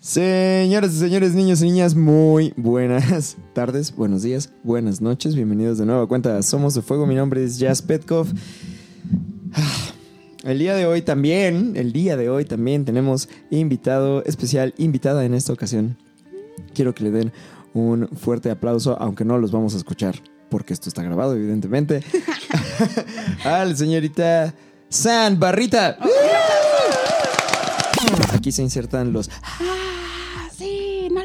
Señoras y señores, niños y niñas, muy buenas tardes, buenos días, buenas noches. Bienvenidos de nuevo a cuenta Somos de Fuego. Mi nombre es Jazz Petkov. El día de hoy también, el día de hoy también tenemos invitado especial, invitada en esta ocasión. Quiero que le den un fuerte aplauso, aunque no los vamos a escuchar, porque esto está grabado, evidentemente. Al señorita San Barrita. Aquí se insertan los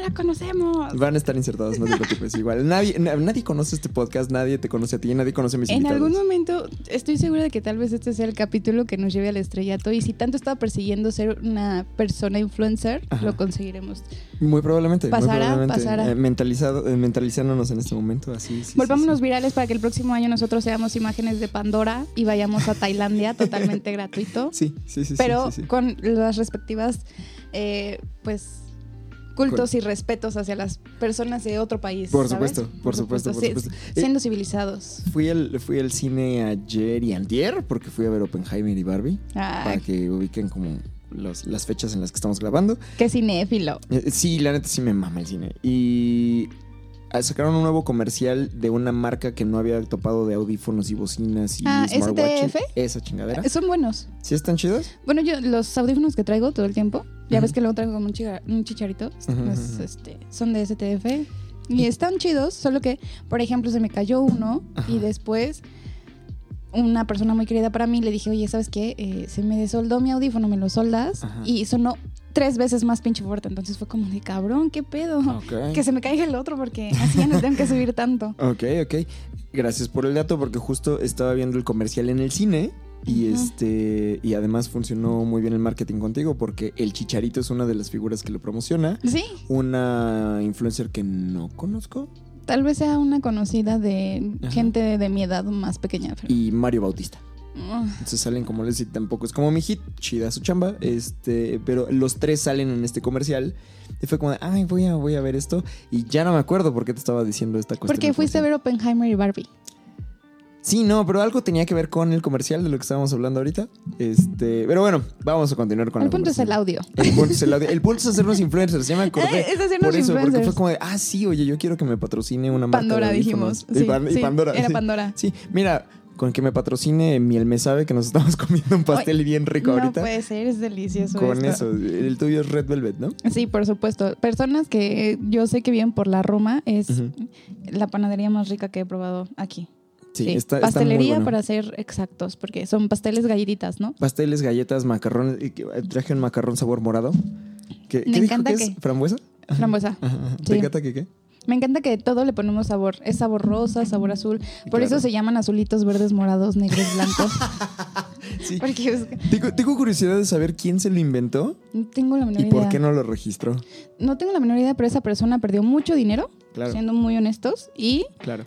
la conocemos. Van a estar insertados, no te preocupes. Igual, nadie, na- nadie conoce este podcast, nadie te conoce a ti, nadie conoce a mis En invitados. algún momento estoy segura de que tal vez este sea el capítulo que nos lleve al estrellato y si tanto estaba persiguiendo ser una persona influencer, Ajá. lo conseguiremos. Muy probablemente. muy Pasará, probablemente. pasará. Eh, mentalizado, eh, mentalizándonos en este momento, así. sí, Volvámonos sí, virales para que el próximo año nosotros seamos imágenes de Pandora y vayamos a Tailandia totalmente gratuito, Sí, sí, sí. sí, pero con las respectivas, eh, pues, cultos y respetos hacia las personas de otro país. Por ¿sabes? supuesto, por supuesto, por sí, supuesto. Eh, Siendo civilizados. Fui al, fui al cine ayer y antier porque fui a ver Oppenheimer y Barbie Ay, para que ubiquen como los- las fechas en las que estamos grabando. qué cinéfilo. Eh, Sí, la neta sí me mama el cine. Y sacaron un nuevo comercial de una marca que no había topado de audífonos y bocinas y Ah, smartwatches. Esa chingadera. Son buenos. ¿Sí están chidos? Bueno, yo los audífonos que traigo todo el tiempo, ya ves que luego traigo como un, chicharito, pues, ujú. este, son de STF y están chidos, solo que, por ejemplo, se me cayó uno Ajá. y después una persona muy querida para mí le dije, oye, ¿sabes qué? Eh, se me desoldó mi audífono, me lo soldas Ajá. y sonó tres veces más pinche fuerte, entonces fue como de cabrón, ¿qué pedo? Que se me caiga el otro porque así ya no tengo que subir tanto. Ok, ok. Gracias por el dato porque justo estaba viendo el comercial en el cine y este y además funcionó muy bien el marketing contigo porque el Chicharito es una de las figuras que lo promociona. Sí, Una influencer que no conozco tal vez sea una conocida de Ajá. gente de, de mi edad más pequeña. pero- y Mario Bautista. Entonces salen como les decía, tampoco es como mi hit, chida su chamba, este, pero los tres salen en este comercial y fue como de, ay, voy a, voy a ver esto y ya no me acuerdo por qué te estaba diciendo esta cuestión. Porque fuiste a ver Oppenheimer y Barbie. Sí, no, pero algo tenía que ver con el comercial de lo que estábamos hablando ahorita. Este, pero bueno, vamos a continuar con El la punto es el audio. El punto es el audio. El punto es hacernos influencers, ya me acordé. Eh, es hacernos Por eso, porque influencers. fue como de, ah, sí, oye, yo quiero que me patrocine una marca Pandora de audífonos. dijimos. Y, Sí, y sí, Pandora. Era sí. Pandora. Sí, mira, con que me patrocine Miel Me Sabe que nos estamos comiendo un pastel bien rico no ahorita. puede ser, es delicioso. Con esto. eso, el tuyo es Red Velvet, ¿no? Sí, por supuesto. Personas que yo sé que viven por la Roma es la panadería más rica que he probado aquí. Sí, Sí, está, está muy Pastelería bueno. para ser exactos, porque son pasteles galletitas, ¿no? Pasteles, galletas, macarrones. y que- eh, Traje un macarrón sabor morado. ¿Qué, Me qué dijo encanta que es? ¿Frambuesa? Frambuesa. Ajá, ajá. ¿Te Sí. encanta que qué? Me encanta que todo le ponemos sabor. Es sabor rosa, sabor azul. Por Claro. eso se llaman azulitos, verdes, morados, negros, blancos. Sí. porque es- Tengo, tengo curiosidad de saber quién se lo inventó no tengo la menor y por idea. qué no lo registró. No tengo la menor idea, pero esa persona perdió mucho dinero, Claro, siendo muy honestos, y claro.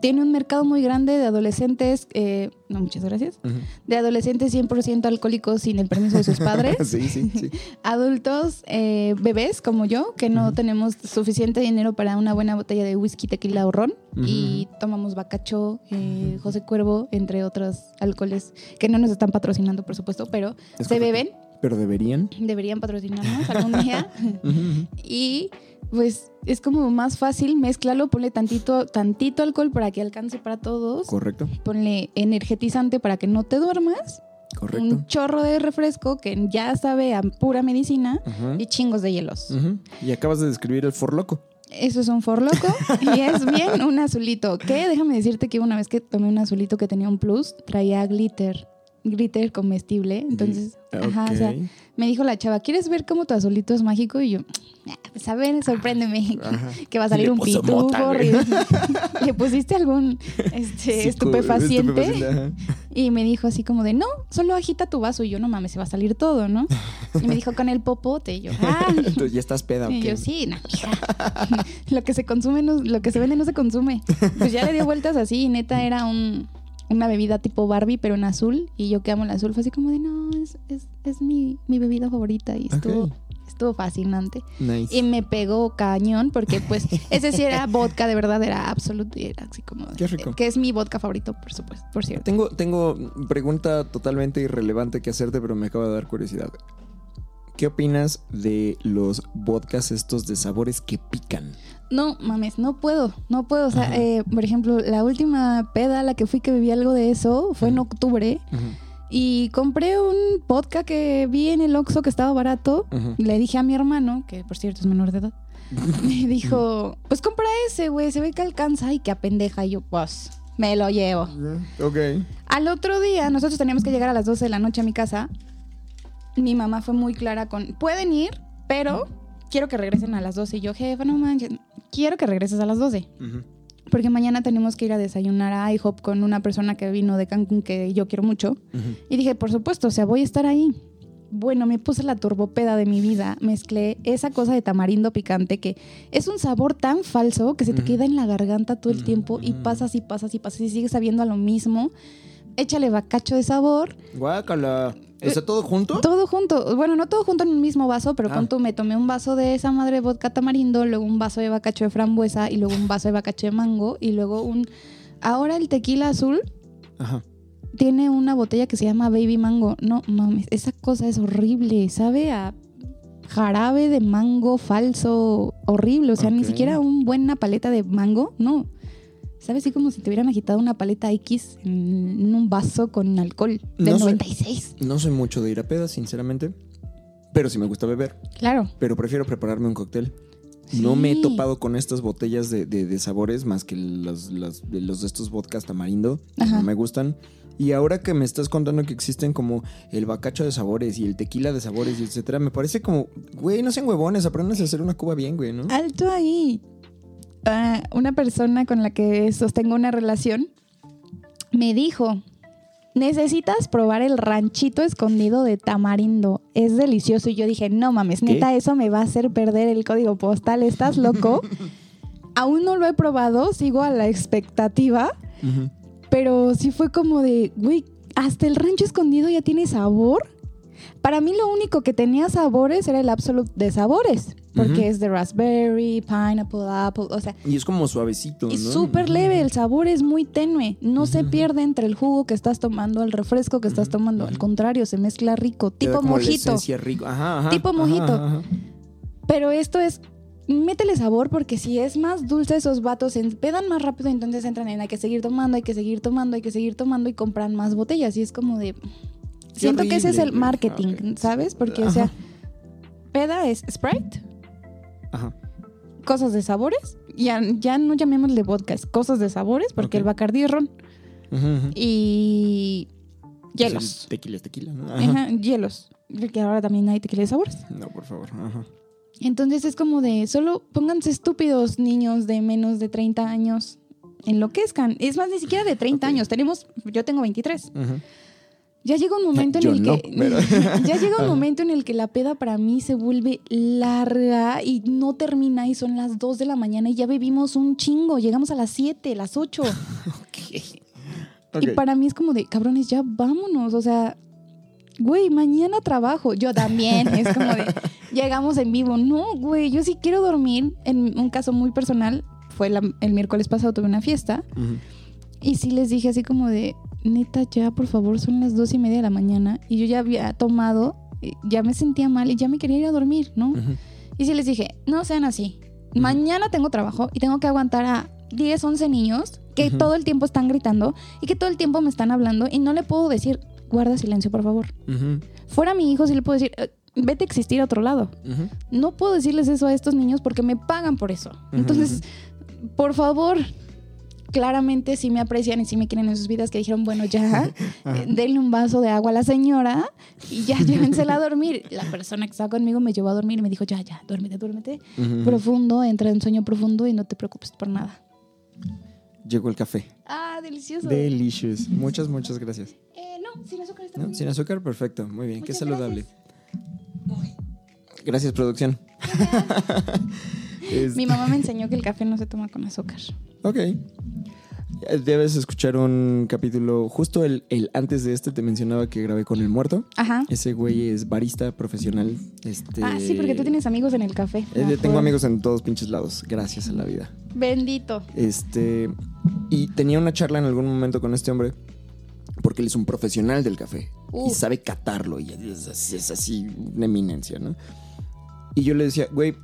Tiene un mercado muy grande de adolescentes, eh, no, muchas gracias, de adolescentes 100% alcohólicos sin el permiso de sus padres, sí, sí, sí. adultos, eh, bebés como yo, que no tenemos suficiente dinero para una buena botella de whisky, tequila o ron, y tomamos bacacho, eh, José Cuervo, entre otros alcoholes que no nos están patrocinando, por supuesto, pero Es se correcto. beben, Pero deberían. deberían patrocinarnos algún día. Y pues es como más fácil, mézclalo, ponle tantito, tantito alcohol para que alcance para todos. Correcto, Ponle energetizante para que no te duermas. correcto. Un chorro de refresco que ya sabe a pura medicina. Y chingos de hielos. Y acabas de describir el forloco. Eso es un forloco y es bien un azulito. Que déjame decirte que una vez que tomé un azulito que tenía un plus, traía glitter. Glitter comestible. Entonces, ajá, o sea, me dijo la chava, ¿quieres ver cómo tu azulito es mágico? Y yo, "Ah, Pues a ver, sorpréndeme. Ajá. Que va a salir un pitufo. ¿Le pusiste algún este, Sí, estupefaciente? estupefaciente, Y me dijo así como de, no, solo agita tu vaso. Y yo, no mames, se va a salir todo, ¿no? Y me dijo, con el popote. Y yo, ah. Entonces ya estás peda. ¿o Y yo, sí, no, lo que se consume, no- lo que se vende no se consume. Pues ya le dio vueltas así y neta era un, una bebida tipo Barbie, pero en azul. Y yo que amo el azul fue así como de, no, es, es, es mi, mi bebida favorita. Y estuvo, estuvo fascinante. Nice. Y me pegó cañón porque pues ese sí era vodka, de verdad era absoluto. y Era así como... Qué rico. Que es mi vodka favorito, por supuesto, por cierto. Tengo, tengo pregunta totalmente irrelevante que hacerte, pero me acaba de dar curiosidad. ¿Qué opinas de los vodkas estos de sabores que pican? No, mames, no puedo, no puedo. O sea, eh, por ejemplo, la última peda a la que fui que bebí algo de eso fue en octubre y compré un vodka que vi en el Oxxo que estaba barato. Y le dije a mi hermano, que por cierto es menor de edad, me dijo, pues compra ese, güey, se ve que alcanza y que apendeja. Y yo, pues, me lo llevo. Ok. Al otro día, nosotros teníamos que llegar a las 12 de la noche a mi casa. Mi mamá fue muy clara con, pueden ir, pero quiero que regresen a las 12. Y yo, jefa, no manches, quiero que regreses a las 12. Ujú. Porque mañana tenemos que ir a desayunar a IHOP con una persona que vino de Cancún que yo quiero mucho. Y dije, por supuesto, o sea, voy a estar ahí. Bueno, me puse la turbopeda de mi vida, mezclé esa cosa de tamarindo picante que es un sabor tan falso que se te queda en la garganta todo el tiempo y pasas y pasas y pasas y sigues sabiendo a lo mismo. Échale bacacho de sabor, Guácala. ¿Está todo junto? todo junto. Bueno, no todo junto en un mismo vaso, pero Ah. tú, me tomé un vaso de esa madre vodka tamarindo, luego un vaso de bacacho de frambuesa y luego un vaso de bacacho de mango y luego un... Ahora el tequila azul Ajá. tiene una botella que se llama Baby Mango. No mames, esa cosa es horrible. Sabe a jarabe de mango falso, horrible. O sea, ni siquiera una buena paleta de mango, no. Sabe así como si te hubieran agitado una paleta X en, un vaso con alcohol del No sé. 96. No soy mucho de ir a pedas, sinceramente. Pero sí me gusta beber. Claro. Pero prefiero prepararme un cóctel. No me he topado con estas botellas de, de- de sabores más que las- de los de estos vodkas tamarindo. que Ajá. No me gustan. Y ahora que me estás contando que existen como el bacacho de sabores y el tequila de sabores y etcétera, me parece como, güey, no sean huevones, aprendan a hacer una cuba bien, güey, ¿no? Alto ahí. Una persona con la que sostengo una relación me dijo, necesitas probar el ranchito escondido de tamarindo. Es delicioso. Y yo dije, no mames, ¿Qué? neta, eso me va a hacer perder el código postal. ¿Estás loco? Aún no lo he probado, sigo a la expectativa, pero sí fue como de, güey, hasta el rancho escondido ya tiene sabor. Para mí lo único que tenía sabores era el Absolute de sabores, porque es de raspberry, pineapple, apple, o sea, Y es como suavecito, ¿no? es súper leve, el sabor es muy tenue, no se pierde entre el jugo que estás tomando, el refresco que estás tomando, al contrario, se mezcla rico, tipo como la mojito. esencia rico. Ajá, ajá, Tipo ajá, mojito. Pero esto es, métele sabor porque si es más dulce esos vatos se pedan más rápido, entonces entran en hay que seguir tomando, hay que seguir tomando, hay que seguir tomando y compran más botellas y es como de... Siento que ese es el marketing, Ok. ¿sabes? Porque, o sea, peda es Sprite, Ajá. cosas de sabores, ya, ya no llamémosle vodka, es cosas de sabores porque Ok. el Bacardi es ron Ujú, ujú. y Pues hielos. el tequila es tequila, ¿no? Ajá. Ajá, hielos. Porque ahora también hay tequila de sabores. No, por favor. Ajá. Entonces es como de, solo pónganse estúpidos niños de menos de 30 años. Enloquezcan. Es más, ni siquiera de 30 Ok. años. Tenemos, yo tengo 23. Ujú. Ya llega un momento en Yo el no, que. pero- ya llega un Ajá. momento en el que la peda para mí se vuelve larga y no termina y son las 2 de la mañana y ya bebimos un chingo. Llegamos a las 7, las 8. Ok. Y para mí es como de, cabrones, ya vámonos. O sea, güey, mañana trabajo. Yo también. Es como de, llegamos en vivo. No, güey, yo sí quiero dormir. En un caso muy personal, fue la- el miércoles pasado, tuve una fiesta. Y sí les dije así como de, neta, ya, por favor, son las dos y media de la mañana. Y yo ya había tomado, y ya me sentía mal y ya me quería ir a dormir, ¿no? Y sí les dije, no sean así. Mañana tengo trabajo y tengo que aguantar a 10, 11 niños que todo el tiempo están gritando y que todo el tiempo me están hablando y no le puedo decir, guarda silencio, por favor. Fuera mi hijo, sí le puedo decir, "Eh, vete a existir a otro lado. No puedo decirles eso a estos niños porque me pagan por eso. Entonces, por favor, claramente sí me aprecian y sí me quieren en sus vidas, que dijeron, bueno, ya, eh, denle un vaso de agua a la señora y ya llévensela a dormir. La persona que estaba conmigo me llevó a dormir y me dijo, ya, ya, duérmete, duérmete. Profundo, entra en sueño profundo y no te preocupes por nada. Llegó el café. Ah, delicioso. Delicious. Muchas, muchas gracias. Eh, no, sin azúcar está ¿No? Sin azúcar, perfecto. Muy bien, qué saludable. Gracias, producción. Mi mamá me enseñó que el café no se toma con azúcar. Ok. Debes escuchar un capítulo, justo el, el antes de este te mencionaba que grabé con el muerto. Ajá. Ese güey es barista profesional. Este, Ah, sí, porque tú tienes amigos en el café. Eh, tengo amigos en todos pinches lados, gracias a la vida. Bendito. Este, y tenía una charla en algún momento con este hombre, porque él es un profesional del café y sabe catarlo, y es así una eminencia, ¿no? Y yo le decía, güey,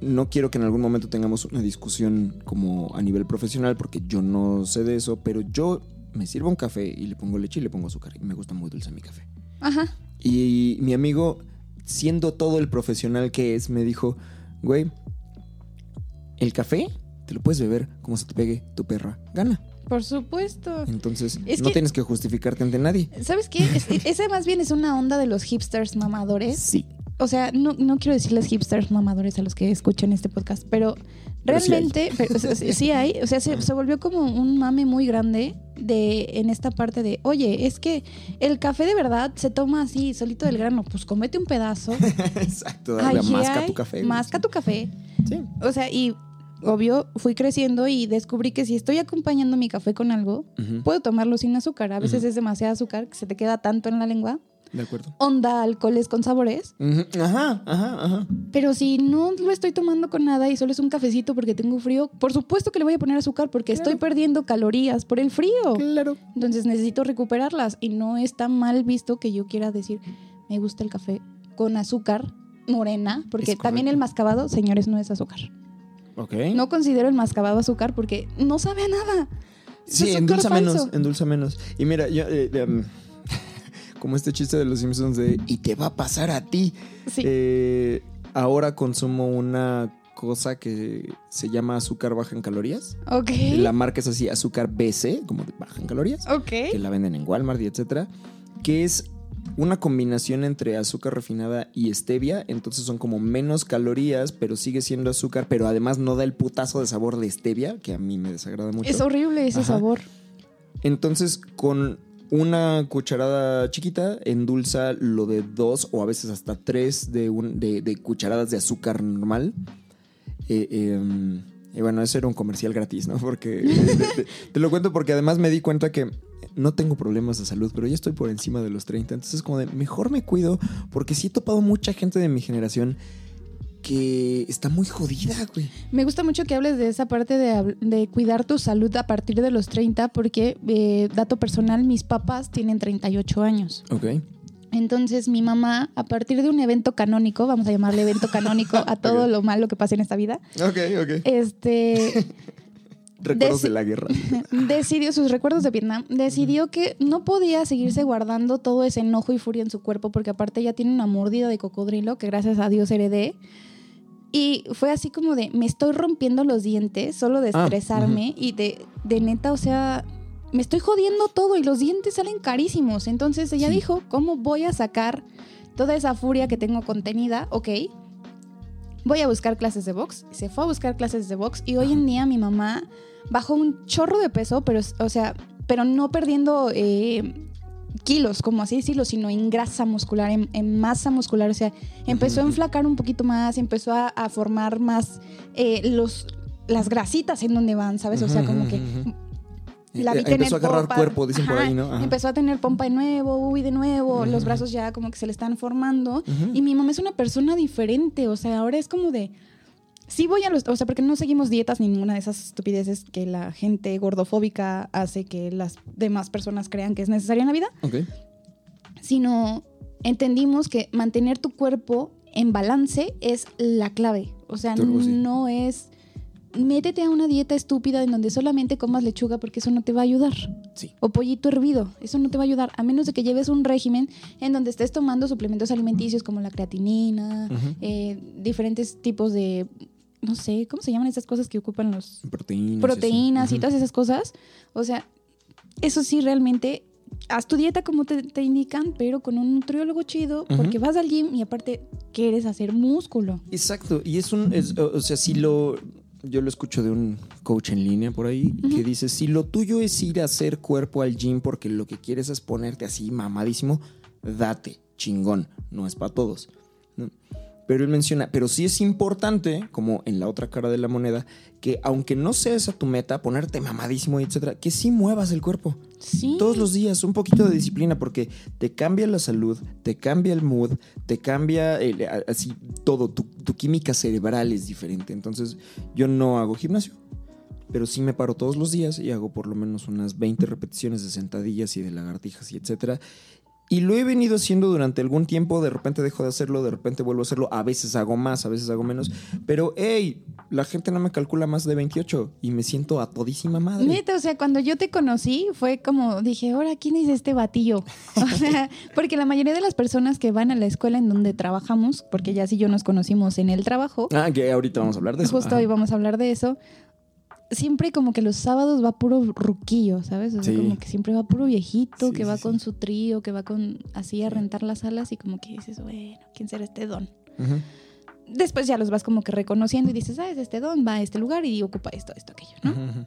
no quiero que en algún momento tengamos una discusión como a nivel profesional, porque yo no sé de eso, pero yo me sirvo un café y le pongo leche y le pongo azúcar, y me gusta muy dulce mi café. Ajá. Y mi amigo, siendo todo el profesional que es, me dijo, güey, el café te lo puedes beber como se te pegue tu perra gana. Por supuesto. Entonces, Es no que- tienes que justificarte ante nadie. ¿Sabes qué? Es- esa más bien es una onda de los hipsters mamadores. Sí. O sea, no, no quiero decirles hipsters mamadores a los que escuchan este podcast, pero Pero sí hay. realmente pero, o sea, sí, hay. O sea, se, se volvió como un mame muy grande de en esta parte de, oye, es que el café de verdad se toma así, solito del grano. Pues comete un pedazo. Exacto, dale masca tu café. Masca tu café. Sí. O sea, y obvio, fui creciendo y descubrí que si estoy acompañando mi café con algo, puedo tomarlo sin azúcar. A veces es demasiado azúcar que se te queda tanto en la lengua. De acuerdo. Onda alcoholes con sabores. Ajá, ajá, ajá. Pero si no lo estoy tomando con nada y solo es un cafecito porque tengo frío, por supuesto que le voy a poner azúcar porque Claro. estoy perdiendo calorías por el frío. Claro. Entonces necesito recuperarlas y no está mal visto que yo quiera decir, me gusta el café con azúcar morena, porque también el mascabado, señores, no es azúcar. Ok. No considero el mascabado azúcar porque no sabe a nada. Es Sí, endulza menos, endulza menos. Y mira, yo, eh, em, como este chiste de los Simpsons de y te va a pasar a ti. Sí. Eh, ahora consumo una cosa que se llama azúcar baja en calorías. ok. La marca es así, azúcar BC, como de baja en calorías, Ok. que la venden en Walmart y etcétera, que es una combinación entre azúcar refinada y stevia, entonces son como menos calorías, pero sigue siendo azúcar, pero además no da el putazo de sabor de stevia, que a mí me desagrada mucho. Es horrible ese Ajá. sabor. Entonces, con una cucharada chiquita, endulza lo de dos o a veces hasta tres de, un- de, de cucharadas de azúcar normal. Eh, eh, y bueno, ese era un comercial gratis, ¿no? Porque te, te- te lo cuento porque además me di cuenta que no tengo problemas de salud, pero ya estoy por encima de los 30. Entonces, como de mejor me cuido porque sí he topado mucha gente de mi generación que está muy jodida, güey. Me gusta mucho que hables de esa parte de, cuidar tu salud a partir de los 30 porque, eh, dato personal, mis papás tienen 38 años. Ok. Entonces mi mamá, a partir de un evento canónico, vamos a llamarle evento canónico a todo lo malo que pasa en esta vida, Ok, ok. este, Recuerdos de la guerra. decidió sus recuerdos de Vietnam, decidió que no podía seguirse guardando todo ese enojo y furia en su cuerpo porque aparte ya tiene una mordida de cocodrilo que gracias a Dios heredé. Y fue así como de, me estoy rompiendo los dientes solo de Ah, estresarme y de, de neta, o sea, me estoy jodiendo todo y los dientes salen carísimos. Entonces ella Sí. dijo, ¿cómo voy a sacar toda esa furia que tengo contenida? Ok, voy a buscar clases de box. Se fue a buscar clases de box y hoy en día mi mamá bajó un chorro de peso, pero, o sea, pero no perdiendo eh, kilos, como así decirlo, sino en grasa muscular, en, en masa muscular. O sea, empezó a enflacar un poquito más, empezó a, a formar más eh, los, las grasitas en donde van, ¿sabes? O sea, como que la vi Eh, tener Empezó a agarrar pompa. cuerpo, dicen por ahí, ¿no? Ajá. Empezó a tener pompa de nuevo, uy, de nuevo, los brazos ya como que se le están formando. Y mi mamá es una persona diferente, o sea, ahora es como de... Sí voy a los... O sea, porque no seguimos dietas ni ninguna de esas estupideces que la gente gordofóbica hace que las demás personas crean que es necesaria en la vida, Ok. sino entendimos que mantener tu cuerpo en balance es la clave. O sea, Turbo, sí. no es... Métete a una dieta estúpida en donde solamente comas lechuga porque eso no te va a ayudar Sí. o pollito hervido. Eso no te va a ayudar, a menos de que lleves un régimen en donde estés tomando suplementos alimenticios como la creatinina, eh, diferentes tipos de no sé, ¿cómo se llaman esas cosas que ocupan los Proteínas. proteínas y todas esas cosas? O sea, eso sí realmente haz tu dieta como te, te indican, pero con un nutriólogo chido, porque vas al gym y aparte quieres hacer músculo. Exacto, y es un, es- o o sea, si lo, yo lo escucho de un coach en línea por ahí, que dice, si lo tuyo es ir a hacer cuerpo al gym porque lo que quieres es ponerte así mamadísimo, date, chingón, no es para todos. ¿no? Pero él menciona, pero sí es importante, como en la otra cara de la moneda, que aunque no sea esa tu meta, ponerte mamadísimo, y etcétera, que sí muevas el cuerpo. Sí. Todos los días, un poquito de disciplina, porque te cambia la salud, te cambia el mood, te cambia el- así todo, tu, tu química cerebral es diferente. Entonces, yo no hago gimnasio, pero sí me paro todos los días y hago por lo menos unas 20 repeticiones de sentadillas y de lagartijas y etcétera. Y lo he venido haciendo durante algún tiempo, de repente dejo de hacerlo, de repente vuelvo a hacerlo, a veces hago más, a veces hago menos, pero hey, la gente no me calcula más de 28 y me siento a todísima madre. Neta, o sea, cuando yo te conocí fue como dije, ahora, ¿quién es este batillo? O sea, porque la mayoría de las personas que van a la escuela en donde trabajamos, porque ya sí yo nos conocimos en el trabajo, Ah, que ahorita vamos a hablar de eso. justo Ajá. hoy vamos a hablar de eso, siempre como que los sábados va puro ruquillo, ¿sabes? O sea, Sí. como que siempre va puro viejito, Sí, que va sí. con su trío, que va con así a rentar las salas y como que dices, bueno, ¿quién será este don? Después ya los vas como que reconociendo y dices, ah, es este don, va a este lugar y ocupa esto, esto, aquello, ¿no? Ujú.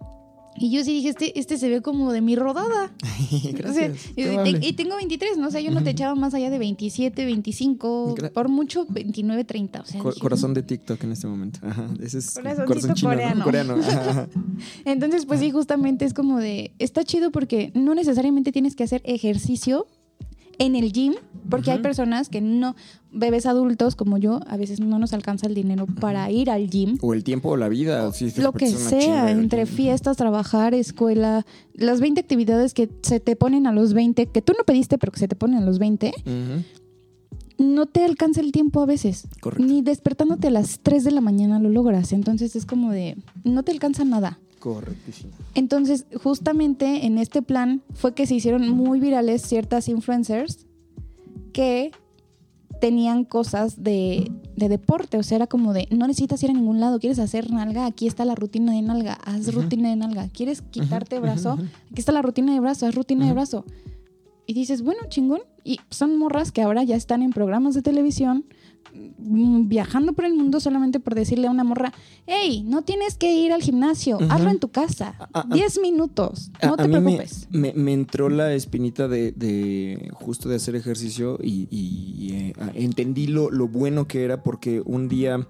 Y yo sí dije, este, este se ve como de mi rodada. O sea, Gracias. y, te- tengo 23, ¿no? O sea, yo no te echaba más allá de 27, 25, Gra- por mucho 29, 30. O sea, Co- corazón de TikTok en este momento. Ajá. Ese es Corazoncito corazón chino, ¿no? coreano. coreano. Ajá. Entonces, pues sí, justamente es como de, está chido porque no necesariamente tienes que hacer ejercicio en el gym, porque hay personas que no, bebés adultos como yo, a veces no nos alcanza el dinero para ir al gym. O el tiempo o la vida. Lo que sea, entre fiestas, trabajar, escuela, las 20 actividades que se te ponen a los 20, que tú no pediste, pero que se te ponen a los 20, Ujú. no te alcanza el tiempo a veces. Correcto. Ni despertándote a las 3 de la mañana lo logras. Entonces es como de, no te alcanza nada. Correctísimo. Entonces, justamente en este plan fue que se hicieron muy virales ciertas influencers que tenían cosas de, de deporte. O sea, era como de, no necesitas ir a ningún lado, quieres hacer nalga, aquí está la rutina de nalga, haz rutina de nalga. ¿Quieres quitarte brazo? Aquí está la rutina de brazo, haz rutina de brazo. Y dices, bueno, chingón. Y son morras que ahora ya están en programas de televisión, viajando por el mundo solamente por decirle a una morra, hey, no tienes que ir al gimnasio, hazlo en tu casa. A- a- 10 minutos, no a te preocupes. Me, me entró la espinita de, de justo de hacer ejercicio y, eh, entendí lo, lo bueno que era porque un día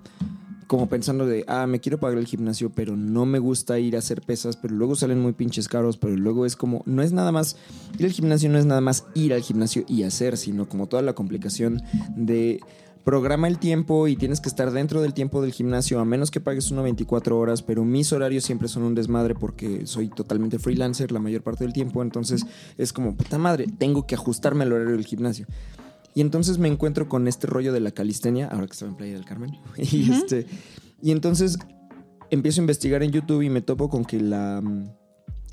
como pensando de, ah, me quiero pagar el gimnasio, pero no me gusta ir a hacer pesas, pero luego salen muy pinches caros, pero luego es como, no es nada más, ir al gimnasio no es nada más ir al gimnasio y hacer, sino como toda la complicación de programa el tiempo y tienes que estar dentro del tiempo del gimnasio, a menos que pagues uno 24 horas, pero mis horarios siempre son un desmadre porque soy totalmente freelancer la mayor parte del tiempo, entonces es como, puta madre, tengo que ajustarme al horario del gimnasio. Y entonces me encuentro con este rollo de la calistenia, ahora que estaba en Playa del Carmen. Y, este, y entonces empiezo a investigar en YouTube y me topo con que la.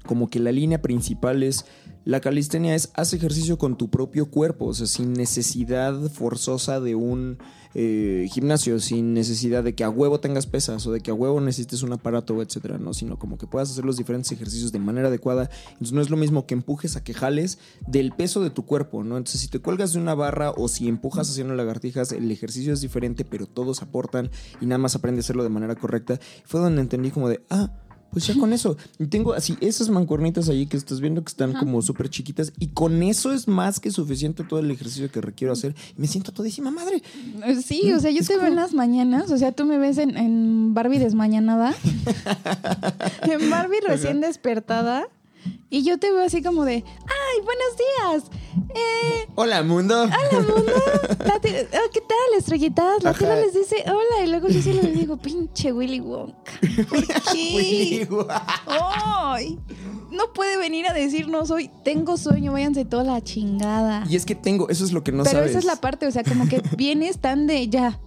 Como que la línea principal es. La calistenia es haz ejercicio con tu propio cuerpo, o sea, sin necesidad forzosa de un eh, gimnasio, sin necesidad de que a huevo tengas pesas o de que a huevo necesites un aparato, etcétera, ¿no? Sino como que puedas hacer los diferentes ejercicios de manera adecuada. Entonces no es lo mismo que empujes a que jales del peso de tu cuerpo, ¿no? Entonces si te cuelgas de una barra o si empujas haciendo lagartijas, el ejercicio es diferente, pero todos aportan y nada más aprende a hacerlo de manera correcta. Fue donde entendí como de, ah, pues ya con eso. Y tengo así esas mancuernitas ahí que estás viendo que están como súper chiquitas. Y con eso es más que suficiente todo el ejercicio que requiero hacer. Y me siento todísima madre. Sí, o sea, yo Es te veo en las mañanas, o sea, tú me ves en, en Barbie desmañanada, en Barbie recién despertada, y yo te veo así como de, ¡ay, buenos días! Eh, Hola, mundo. Hola, mundo. La ah, ¿Qué tal, estrellitas? La tierra les dice hola y luego yo sí les digo, pinche Willy Wonka. ¿Por qué? ¡Ay! No puede venir a decirnos hoy, tengo sueño, váyanse toda la chingada. Y es que tengo, eso es lo que no Pero sabes. esa es la parte, o sea, como que vienes tan de ya.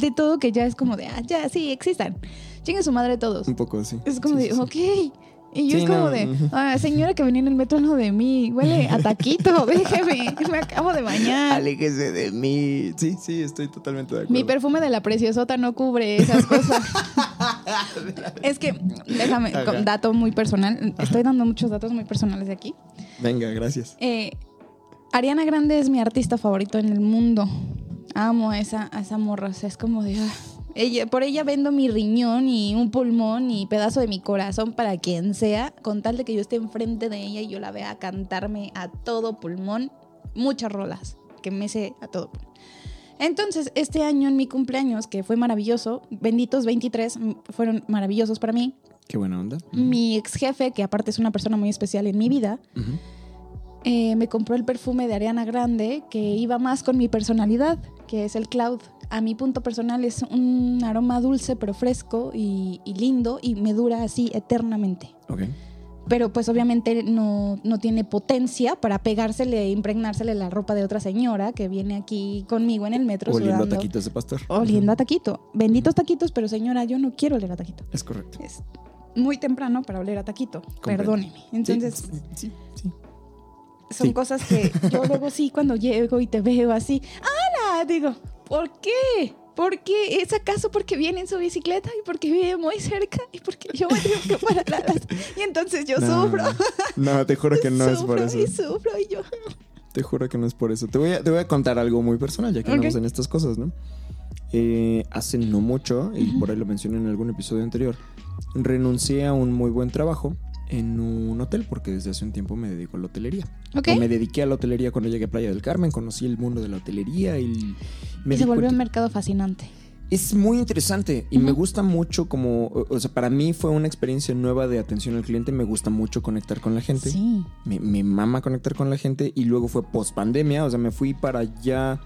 De todo que ya es como de, ah, ya, sí, existan. Chingue su madre todos. Un poco así. Es como Sí, de, sí, sí. Y yo Sí, es como no, de. "Ah, señora que venía en el metro lado de mí, huele a taquito, déjeme, me acabo de bañar. Aléjese de mí. Sí, sí, estoy totalmente de acuerdo. Mi perfume de la preciosota no cubre esas cosas. es que, déjame, con dato muy personal. Estoy dando muchos datos muy personales de aquí. Venga, gracias. Eh, Ariana Grande es mi artista favorito en el mundo. Amo a esa, a esa morra. O sea, es como de. ah, ella, por ella vendo mi riñón y un pulmón y pedazo de mi corazón para quien sea, con tal de que yo esté enfrente de ella y yo la vea cantarme a todo pulmón muchas rolas que me sé a todo pulmón. Entonces, este año en mi cumpleaños, que fue maravilloso, benditos 23 m- fueron maravillosos para mí. Qué buena onda. Mi ex jefe, que aparte es una persona muy especial en mi vida, eh, me compró el perfume de Ariana Grande que iba más con mi personalidad, que es el Cloud. A mi punto personal es un aroma dulce pero fresco y, y lindo y me dura así eternamente. Ok. Pero pues obviamente no, no tiene potencia para pegársele e impregnársele la ropa de otra señora que viene aquí conmigo en el metro Oliendo a taquitos de pastor. Oliendo a taquito. Benditos taquitos, pero señora, yo no quiero oler a taquito. Es correcto. Es muy temprano para oler a taquito. Comprendo. Perdóneme. Entonces, Sí, sí, sí. son Sí. cosas que yo luego sí cuando llego y te veo así, ¡Ana! Digo, ¿por qué? ¿Por qué? ¿Es acaso porque viene en su bicicleta y porque vive muy cerca y porque yo me tengo que parar a las... Y entonces yo No, sufro. No, te juro que no es por eso. y sufro y yo... Te juro que no es por eso. Te voy a, te voy a contar algo muy personal, ya que Ok. andamos en estas cosas, ¿no? Eh, hace no mucho, y por ahí lo mencioné en algún episodio anterior, renuncié a un muy buen trabajo en un hotel, porque desde hace un tiempo me dedico a la hotelería. O me dediqué a la hotelería cuando llegué a Playa del Carmen, conocí el mundo de la hotelería y me Y se volvió un mercado fascinante. es muy interesante y me gusta mucho como, o o sea, para mí fue una experiencia nueva de atención al cliente, me gusta mucho conectar con la gente. Sí. Me, me mama conectar con la gente y luego fue post pandemia, o sea, me fui para allá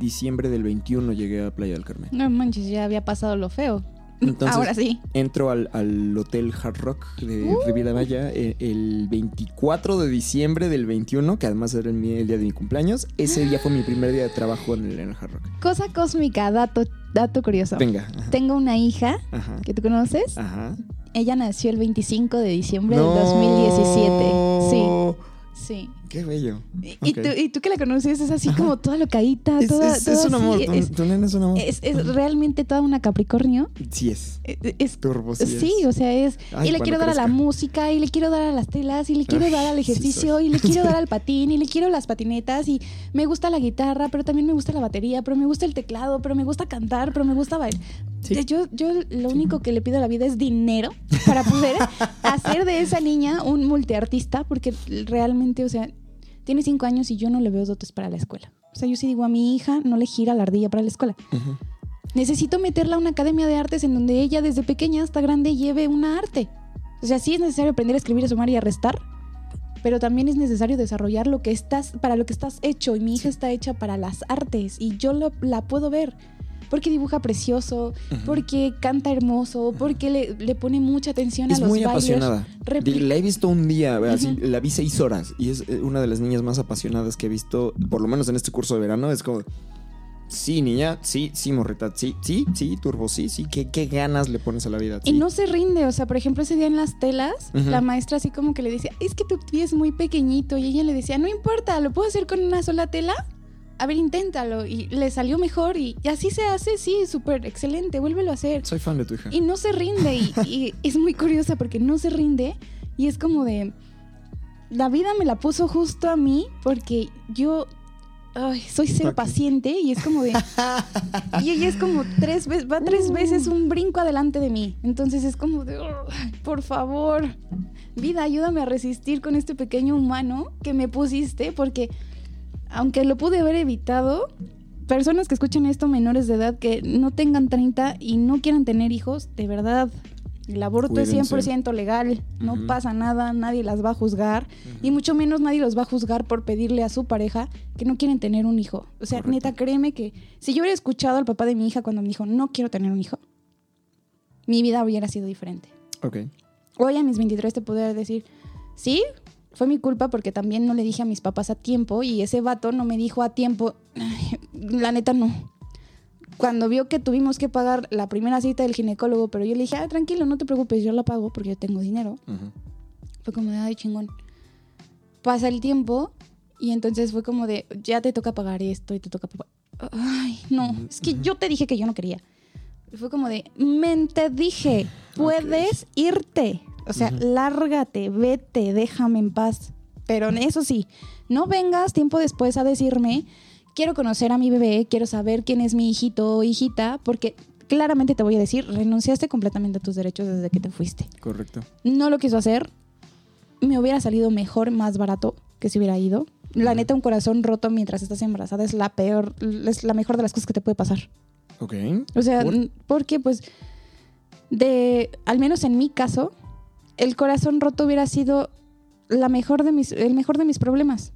diciembre del 21 llegué a Playa del Carmen. No manches, ya había pasado lo feo. Entonces, Ahora sí. Entro al, al hotel Hard Rock de Uh. Riviera Maya eh, el 24 de diciembre del 21, que además era el, el día de mi cumpleaños. Ese día fue mi primer día de trabajo en el, en el Hard Rock. Cosa cósmica, dato, dato curioso. Venga. Ajá. Tengo una hija Ajá. que tú conoces. Ajá. Ella nació el 25 de diciembre del 2017. Sí, No. sí. Qué bello. Y, tú, y tú que la conoces es así como toda locadita, Es, toda, es- toda es un amor. Es, tu nena es un amor. es- realmente toda una Capricornio. sí es. Es, es- Turbo sí, sí, o sea, es. Ay, y le quiero dar a la música, y le quiero dar a las telas, y le quiero Ay, dar al ejercicio, y le quiero dar al patín, y le quiero las patinetas, y me gusta la guitarra, pero también me gusta la batería, pero me gusta el teclado, pero me gusta cantar, pero me gusta bailar. Sí. Yo, yo lo único que le pido a la vida es dinero para poder hacer de esa niña un multiartista, porque realmente, o sea, tiene cinco años y yo no le veo dotes para la escuela. O sea, yo sí digo a mi hija, no le gira la ardilla para la escuela. Necesito meterla a una academia de artes en donde ella desde pequeña hasta grande lleve una arte. O sea, sí es necesario aprender a escribir, a sumar y a restar, pero también es necesario desarrollar lo que estás, para lo que estás hecho. Y mi hija está hecha para las artes y yo lo- la puedo ver. Porque dibuja precioso, porque canta hermoso, porque le, le pone mucha atención Es a los muy bailes. apasionada. Repli- La he visto un día, así, la vi seis horas y es eh, una de las niñas más apasionadas que he visto, por lo menos en este curso de verano. Es como, sí, niña, sí, sí, morrita, sí, sí, sí, turbo, sí, sí. ¿Qué, qué ganas le pones a la vida? Y no se rinde, o sea, por ejemplo, ese día en las telas, la maestra así como que le decía, es que tu pie es muy pequeñito, y ella le decía, no importa, ¿lo puedo hacer con una sola tela? A ver, inténtalo, y le salió mejor, y, y así se hace, sí, súper excelente, vuélvelo a hacer. Soy fan de tu hija. Y no se rinde, y, y es muy curiosa porque no se rinde, y es como de, la vida me la puso justo a mí, porque yo... Ay, soy cero paciente y es como de... Y ella es como tres veces, va tres Uh. veces un brinco adelante de mí. Entonces es como de, "Ay, por favor, vida, ayúdame a resistir con este pequeño humano que me pusiste, porque aunque lo pude haber evitado, personas que escuchan esto menores de edad que no tengan 30 y no quieran tener hijos, de verdad, el aborto es Cuídense. 100% legal, no pasa nada, nadie las va a juzgar y mucho menos nadie los va a juzgar por pedirle a su pareja que no quieren tener un hijo. O sea, Correcto. neta, créeme que si yo hubiera escuchado al papá de mi hija cuando me dijo, no quiero tener un hijo, mi vida hubiera sido diferente. Ok. Hoy a mis 23 te podría decir, sí, fue mi culpa porque también no le dije a mis papás a tiempo y ese vato no me dijo a tiempo, la neta no. Cuando vio que tuvimos que pagar la primera cita del ginecólogo, pero yo le dije, ah, tranquilo, no te preocupes, yo la pago porque yo tengo dinero. Ujú. Fue como de, ay, chingón. Pasa el tiempo y entonces fue como de, ya te toca pagar esto y te toca pagar. Ay, no, es que yo te dije que yo no quería. Fue como de, men, te dije, puedes irte. O sea, lárgate, vete, déjame en paz. Pero eso sí, no vengas tiempo después a decirme, quiero conocer a mi bebé, quiero saber quién es mi hijito o hijita, porque claramente te voy a decir, renunciaste completamente a tus derechos desde que te fuiste. Correcto. No lo quiso hacer. Me hubiera salido mejor, más barato que si hubiera ido. La neta, un corazón roto mientras estás embarazada es la peor, es la mejor de las cosas que te puede pasar. Ok. O sea, porque pues de al menos en mi caso, el corazón roto hubiera sido la mejor de mis el mejor de mis problemas.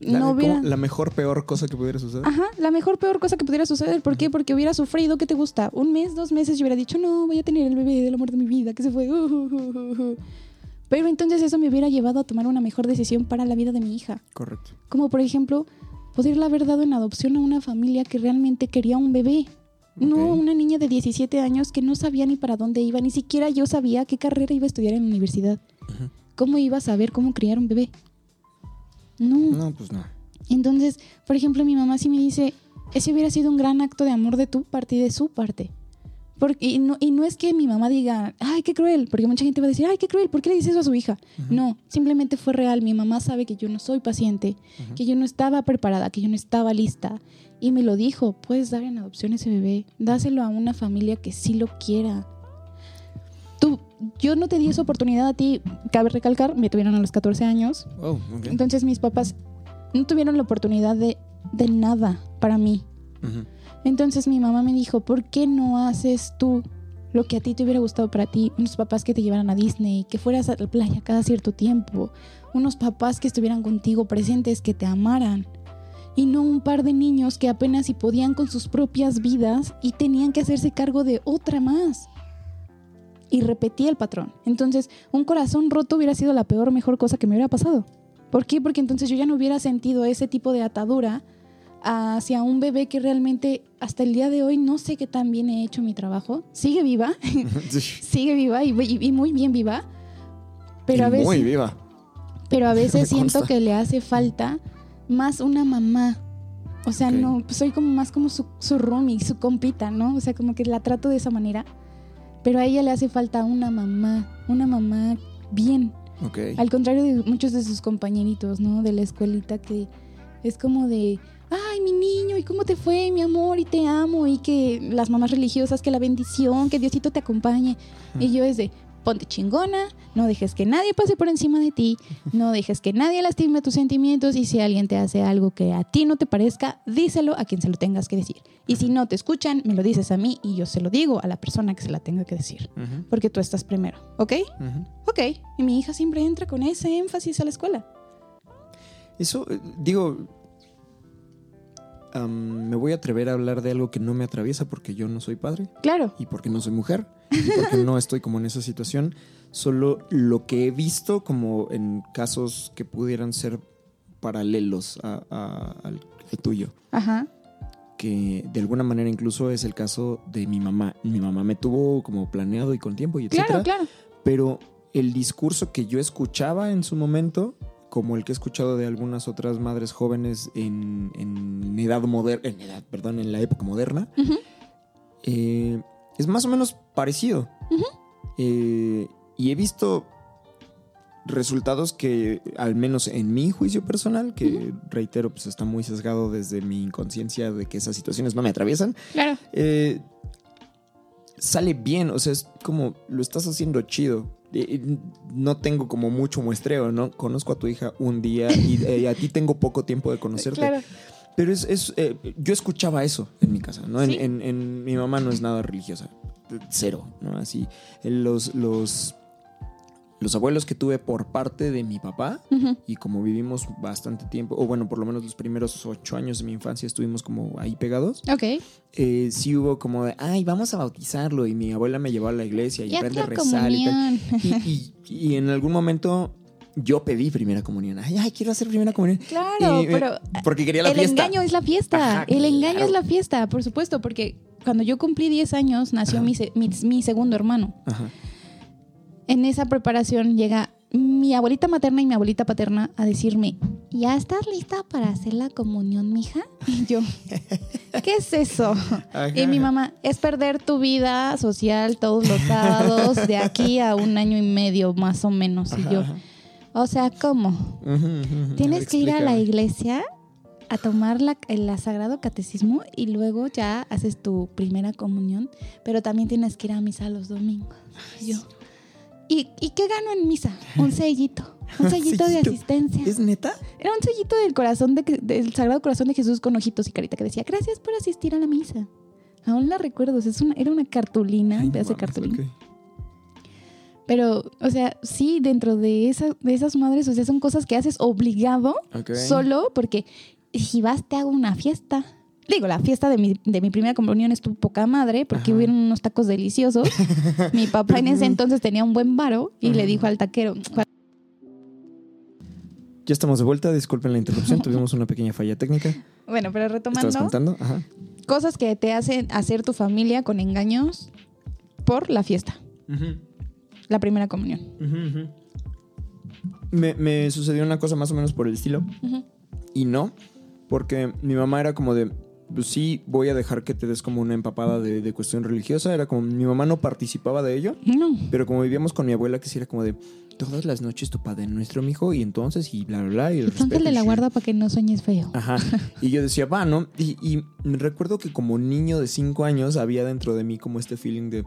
La, no hubiera la mejor, peor cosa que pudiera suceder. Ajá, la mejor peor cosa que pudiera suceder, ¿por qué? Porque hubiera sufrido, ¿qué te gusta? Un mes, dos meses, yo hubiera dicho, "No, voy a tener el bebé del amor de mi vida que se fue." Pero entonces eso me hubiera llevado a tomar una mejor decisión para la vida de mi hija. Correcto. Como por ejemplo, poderla haber dado en adopción a una familia que realmente quería un bebé. No una niña de 17 años que no sabía ni para dónde iba, ni siquiera yo sabía qué carrera iba a estudiar en la universidad. ¿Cómo iba a saber cómo criar un bebé? No. No, pues no. Entonces, por ejemplo, mi mamá sí me dice, ese hubiera sido un gran acto de amor de tu parte y de su parte. Porque, y, no, y no es que mi mamá diga, ay, qué cruel, porque mucha gente va a decir, ay, qué cruel, ¿por qué le dices eso a su hija? No, simplemente fue real. Mi mamá sabe que yo no soy paciente, que yo no estaba preparada, que yo no estaba lista. Y me lo dijo, puedes dar en adopción ese bebé, dáselo a una familia que sí lo quiera. Tú, yo no te di esa oportunidad a ti, cabe recalcar, me tuvieron a los 14 años, Oh, entonces mis papás no tuvieron la oportunidad de, de nada para mí. Entonces mi mamá me dijo, ¿por qué no haces tú lo que a ti te hubiera gustado para ti? Unos papás que te llevaran a Disney, que fueras a la playa cada cierto tiempo, unos papás que estuvieran contigo presentes, que te amaran. Y no un par de niños que apenas si podían con sus propias vidas y tenían que hacerse cargo de otra más. Y repetí el patrón. Entonces, un corazón roto hubiera sido la peor mejor cosa que me hubiera pasado. ¿Por qué? Porque entonces yo ya no hubiera sentido ese tipo de atadura hacia un bebé que realmente hasta el día de hoy no sé qué tan bien he hecho mi trabajo. Sigue viva, sigue viva y, y- y muy bien viva. Pero Y a veces, Muy viva. pero a veces siento que le hace falta más una mamá. O sea, Ok. no, pues soy como más como su, su roomie, su compita, ¿no? O sea, como que la trato de esa manera. Pero a ella le hace falta una mamá, una mamá bien. Ok. Al contrario de muchos de sus compañeritos, ¿no? De la escuelita que es como de, ay, mi niño, ¿y cómo te fue, mi amor? Y te amo. Y que las mamás religiosas, que la bendición, que Diosito te acompañe. Y yo es de, ponte chingona, no dejes que nadie pase por encima de ti, no dejes que nadie lastime tus sentimientos y si alguien te hace algo que a ti no te parezca, díselo a quien se lo tengas que decir. Y si no te escuchan, me lo dices a mí y yo se lo digo a la persona que se la tenga que decir. Porque tú estás primero, ¿ok? Ok, y mi hija siempre entra con ese énfasis a la escuela. Eso, eh, digo, me voy a atrever a hablar de algo que no me atraviesa porque yo no soy padre Claro, y porque no soy mujer y porque no estoy como en esa situación. Solo lo que he visto como en casos que pudieran ser paralelos a- a- al, al tuyo. ajá, Que de alguna manera incluso es el caso de mi mamá. Mi mamá me tuvo como planeado y con tiempo y etcétera. claro, claro. pero el discurso que yo escuchaba en su momento, como el que he escuchado de algunas otras madres jóvenes en, en edad moderna, en edad, perdón, en la época moderna, eh, es más o menos parecido. Eh, y he visto resultados que, al menos en mi juicio personal, que reitero, pues está muy sesgado desde mi inconsciencia de que esas situaciones no me atraviesan, Claro, eh, sale bien, o sea, es como lo estás haciendo chido. No tengo como mucho muestreo, ¿no? Conozco a tu hija un día y eh, a ti tengo poco tiempo de conocerte. claro. Pero es, es, eh, yo escuchaba eso en mi casa, ¿no? En, en- mi mamá no es nada religiosa, cero, ¿no? Así, los, los, los abuelos que tuve por parte de mi papá, y como vivimos bastante tiempo, o bueno, por lo menos los primeros ocho años de mi infancia estuvimos como ahí pegados, Ok. eh, sí hubo como de, ay, vamos a bautizarlo. Y mi abuela me llevó a la iglesia y aprende a rezar y tal. comunión. Y, y- y en algún momento yo pedí primera comunión. Ay, ay, quiero hacer primera comunión. Claro, Y, eh, pero Porque quería la el fiesta. engaño es la fiesta. Ajá, el engaño claro. es la fiesta, por supuesto, porque cuando yo cumplí 10 años nació mi, mi- mi segundo hermano. Ajá. En esa preparación llega mi abuelita materna y mi abuelita paterna a decirme, ¿ya estás lista para hacer la comunión, mija? Y yo, ¿qué es eso? Ajá. Y mi mamá, es perder tu vida social todos los sábados de aquí a un año y medio más o menos. Y yo, o sea, ¿cómo? Tienes que ir a la iglesia a tomar la, el sagrado catecismo y luego ya haces tu primera comunión, pero también tienes que ir a misa los domingos. Yo, ¿y, ¿y qué gano en misa? Un sellito, un sellito de asistencia. ¿Es neta? Era un sellito del corazón de, del Sagrado Corazón de Jesús con ojitos y carita que decía, gracias por asistir a la misa. Aún la recuerdo, es una, era una cartulina, Ay, un pedazo de cartulina. Pero, o sea, sí, dentro de, esa, de esas madres, o sea, son cosas que haces obligado solo porque si vas te hago una fiesta. Digo, la fiesta de mi, de mi primera comunión estuvo poca madre porque Ajá. hubieron unos tacos deliciosos. mi papá en ese entonces tenía un buen varo y le dijo al taquero, Ya estamos de vuelta, disculpen la interrupción, tuvimos una pequeña falla técnica. bueno, pero retomando, ¿Estabas contando? Ajá. cosas que te hacen hacer tu familia con engaños por la fiesta, la primera comunión. Me, me sucedió una cosa más o menos por el estilo. Y no, porque mi mamá era como de, pues sí, voy a dejar que te des como una empapada de, de cuestión religiosa. Era como, mi mamá no participaba de ello, No. pero como vivíamos con mi abuela, que sí era como de, todas las noches tu padre nuestro, mijo, y entonces, y bla, bla, bla. Y respeto, de la guarda para que no sueñes feo. Ajá. Y yo decía, va, ¿no? Y, y recuerdo que como niño de cinco años había dentro de mí como este feeling de,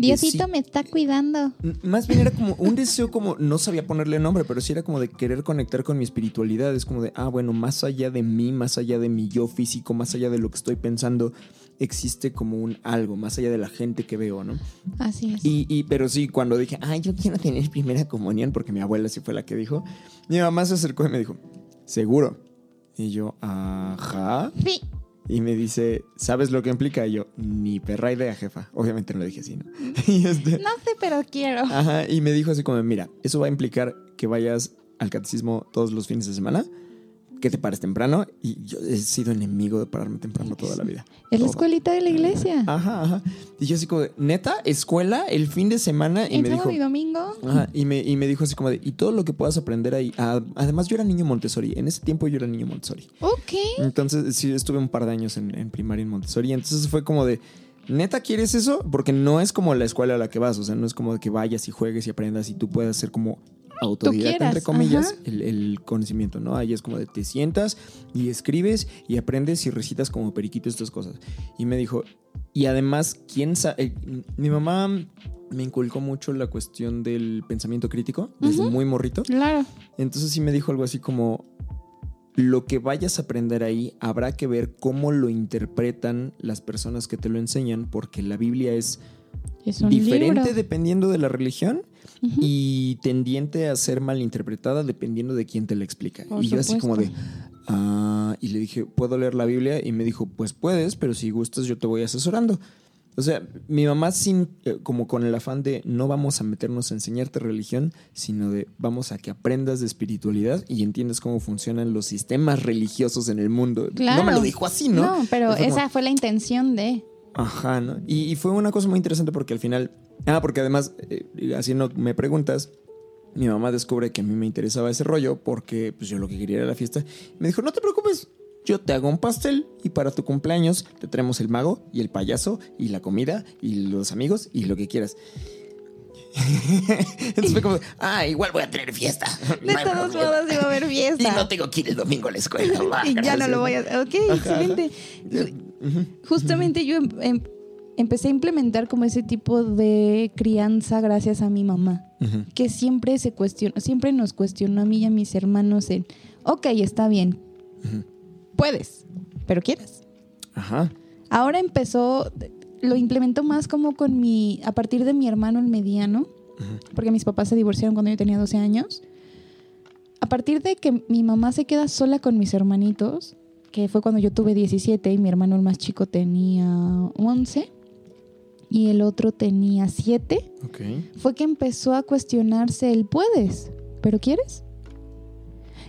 Diosito sí. me está cuidando. Más bien era como un deseo como, no sabía ponerle nombre, pero sí era como de querer conectar con mi espiritualidad. Es como de, ah, bueno, más allá de mí, más allá de mi yo físico, más allá de lo que estoy pensando, existe como un algo, más allá de la gente que veo, ¿no? Así es. Y, y pero sí, cuando dije, ah, yo quiero tener primera comunión, porque mi abuela sí fue la que dijo, mi mamá se acercó y me dijo, ¿seguro? Y yo, ajá. Sí. Y me dice, ¿sabes lo que implica? Y yo, ni perra idea, jefa. Obviamente no le dije así, ¿no? Y este, No sé, pero quiero. Ajá, y me dijo así como, mira, eso va a implicar que vayas al catecismo todos los fines de semana, que te pares temprano, y yo he sido enemigo de pararme temprano toda la vida. Es la escuelita de la iglesia. Ajá, ajá. Y yo así como, de, neta, escuela, el fin de semana, y me sábado dijo... y domingo. Ajá, y me, y me dijo así como de, y todo lo que puedas aprender ahí. Ah, además, yo era niño Montessori. En ese tiempo yo era niño Montessori. Ok. Entonces, sí, estuve un par de años en, en primaria en Montessori. Entonces fue como de, ¿neta quieres eso? Porque no es como la escuela a la que vas. O sea, no es como que vayas y juegues y aprendas y tú puedas ser como autodidacta, entre comillas, el, el conocimiento, ¿no? Ahí es como de te sientas y escribes y aprendes y recitas como periquito estas cosas. Y me dijo, y además, ¿quién sabe? Mi mamá me inculcó mucho la cuestión del pensamiento crítico desde muy morrito. Claro. Entonces sí me dijo algo así como, lo que vayas a aprender ahí habrá que ver cómo lo interpretan las personas que te lo enseñan, porque la Biblia es diferente libro. dependiendo de la religión Y tendiente a ser malinterpretada dependiendo de quién te la explica. Por y yo así como de, ah, y le dije, ¿puedo leer la Biblia? Y me dijo, pues puedes, pero si gustas yo te voy asesorando. O sea, mi mamá sin, eh, como con el afán de no vamos a meternos a enseñarte religión, sino de vamos a que aprendas de espiritualidad y entiendas cómo funcionan los sistemas religiosos en el mundo. Claro. No me lo dijo así, ¿no? No, pero Fue como- esa fue la intención de. Ajá, ¿no? Y, y fue una cosa muy interesante porque al final. Ah, porque además, eh, haciendo me preguntas, mi mamá descubre que a mí me interesaba ese rollo porque pues, yo lo que quería era la fiesta. Me dijo: No te preocupes, yo te hago un pastel y para tu cumpleaños te traemos el mago y el payaso y la comida y los amigos y lo que quieras. Entonces fue como: Ah, igual voy a tener fiesta. De No todos modos iba a haber Y fiesta. no tengo que ir el domingo a la escuela. Y ya no lo voy a hacer. Ok, Ajá, excelente. Justamente yo em- em- empecé a implementar como ese tipo de crianza gracias a mi mamá. Que siempre se cuestiona, siempre nos cuestionó a mí y a mis hermanos en, ok, está bien, puedes, pero quieres. Ajá. Ahora empezó, lo implementó más como con mi, a partir de mi hermano el mediano, porque mis papás se divorciaron cuando yo tenía 12 años. A partir de que mi mamá se queda sola con mis hermanitos, que fue cuando yo tuve 17 y mi hermano el más chico tenía 11 y el otro tenía 7, Ok. fue que empezó a cuestionarse el puedes, pero quieres.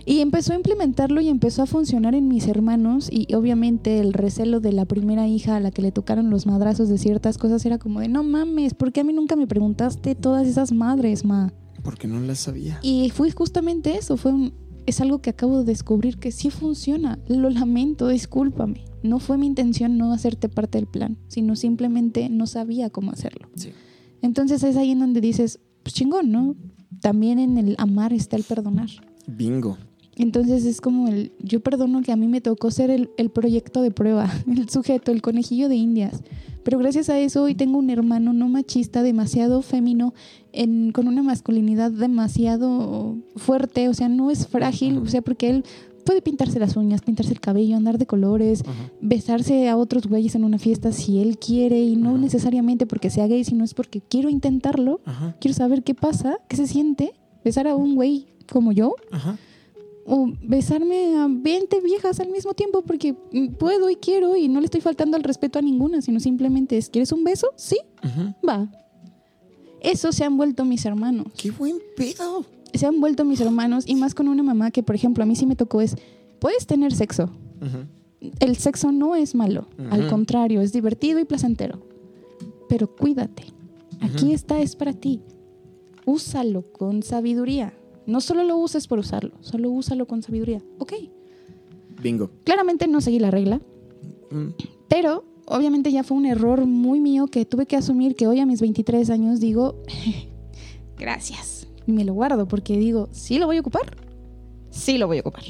Y empezó a implementarlo y empezó a funcionar en mis hermanos y obviamente el recelo de la primera hija a la que le tocaron los madrazos de ciertas cosas era como de no mames, ¿por qué a mí nunca me preguntaste todas esas madres, ma? Porque no la sabía. Y fue justamente eso, fue un- es algo que acabo de descubrir que sí funciona. Lo lamento, discúlpame. No fue mi intención no hacerte parte del plan, sino simplemente no sabía cómo hacerlo. Sí. Entonces es ahí en donde dices, pues chingón, ¿no? También en el amar está el perdonar. Bingo. Entonces es como el, yo perdono que a mí me tocó ser el, el proyecto de prueba, el sujeto, el conejillo de indias. Pero gracias a eso hoy tengo un hermano no machista, demasiado fémino, en, con una masculinidad demasiado fuerte, o sea, no es frágil, o sea, porque él puede pintarse las uñas, pintarse el cabello, andar de colores, Ajá. besarse a otros güeyes en una fiesta si él quiere y no Ajá. necesariamente porque sea gay, sino es porque quiero intentarlo, Ajá. quiero saber qué pasa, qué se siente besar a un güey como yo o besarme a 20 viejas al mismo tiempo porque puedo y quiero y no le estoy faltando al respeto a ninguna, sino simplemente es, ¿quieres un beso? Sí, va. Eso se han vuelto mis hermanos. ¡Qué buen pedo! Se han vuelto mis hermanos y más con una mamá que, por ejemplo, a mí sí me tocó es, puedes tener sexo. El sexo no es malo, al contrario, es divertido y placentero. Pero cuídate. Aquí está, es para ti. Úsalo con sabiduría. No solo lo uses por usarlo, solo úsalo con sabiduría. Ok. Bingo. Claramente no seguí la regla, Mm. pero obviamente ya fue un error muy mío que tuve que asumir que hoy a mis 23 años digo, gracias. Y me lo guardo porque digo, ¿sí lo voy a ocupar? Sí lo voy a ocupar.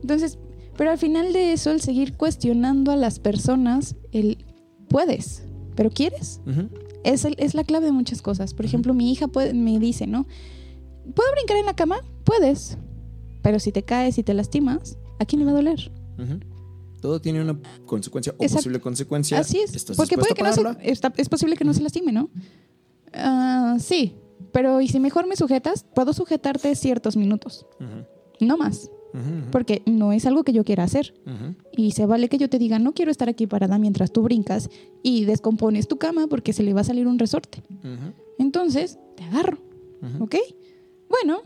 Entonces, pero al final de eso, el seguir cuestionando a las personas, el puedes, pero quieres, es, el- es la clave de muchas cosas. Por ejemplo, mi hija puede- me dice, ¿no? ¿Puedo brincar en la cama? Puedes. Pero si te caes y te lastimas, ¿a quién le va a doler? Todo tiene una consecuencia o Exacto. posible consecuencia. Así es. ¿Estás Porque puede que no se, está- es posible que no se lastime, ¿no? Ah, sí. Pero ¿y si mejor me sujetas? Puedo sujetarte ciertos minutos. No más. Porque no es algo que yo quiera hacer. Y se vale que yo te diga, no quiero estar aquí parada mientras tú brincas y descompones tu cama porque se le va a salir un resorte. Entonces, te agarro. ¿ok? Bueno,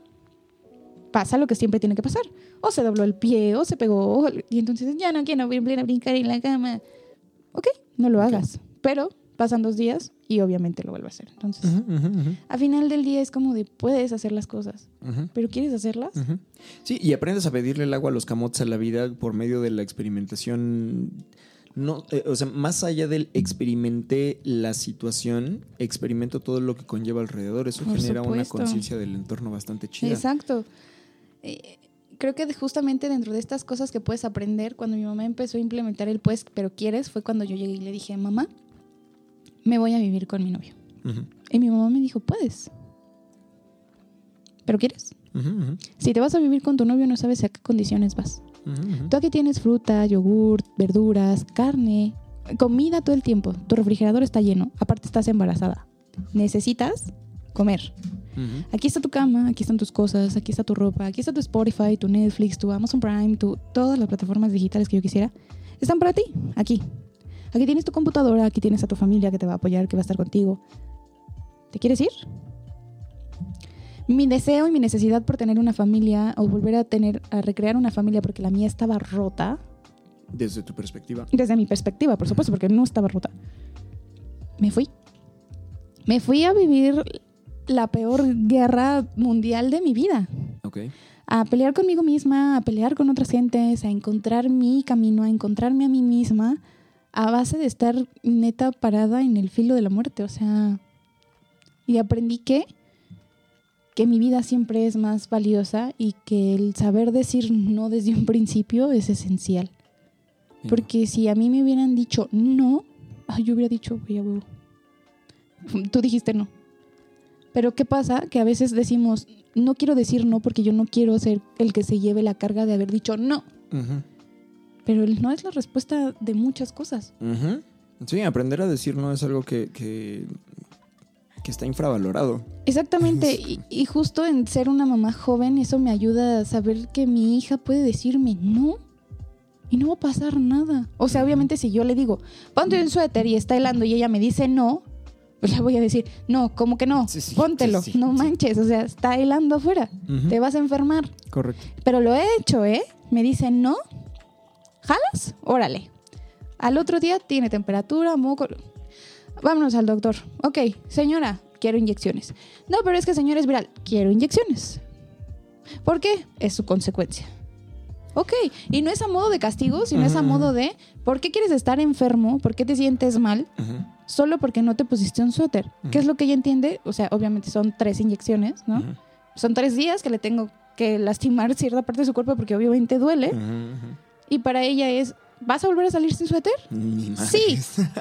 pasa lo que siempre tiene que pasar. O se dobló el pie, o se pegó, y entonces ya no quiero volver a brincar en la cama. Ok, no lo hagas. Pero pasan dos días y obviamente lo vuelvo a hacer. Entonces. Ajá. a final del día es como de, puedes hacer las cosas, pero ¿quieres hacerlas? Sí, y aprendes a pedirle el agua a los camotes a la vida por medio de la experimentación. No, eh, o sea, más allá del experimenté la situación, experimento todo lo que conlleva alrededor. Eso Por genera una conciencia del entorno bastante chida. Exacto. Eh, creo que justamente dentro de estas cosas que puedes aprender, cuando mi mamá empezó a implementar el pues, pero quieres, fue cuando yo llegué y le dije, mamá, me voy a vivir con mi novio. Ujú, Y mi mamá me dijo, puedes. ¿Pero quieres? Si te vas a vivir con tu novio, no sabes a qué condiciones vas. Tú aquí tienes fruta, yogur, verduras, carne, comida todo el tiempo. Tu refrigerador está lleno. Aparte estás embarazada. Necesitas comer. Aquí está tu cama, aquí están tus cosas, aquí está tu ropa, aquí está tu Spotify, tu Netflix, tu Amazon Prime, tu, todas las plataformas digitales que yo quisiera. Están para ti, aquí. Aquí tienes tu computadora, aquí tienes a tu familia que te va a apoyar, que va a estar contigo. ¿Te quieres ir? Mi deseo y mi necesidad por tener una familia o volver a tener, a recrear una familia porque la mía estaba rota, Desde tu perspectiva. desde mi perspectiva, por supuesto, porque no estaba rota. Me fui. Me fui a vivir la peor guerra mundial de mi vida. Ok. A pelear conmigo misma, a pelear con otras gentes, a encontrar mi camino, a encontrarme a mí misma, a base de estar neta parada en el filo de la muerte. O sea, y aprendí que, que mi vida siempre es más valiosa y que el saber decir no desde un principio es esencial. Porque si a mí me hubieran dicho no, yo hubiera dicho, güey, a huevo. Tú dijiste no. Pero ¿qué pasa? Que a veces decimos, no quiero decir no porque yo no quiero ser el que se lleve la carga de haber dicho no. Pero el no es la respuesta de muchas cosas. Sí, aprender a decir no es algo que, que, que está infravalorado. Exactamente. Y, y justo en ser una mamá joven, eso me ayuda a saber que mi hija puede decirme no. Y no va a pasar nada. O sea, obviamente si yo le digo, ponte un suéter y está helando y ella me dice no, pues le voy a decir, no, ¿cómo que no? Sí, sí, Póntelo, sí, no manches, o sea, está helando afuera, te vas a enfermar. Correcto. Pero lo he hecho, ¿eh? Me dicen, no, ¿jalas? Órale. Al otro día tiene temperatura, moco. Vámonos al doctor. Ok, señora, quiero inyecciones. No, pero es que señor es viral, quiero inyecciones. ¿Por qué? Es su consecuencia. Ok, y no es a modo de castigo, sino es a modo de ¿por qué quieres estar enfermo? ¿Por qué te sientes mal? Solo porque no te pusiste un suéter. ¿Qué es lo que ella entiende? O sea, obviamente son tres inyecciones, ¿no? Son tres días que le tengo que lastimar cierta parte de su cuerpo porque obviamente duele. Y para ella es, ¿vas a volver a salir sin suéter? Sí.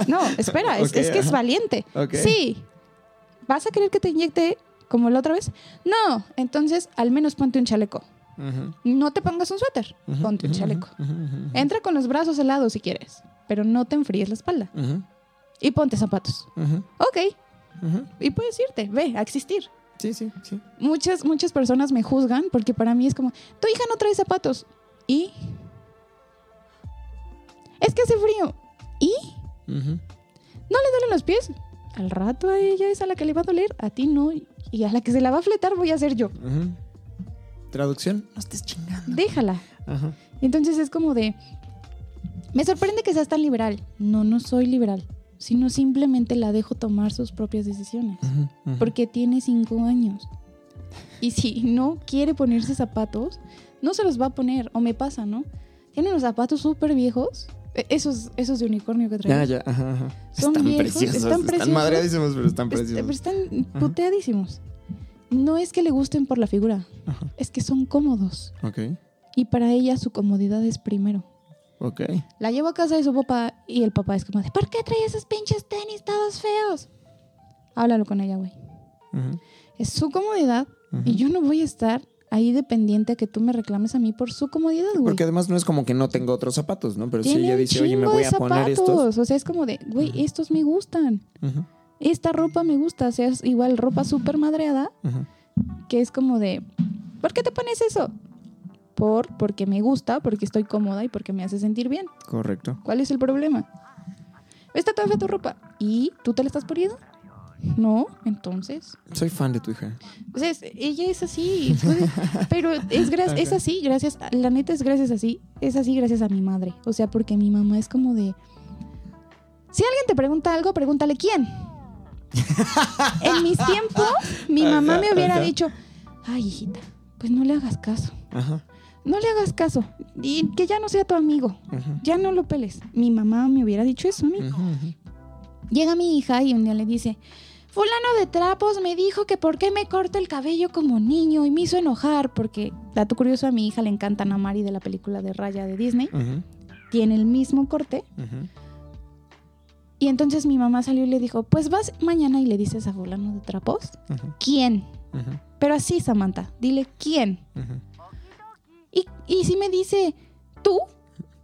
No, espera, es, que es valiente. Sí. ¿Vas a querer que te inyecte como la otra vez? No. Entonces, al menos ponte un chaleco. No te pongas un suéter, ponte un chaleco. Entra con los brazos helados si quieres, pero no te enfríes la espalda. Y ponte zapatos. Ok. Y puedes irte, ve, a existir. Sí, sí, sí. Muchas, muchas personas me juzgan porque para mí es como, tu hija no trae zapatos. ¿Y? Es que hace frío. ¿Y? ¿No le duelen los pies? Al rato a ella es a la que le va a doler, a ti no. Y a la que se la va a fletar voy a ser yo. Traducción, no estés chingando. Déjala. Ajá. Entonces es como de, me sorprende que seas tan liberal. No, no soy liberal, sino simplemente la dejo tomar sus propias decisiones. Porque tiene cinco años. Y si no quiere ponerse zapatos, no se los va a poner. O me pasa, ¿no? Tiene unos zapatos súper viejos. e- Esos, esos de unicornio que traen. Ya, ya, ajá, ajá. Son están viejos, preciosos. están Están, preciosos. madreadísimos, pero están Est- preciosos. pero están puteadísimos. No es que le gusten por la figura, Ajá. es que son cómodos. Ok, Y para ella su comodidad es primero. ok. La llevo a casa de su papá y el papá es como de, ¿por qué trae esos pinches tenis todos feos? Háblalo con ella, güey. Es su comodidad y yo no voy a estar ahí dependiente a que tú me reclames a mí por su comodidad, güey. Porque además no es como que no tenga otros zapatos, ¿no? Pero si ella dice, oye, me voy a poner estos. zapatos. O sea, es como de, güey, estos me gustan. Ujú, Esta ropa me gusta. O sea, es igual ropa súper madreada, que es como de, ¿por qué te pones eso? Por, porque me gusta, porque estoy cómoda y porque me hace sentir bien. Correcto. ¿Cuál es el problema? Está toda fea tu ropa. ¿Y tú te la estás poniendo? No, entonces. Soy fan de tu hija. O sea, es- ella es así. pero es, es así, gracias. La neta es gracias así. Es así gracias a mi madre. O sea, porque mi mamá es como de. Si alguien te pregunta algo, pregúntale quién. En mis tiempos, mi mamá me hubiera ajá. dicho: Ay, hijita, pues no le hagas caso. Ajá. No le hagas caso. Y que ya no sea tu amigo. Ya no lo peles. Mi mamá me hubiera dicho eso a mí. Llega mi hija y un día le dice, fulano de trapos me dijo que por qué me corto el cabello como niño y me hizo enojar porque, dato curioso, a mi hija le encanta Ana Mari de la película de Raya de Disney. Tiene el mismo corte. ujú. Y entonces mi mamá salió y le dijo, pues vas mañana y le dices a fulano de trapos, ¿quién? Pero así, Samantha, dile, ¿quién? Y, y si me dice, ¿tú?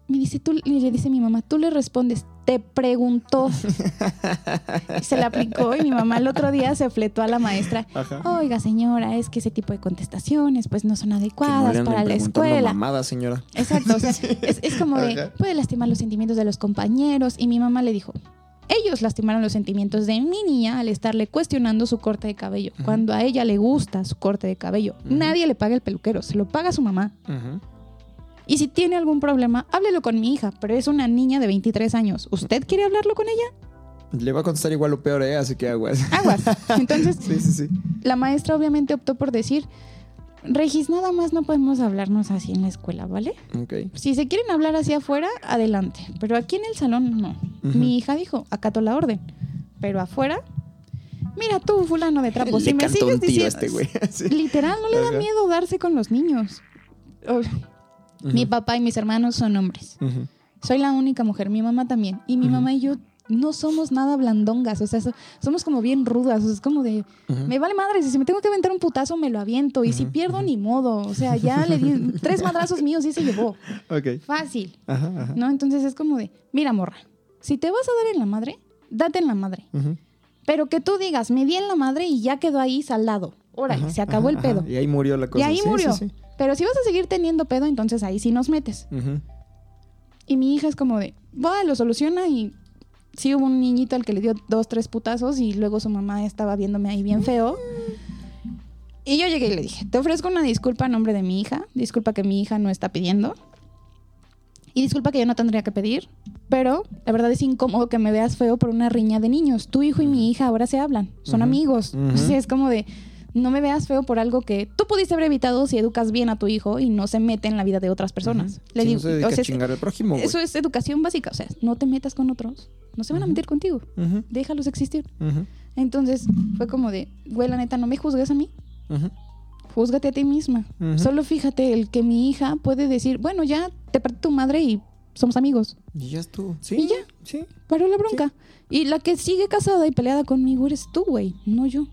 Me dice, tú, y le dice mi mamá, tú le respondes, te preguntó. Y se la aplicó y mi mamá el otro día se fletó a la maestra. Ajá. Oiga, señora, es que ese tipo de contestaciones pues no son no adecuadas para la escuela. mamada, señora. Exacto, o sea, es, es como de, puede lastimar los sentimientos de los compañeros. Y mi mamá le dijo, ellos lastimaron los sentimientos de mi niña al estarle cuestionando su corte de cabello. Cuando a ella le gusta su corte de cabello, nadie le paga el peluquero, se lo paga su mamá. Y si tiene algún problema, háblelo con mi hija, pero es una niña de 23 años. ¿Usted quiere hablarlo con ella? Le va a contestar igual o peor, ¿eh? Así que aguas. Aguas. Entonces, Sí, sí, sí. la maestra obviamente optó por decir, Regis, nada más no podemos hablarnos así en la escuela, ¿vale? Ok. Si se quieren hablar hacia afuera, adelante. Pero aquí en el salón, no. Mi hija dijo, acato la orden. Pero afuera, mira tú, fulano de trapo, si me sigues a diciendo... este. Literal, no le da miedo darse con los niños. Oh, Mi papá y mis hermanos son hombres. Soy la única mujer, mi mamá también. Y mi mamá y yo no somos nada blandongas, o sea, so- somos como bien rudas, o sea, es como de, me vale madre, si me tengo que aventar un putazo me lo aviento, y si pierdo ni modo, o sea, ya le di tres madrazos míos y se llevó, Ok. fácil, Ajá, ajá. ¿no? Entonces es como de, mira morra, si te vas a dar en la madre, date en la madre, pero que tú digas, me di en la madre y ya quedó ahí saldado, órale, se acabó el pedo. Y ahí murió la Y cosa. ahí Sí, sí, murió. sí. Pero si vas a seguir teniendo pedo, entonces ahí sí nos metes. Y mi hija es como de, va, lo soluciona y sí hubo un niñito al que le dio dos, tres putazos y luego su mamá estaba viéndome ahí bien feo. Y yo llegué y le dije, te ofrezco una disculpa a nombre de mi hija, disculpa que mi hija no está pidiendo y disculpa que yo no tendría que pedir, Pero la verdad es incómodo que me veas feo por una riña de niños. Tu hijo y mi hija ahora se hablan, son amigos. O sea, es como de, no me veas feo por algo que tú pudiste haber evitado si educas bien a tu hijo y no se mete en la vida de otras personas. Le Sí, digo, no se dedica o sea, a chingar al prójimo, eso es educación básica. O sea, no te metas con otros. No se van a meter contigo. Ujú, Déjalos existir. Entonces fue como de, güey, la neta, no me juzgues a mí. Júzgate a ti misma. Solo fíjate el que mi hija puede decir, bueno, ya te partí tu madre y somos amigos. Y ya estuvo. Sí. Y ya. Sí. Paró la bronca. Y la que sigue casada y peleada conmigo eres tú, güey, no yo.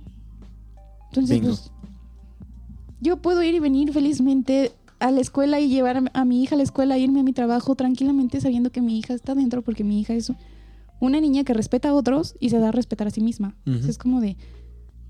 Entonces, pues, yo puedo ir y venir felizmente a la escuela y llevar a, mi hija a la escuela, irme a mi trabajo tranquilamente sabiendo que mi hija está dentro porque mi hija es una niña que respeta a otros y se da a respetar a sí misma. Entonces, es como de...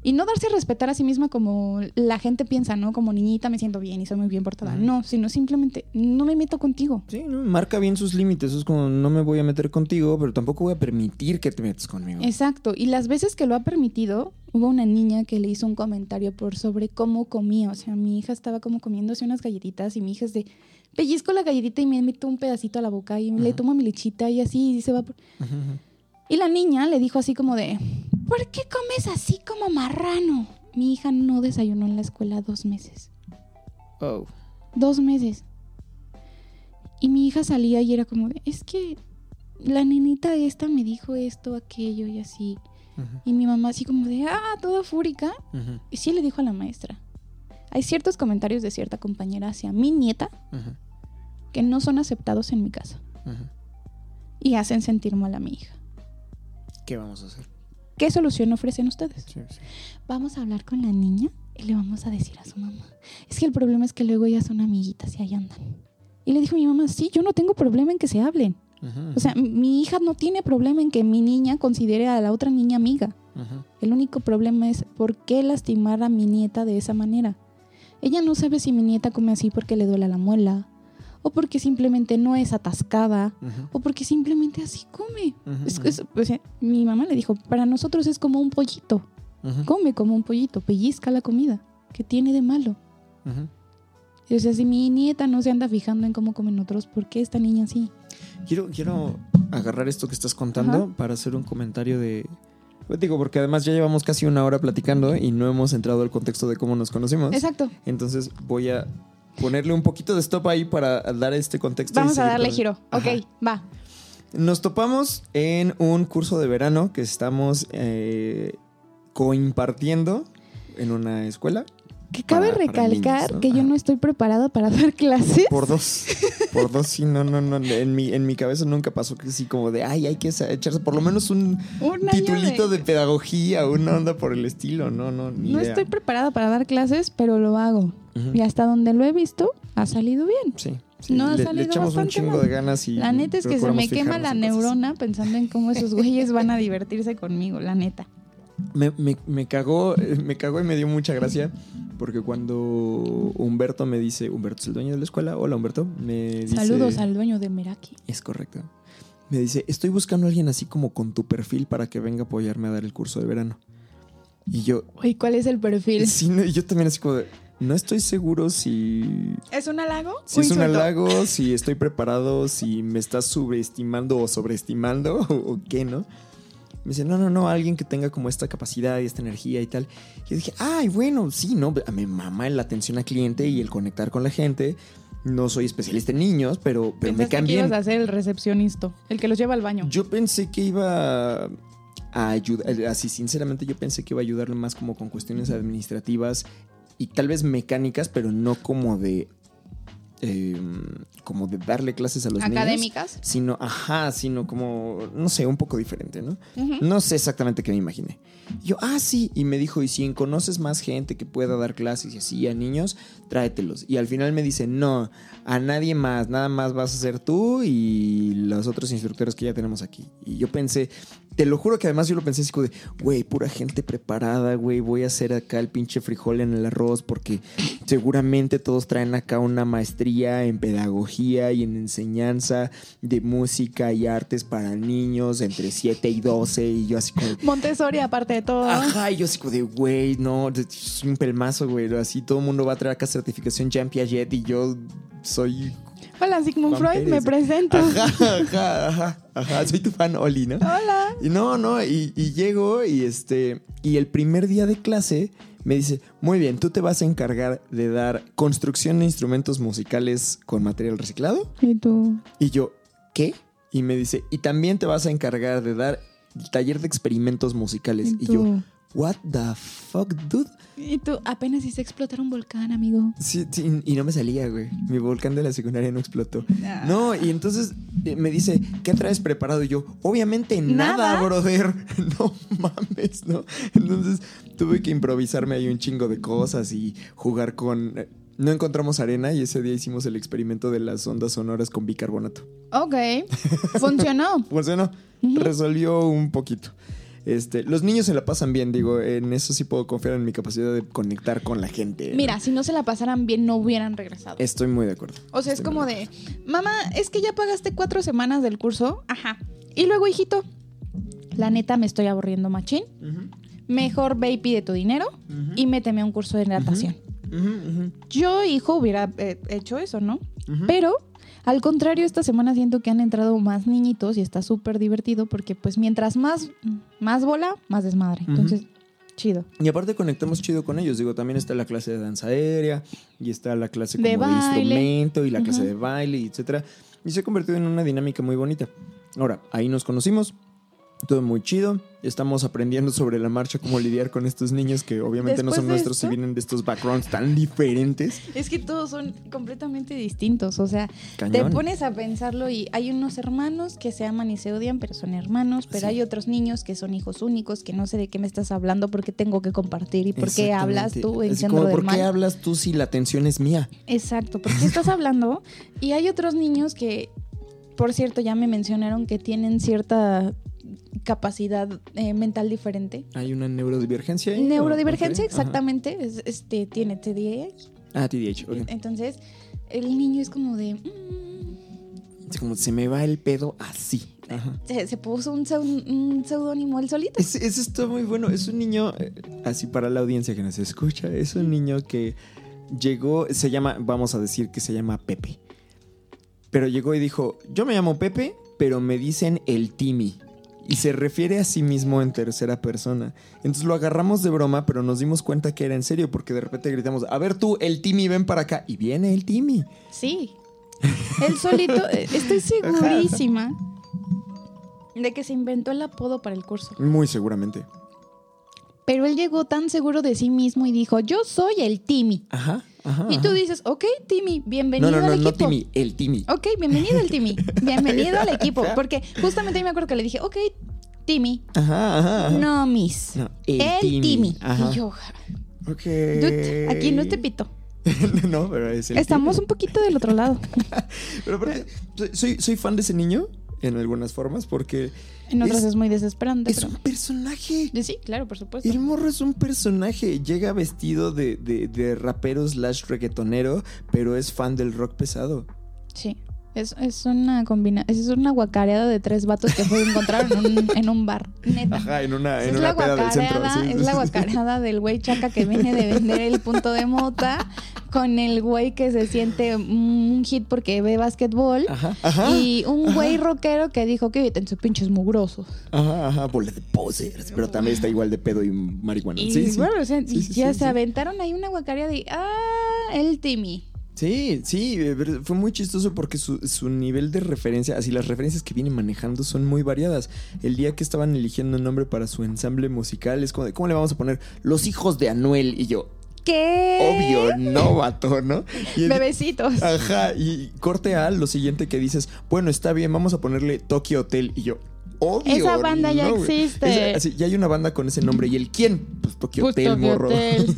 Y no darse a respetar a sí misma como la gente piensa, ¿no? Como niñita me siento bien y soy muy bien portada. Ujú. No, sino simplemente no me meto contigo. Sí, ¿no? marca bien sus límites. Es como, no me voy a meter contigo, pero tampoco voy a permitir que te metas conmigo. Exacto. Y las veces que lo ha permitido, hubo una niña que le hizo un comentario por sobre cómo comía. O sea, mi hija estaba como comiéndose unas galletitas y mi hija es de pellizco la galletita y me meto un pedacito a la boca y le tomo mi lechita y así y se va. por- ujú. Y la niña le dijo así como de, ¿por qué comes así como marrano? Mi hija no desayunó en la escuela dos meses. Oh. Dos meses. Y mi hija salía y era como de, es que la nenita esta me dijo esto, aquello y así. Ujú, Y mi mamá así como de, ah, toda fúrica. Y sí le dijo a la maestra. Hay ciertos comentarios de cierta compañera hacia mi nieta que no son aceptados en mi casa y hacen sentir mal a mi hija. ¿Qué vamos a hacer? ¿Qué solución ofrecen ustedes? Sí, sí. Vamos a hablar con la niña y le vamos a decir a su mamá. Es que el problema es que luego ellas son amiguitas y ahí andan. Y le dijo mi mamá, sí, yo no tengo problema en que se hablen. O sea, mi hija no tiene problema en que mi niña considere a la otra niña amiga. El único problema es por qué lastimar a mi nieta de esa manera. Ella no sabe si mi nieta come así porque le duele la muela, o porque simplemente no es atascada, o porque simplemente así come. ujú, Es- es- o sea, mi mamá le dijo, para nosotros es como un pollito, come como un pollito, pellizca la comida, ¿qué tiene de malo? O sea, si mi nieta no se anda fijando en cómo comen otros, ¿por qué esta niña así? Quiero, quiero agarrar esto que estás contando para hacer un comentario de. Digo, porque además ya llevamos casi una hora platicando y no hemos entrado al contexto de cómo nos conocimos. Exacto. Entonces voy a ponerle un poquito de stop ahí para dar este contexto. Vamos a darle con- giro. Ajá. Ok, va. Nos topamos en un curso de verano que estamos eh, coimpartiendo en una escuela. Que cabe Para- para recalcar niños, ¿no? que yo no estoy preparada para dar clases. Por dos. Por dos, sí, no, no, no. En mi, en mi cabeza nunca pasó que sí, como de, ay, hay que echarse por lo menos un titulito de... pedagogía, una onda por el estilo. No, no, ni No idea. estoy preparada para dar clases, pero lo hago. Y hasta donde lo he visto, ha salido bien. Sí, sí. No, ha le, le salido echamos un chingo mal. de ganas y. La neta es que se me quema la cosas. neurona pensando en cómo esos güeyes van a divertirse conmigo, la neta. Me, me, me cagó, me cagó y me dio mucha gracia porque cuando Humberto me dice, Humberto es el dueño de la escuela, hola Humberto, me dice, Saludos al dueño de Meraki. es correcto, me dice, estoy buscando a alguien así como con tu perfil para que venga a apoyarme a dar el curso de verano. Y yo, Oye, ¿cuál es el perfil? sí, y yo también así como de, no estoy seguro si, ¿Es un halago? si es un halago, si estoy preparado, si me estás subestimando o sobreestimando o, o qué, ¿no? Me dice, no, no, no, alguien que tenga como esta capacidad y esta energía y tal. Y yo dije, ay, bueno, sí, ¿no? A mi mamá la atención al cliente y el conectar con la gente. No soy especialista en niños, pero, pero me Pensaste que cambian. ibas a ser el recepcionista, el que los lleva al baño. Yo pensé que iba a ayudar, así sinceramente yo pensé que iba a ayudarle más como con cuestiones administrativas y tal vez mecánicas, pero no como de... eh, como de darle clases a los niños. Académicas. Sino, ajá, sino como, no sé, un poco diferente, ¿no? Ujú. No sé exactamente qué me imaginé. Yo, ah, sí. Y me dijo, y si conoces más gente que pueda dar clases y así a niños, tráetelos. Y al final me dice, no, a nadie más, nada más vas a ser tú y los otros instructores que ya tenemos aquí. Y yo pensé, te lo juro que además yo lo pensé así como de, güey, pura gente preparada, güey, voy a hacer acá el pinche frijol en el arroz porque seguramente todos traen acá una maestría en pedagogía y en enseñanza de música y artes para niños entre 7 y 12 y yo así como... Montessori, aparte de todo. Ajá, y yo así como de, güey, no, soy un pelmazo, güey. Así todo el mundo va a traer acá certificación Jean Piaget y yo soy Hola, Sigmund Freud, me presento. Ajá, ajá, ajá, ajá, soy tu fan, Oli, ¿no? Hola. Y no, no, y, y llego y este, y el primer día de clase me dice, muy bien, tú te vas a encargar de dar construcción de instrumentos musicales con material reciclado. ¿Y tú? Y yo, ¿qué? Y me dice, y también te vas a encargar de dar taller de experimentos musicales. ¿Y Y yo? What the fuck, dude? Y tú, apenas hice explotar un volcán, amigo. Sí, sí, y no me salía, güey. Mi volcán de la secundaria no explotó. No, y entonces eh, me dice, ¿qué traes preparado? Y yo, obviamente nada, Nada. brother. No mames, ¿no? Entonces tuve que improvisarme ahí un chingo de cosas y jugar con... eh, No encontramos arena y ese día hicimos el experimento de las ondas sonoras con bicarbonato. Ok. Funcionó. Funcionó, resolvió un poquito. Este, los niños se la pasan bien, digo, en eso sí puedo confiar en mi capacidad de conectar con la gente. ¿no? Mira, si no se la pasaran bien, no hubieran regresado. Estoy muy de acuerdo. O sea, es como de, mamá, es que ya pagaste cuatro semanas del curso. Ajá. Y luego, hijito, la neta me estoy aburriendo machín. Mejor ve y pide tu dinero y méteme a un curso de natación. Yo, hijo, hubiera eh, hecho eso, ¿no? Pero, al contrario, esta semana siento que han entrado más niñitos y está súper divertido porque, pues, mientras más, más bola, más desmadre. Entonces, chido. Y aparte conectamos chido con ellos. Digo, también está la clase de danza aérea y está la clase como De instrumento y la clase de baile, etcétera. Y se ha convertido en una dinámica muy bonita. Ahora, ahí nos conocimos. Todo muy chido. Estamos aprendiendo sobre la marcha cómo lidiar con estos niños que obviamente no son nuestros esto- y vienen de estos backgrounds tan diferentes. Es que todos son completamente distintos. O sea, Cañón. te pones a pensarlo y hay unos hermanos que se aman y se odian, pero son hermanos. Pero Sí. hay otros niños que son hijos únicos, que no sé de qué me estás hablando, porque tengo que compartir y por qué hablas tú en centro como, ¿Por qué mal. hablas tú si la atención es mía? Exacto, ¿por qué estás hablando? Y hay otros niños que, por cierto, ya me mencionaron que tienen cierta capacidad eh, mental diferente. ¿Hay una neurodivergencia ahí? Neurodivergencia, exactamente. es- este, tiene TDAH. Ah, TDAH, ok. Entonces, el niño es como de... mm, Así como se me va el pedo así. Ajá. se, se puso un, un seudónimo él solito. Ese, ese está muy bueno. Es un niño, eh, así para la audiencia que nos escucha, es un niño que llegó, se llama, vamos a decir que se llama Pepe. Pero llegó y dijo, yo me llamo Pepe, pero me dicen el Timmy. Y se refiere a sí mismo en tercera persona. Entonces lo agarramos de broma, pero nos dimos cuenta que era en serio, porque de repente gritamos, a ver tú, el Timmy, ven para acá. Y viene el Timmy. Sí. Él solito, estoy segurísima de que se inventó el apodo para el curso. Muy seguramente. Pero él llegó tan seguro de sí mismo y dijo, yo soy el Timmy. Ajá, ajá. Y tú dices, ok, Timmy, bienvenido No, no, no, al no equipo. Timmy, el Timmy. Ok, bienvenido al Timmy. Bienvenido al equipo. Porque justamente me acuerdo que le dije, ok, Timmy. Ajá, ajá. ajá. No, Miss. No, el, el Timmy. Timmy. Ajá. Y yo, Ok. dude, aquí no te pito. no, pero es el Estamos Timmy. un poquito del otro lado. Pero aparte, soy, soy fan de ese niño en algunas formas porque En otras Es- es, muy desesperante. es pero... un personaje. Sí, claro, por supuesto. El morro es un personaje. Llega vestido de, de, de rapero slash reggaetonero, pero es fan del rock pesado. Sí. Es, es una combina es una guacareada de tres vatos que se encontraron en un, en un bar. Neta. Ajá, en una, en es una la peda del centro. guacareada, sí, es la guacareada del güey chaca que viene de vender el punto de mota con el güey que se siente un hit porque ve básquetbol Ajá, ajá. y un güey ajá. rockero que dijo que sus pinches mugrosos. Ajá, ajá, bola de posers. Pero también está igual de pedo y marihuana. Y sí, sí. bueno, o sea, Sí, y sí, ya sí, se sí. aventaron ahí una guacareada de ah, el Timmy. Sí, sí, eh, fue muy chistoso porque su, su nivel de referencia, así las referencias que viene manejando son muy variadas. El día que estaban eligiendo un nombre para su ensamble musical es como de, ¿cómo le vamos a poner? Los hijos de Anuel. Y yo, ¿Qué? obvio, no, vato, ¿no? El- Bebecitos. Ajá, y corte a lo siguiente que dices, bueno, está bien, vamos a ponerle Tokyo Hotel. Y yo, Esa banda ya no, existe. Esa- así, ya hay una banda con ese nombre. ¿Y el quién? Pues Tokyo Pues Hotel, Tokyo morro. Hotel.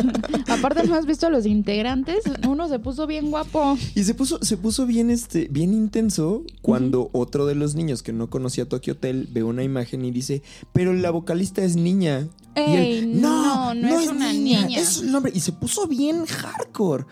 Aparte, ¿no has visto a los integrantes? Uno se puso bien guapo. Y se puso, se puso bien, este, bien intenso cuando otro de los niños que no conocía Tokyo Hotel ve una imagen y dice, pero la vocalista es niña. y Ey, él, no, no es una niña". Es un nombre. Y se puso bien hardcore.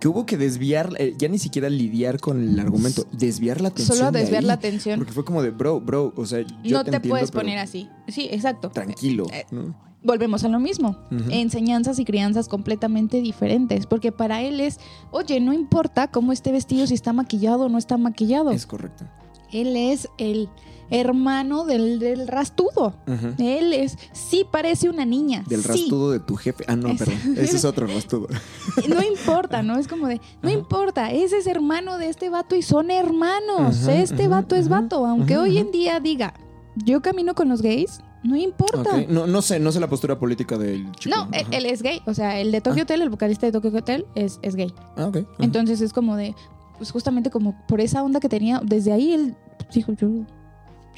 Que hubo que desviar, eh, ya ni siquiera lidiar con el argumento, desviar la atención. Solo de desviar ahí. la atención. Porque fue como de, bro, bro, o sea, yo no te, entiendo, puedes poner así. Sí, exacto. Tranquilo, Eh, ¿no? volvemos a lo mismo. Enseñanzas y crianzas completamente diferentes. Porque para él es, oye, no importa cómo esté vestido, si está maquillado o no está maquillado. Es correcto. Él es el hermano del, del rastudo. Él es, sí parece una niña. Del sí. rastudo de tu jefe. Ah, no, Es- perdón. Ese es otro rastudo. No importa, ¿no? Es como de, no importa, ese es hermano de este vato y son hermanos. Ajá, este vato es vato. Aunque hoy en día diga, yo camino con los gays, no importa. No, no sé, no sé la postura política del chico. No, él, es gay. O sea, el de Tokyo Hotel, el vocalista de Tokyo Hotel, es, es gay. Ah, ok. Ajá. Entonces es como de, pues justamente como por esa onda que tenía, desde ahí él dijo, yo,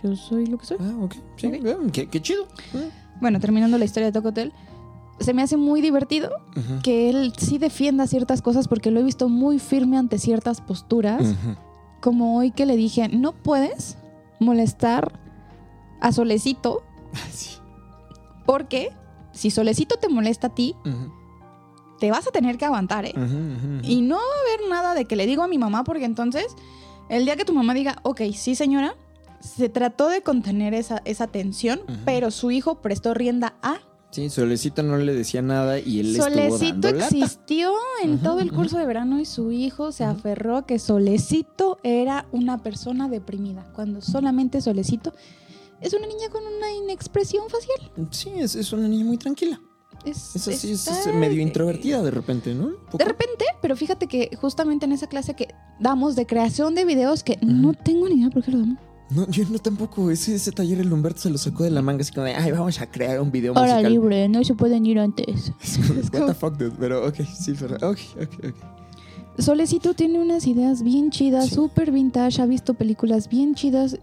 yo soy lo que soy. Ah, ok. Sí, bien, qué, qué chido. Bueno, terminando la historia de Tokyo Hotel, se me hace muy divertido que él sí defienda ciertas cosas porque lo he visto muy firme ante ciertas posturas. Como hoy que le dije, no puedes molestar a Solecito Sí. porque si Solecito te molesta a ti, te vas a tener que aguantar, ¿eh? Y no va a haber nada de que le digo a mi mamá porque entonces el día que tu mamá diga, ok, sí señora, se trató de contener esa, esa tensión, pero su hijo prestó rienda a... Sí, Solecito no le decía nada y él estuvo Solecito dando lata. existió en todo el curso de verano y su hijo se aferró a que Solecito era una persona deprimida, cuando solamente Solecito es una niña con una inexpresión facial. Sí, es, es una niña muy tranquila. Es, Es así, es, está- es medio introvertida de repente, ¿no? De repente, pero fíjate que justamente en esa clase que damos de creación de videos, que no tengo ni idea por qué lo damos. No, yo no tampoco. Ese, ese taller el Humberto se lo sacó de la manga, así como de, ay, vamos a crear un video Hora musical. libre, no se pueden ir antes. What the fuck, dude? Pero, ok, sí, pero, ok, ok, ok. Solecito tiene unas ideas bien chidas, Sí. súper vintage, ha visto películas bien chidas.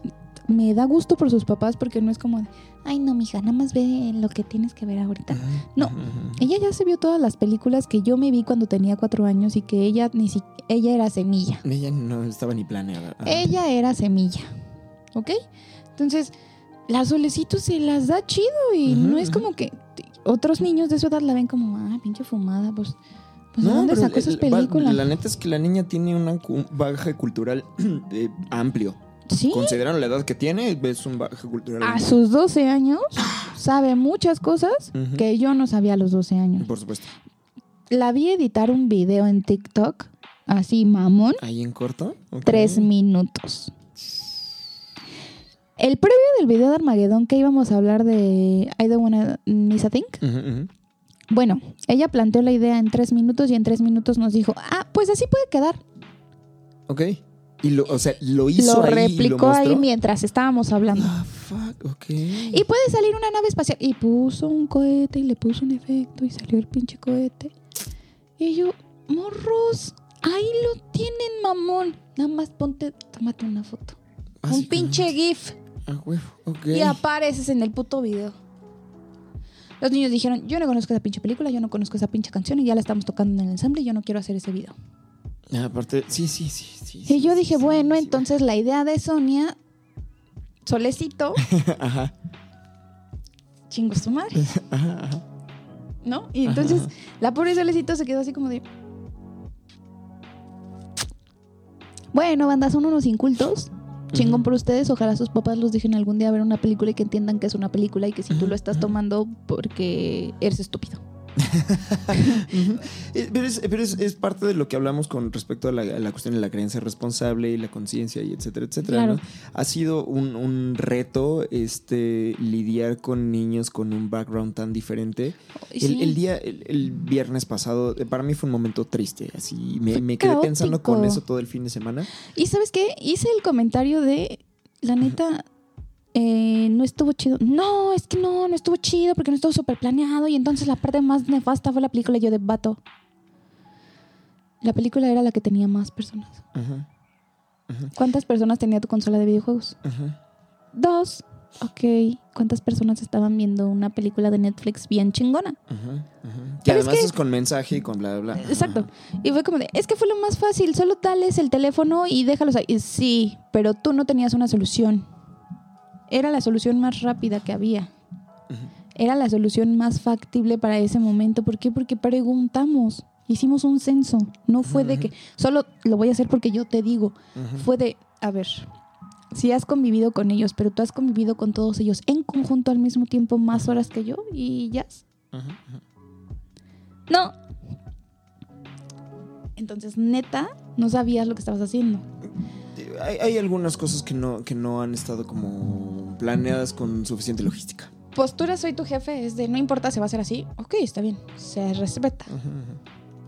Me da gusto por sus papás porque no es como de, ay no, mija, nada más ve lo que tienes que ver ahorita. No. Ella ya se vio todas las películas que yo me vi cuando tenía cuatro años y que ella ni si ella era semilla. Ella no estaba ni planeada. Ella era semilla. ¿Ok? Entonces, la Solecito se las da chido y no es como que otros niños de su edad la ven como, ah, pinche fumada, pues. Pues ¿de dónde pero sacó esas películas? La neta es que la niña tiene un bagaje cultural eh, amplio. Sí. Considerando la edad que tiene, es un bagaje cultural. A amplio. sus 12 años sabe muchas cosas que yo no sabía a los 12 años. Por supuesto. La vi editar un video en TikTok, así mamón, Ahí en corto. tres minutos. El previo del video de Armagedón que íbamos a hablar de I don't wanna miss a thing. Bueno, ella planteó la idea en tres minutos y en tres minutos nos dijo, ah, pues así puede quedar. Ok. Y lo, o sea, lo hizo lo ahí y lo replicó ahí mientras estábamos hablando. Ah, fuck, ok. Y puede salir una nave espacial. Y puso un cohete y le puso un efecto y salió el pinche cohete. Y yo, morros, ahí lo tienen, mamón. Nada más ponte, tómate una foto. Un pinche GIF. Ah, huevo, ok. Y apareces en el puto video. Los niños dijeron, yo no conozco esa pinche película, yo no conozco esa pinche canción y ya la estamos tocando en el ensamble y yo no quiero hacer ese video. Ah, aparte, sí, sí, sí. sí Y sí, yo sí, dije, sí, bueno, entonces la idea de Sonia, Solecito, Ajá, chingo su madre, ajá, ajá. ¿no? Y entonces Ajá. la pobre Solecito se quedó así como de... Bueno, banda, son unos incultos. Chingón por ustedes. Ojalá sus papás los dejen algún día ver una película y que entiendan que es una película y que si tú lo estás tomando porque eres estúpido. Eh, Pero, es, pero es, es parte de lo que hablamos con respecto a la, a la cuestión de la creencia responsable y la conciencia y etcétera, etcétera. Claro. ¿no? Ha sido un, un reto este, lidiar con niños con un background tan diferente. Y El, día, el, el viernes pasado, eh, para mí fue un momento triste. Así me, quedé pensando con eso todo el fin de semana. Y sabes qué? Hice el comentario de, la neta, eh, no estuvo chido. No, es que no, no estuvo chido porque no estuvo súper planeado. Y entonces la parte más nefasta fue la película yo de vato. La película era la que tenía más personas. Ajá, ¿Cuántas personas tenía tu consola de videojuegos? ajá. Dos. Ok. ¿Cuántas personas estaban viendo una película de Netflix bien chingona? Ajá, ajá. Que es además que- es con mensaje y con bla, bla, bla. Exacto. Y fue como de, es que fue lo más fácil, solo dales el teléfono y déjalos ahí. Y Sí, pero tú no tenías una solución. Era la solución más rápida que había. Era la solución más factible para ese momento. ¿Por qué? Porque preguntamos. Hicimos un censo. No fue de que solo lo voy a hacer porque yo te digo. Fue de, a ver, si has convivido con ellos, pero tú has convivido con todos ellos en conjunto al mismo tiempo más horas que yo y ya. No. Entonces, neta, no sabías lo que estabas haciendo. Hay, hay algunas cosas que no, que no han estado como planeadas con suficiente logística. Postura soy tu jefe, es de no importa si va a ser así. Ok, está bien, se respeta.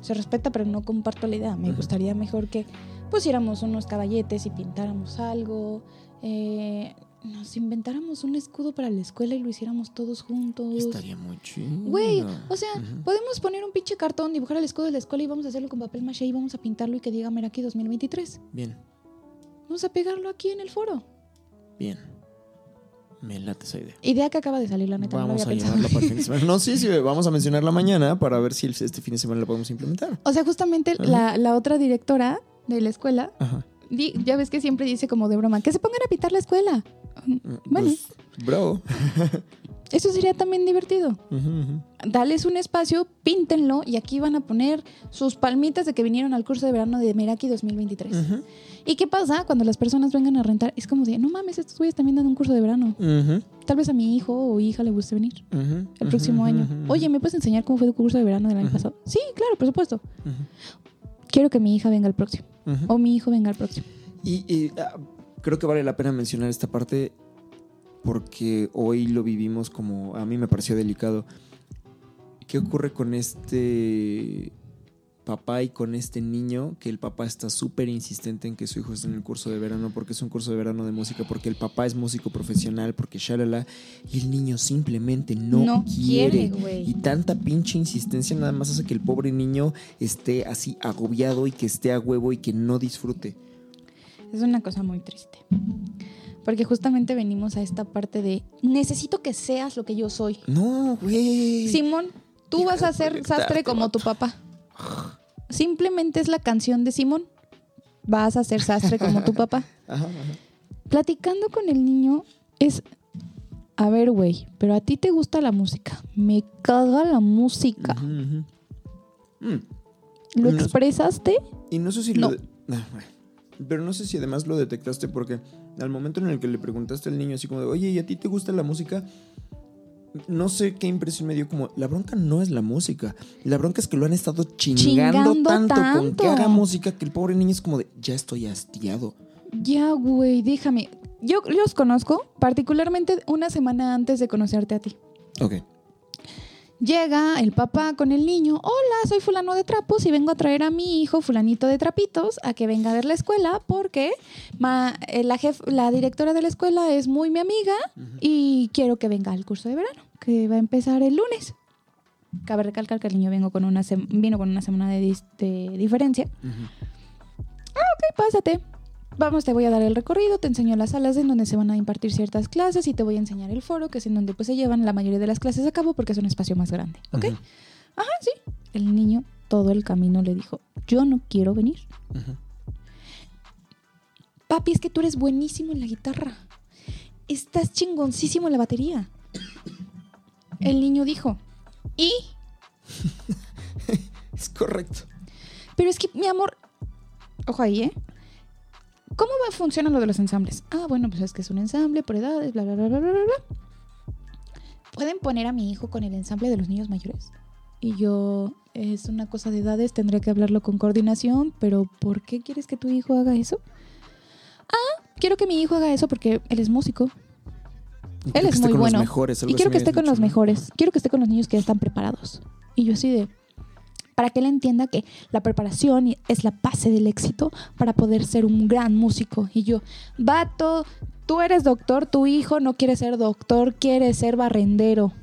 Se respeta, pero no comparto la idea. Me gustaría mejor que pusiéramos unos caballetes y pintáramos algo. eh, nos inventáramos un escudo para la escuela y lo hiciéramos todos juntos. Estaría muy chido. Güey, o sea, podemos poner un pinche cartón, dibujar el escudo de la escuela y vamos a hacerlo con papel maché y vamos a pintarlo y que diga Meraki 2023. Bien, Vamos a pegarlo aquí en el foro. bien. Me late esa idea. Idea que acaba de salir, la neta. Vamos no a llevarla para el fin de semana. No, sí, sí, vamos a mencionarla mañana para ver si este fin de semana la podemos implementar. O sea, justamente la, la otra directora de la escuela, Ajá. di- ya ves que siempre dice como de broma, que se pongan a pintar la escuela. Bueno, Pues, bro. eso sería también divertido. Ujú. Dales un espacio, píntenlo y aquí van a poner sus palmitas de que vinieron al curso de verano de Meraki 2023. Ujú, ¿Y qué pasa cuando las personas vengan a rentar? Es como de, no mames, estos güeyes también dan un curso de verano. Tal vez a mi hijo o hija le guste venir el próximo año. Oye, ¿me puedes enseñar cómo fue tu curso de verano del año pasado? Sí, claro, por supuesto. Quiero que mi hija venga al próximo. O mi hijo venga al próximo. Y, y, ah, creo que vale la pena mencionar esta parte porque hoy lo vivimos como a mí me pareció delicado. ¿Qué ocurre con este papá y con este niño? Que el papá está súper insistente en que su hijo esté en el curso de verano porque es un curso de verano de música, porque el papá es músico profesional, porque shalala, y el niño simplemente no, No quiere. quiere, y tanta pinche insistencia nada más hace que el pobre niño esté así agobiado y que esté a huevo y que no disfrute. Es una cosa muy triste. Porque justamente venimos a esta parte de necesito que seas lo que yo soy. No, güey. Simón, tú vas a ser sastre como tu papá. Simplemente es la canción de Simón. Vas a ser sastre como tu papá. Ajá, ajá. Platicando con el niño es, a ver, güey, pero a ti te gusta la música. Me caga la música. Mm, ¿Lo No sé. expresaste? Y no sé si No. lo. de- Ah. Pero no sé si además lo detectaste porque al momento en el que le preguntaste al niño así como de, oye, ¿y a ti te gusta la música? No sé qué impresión me dio como, la bronca no es la música, la bronca es que lo han estado chingando, Chingando tanto, con que haga música que el pobre niño es como de, ya estoy hastiado. Ya, güey, déjame. Yo los conozco, particularmente una semana antes de conocerte a ti. Ok. Llega el papá con el niño. Hola, soy fulano de trapos y vengo a traer a mi hijo fulanito de trapitos a que venga a ver la escuela porque ma- eh, la, jef- la directora de la escuela es muy mi amiga y quiero que venga al curso de verano, que va a empezar el lunes. Cabe recalcar que el niño vengo con una vino con una semana de, diferencia. Ok, pásate. Vamos, te voy a dar el recorrido, te enseño las salas en donde se van a impartir ciertas clases y te voy a enseñar el foro, que es en donde pues se llevan la mayoría de las clases a cabo porque es un espacio más grande. ¿Ok? Ajá, sí. El niño todo el camino le dijo, yo no quiero venir. Papi, es que tú eres buenísimo en la guitarra. Estás chingoncísimo en la batería. El niño dijo, ¿y? Es correcto. Pero es que, mi amor, ojo ahí, ¿eh? ¿Cómo va, funciona lo de los ensambles? Ah, bueno, pues es que es un ensamble por edades, bla, bla, bla, bla, bla, bla. ¿Pueden poner a mi hijo con el ensamble de los niños mayores? Y yo, es una cosa de edades, tendré que hablarlo con coordinación, pero ¿por qué quieres que tu hijo haga eso? Ah, quiero que mi hijo haga eso porque él es músico. Y Él es muy bueno. mejores, Y quiero que esté con los mejores. Quiero que esté con los niños que ya están preparados. Y yo así de, para que él entienda que la preparación es la base del éxito para poder ser un gran músico. Y yo, vato, tú eres doctor, tu hijo no quiere ser doctor, quiere ser barrendero.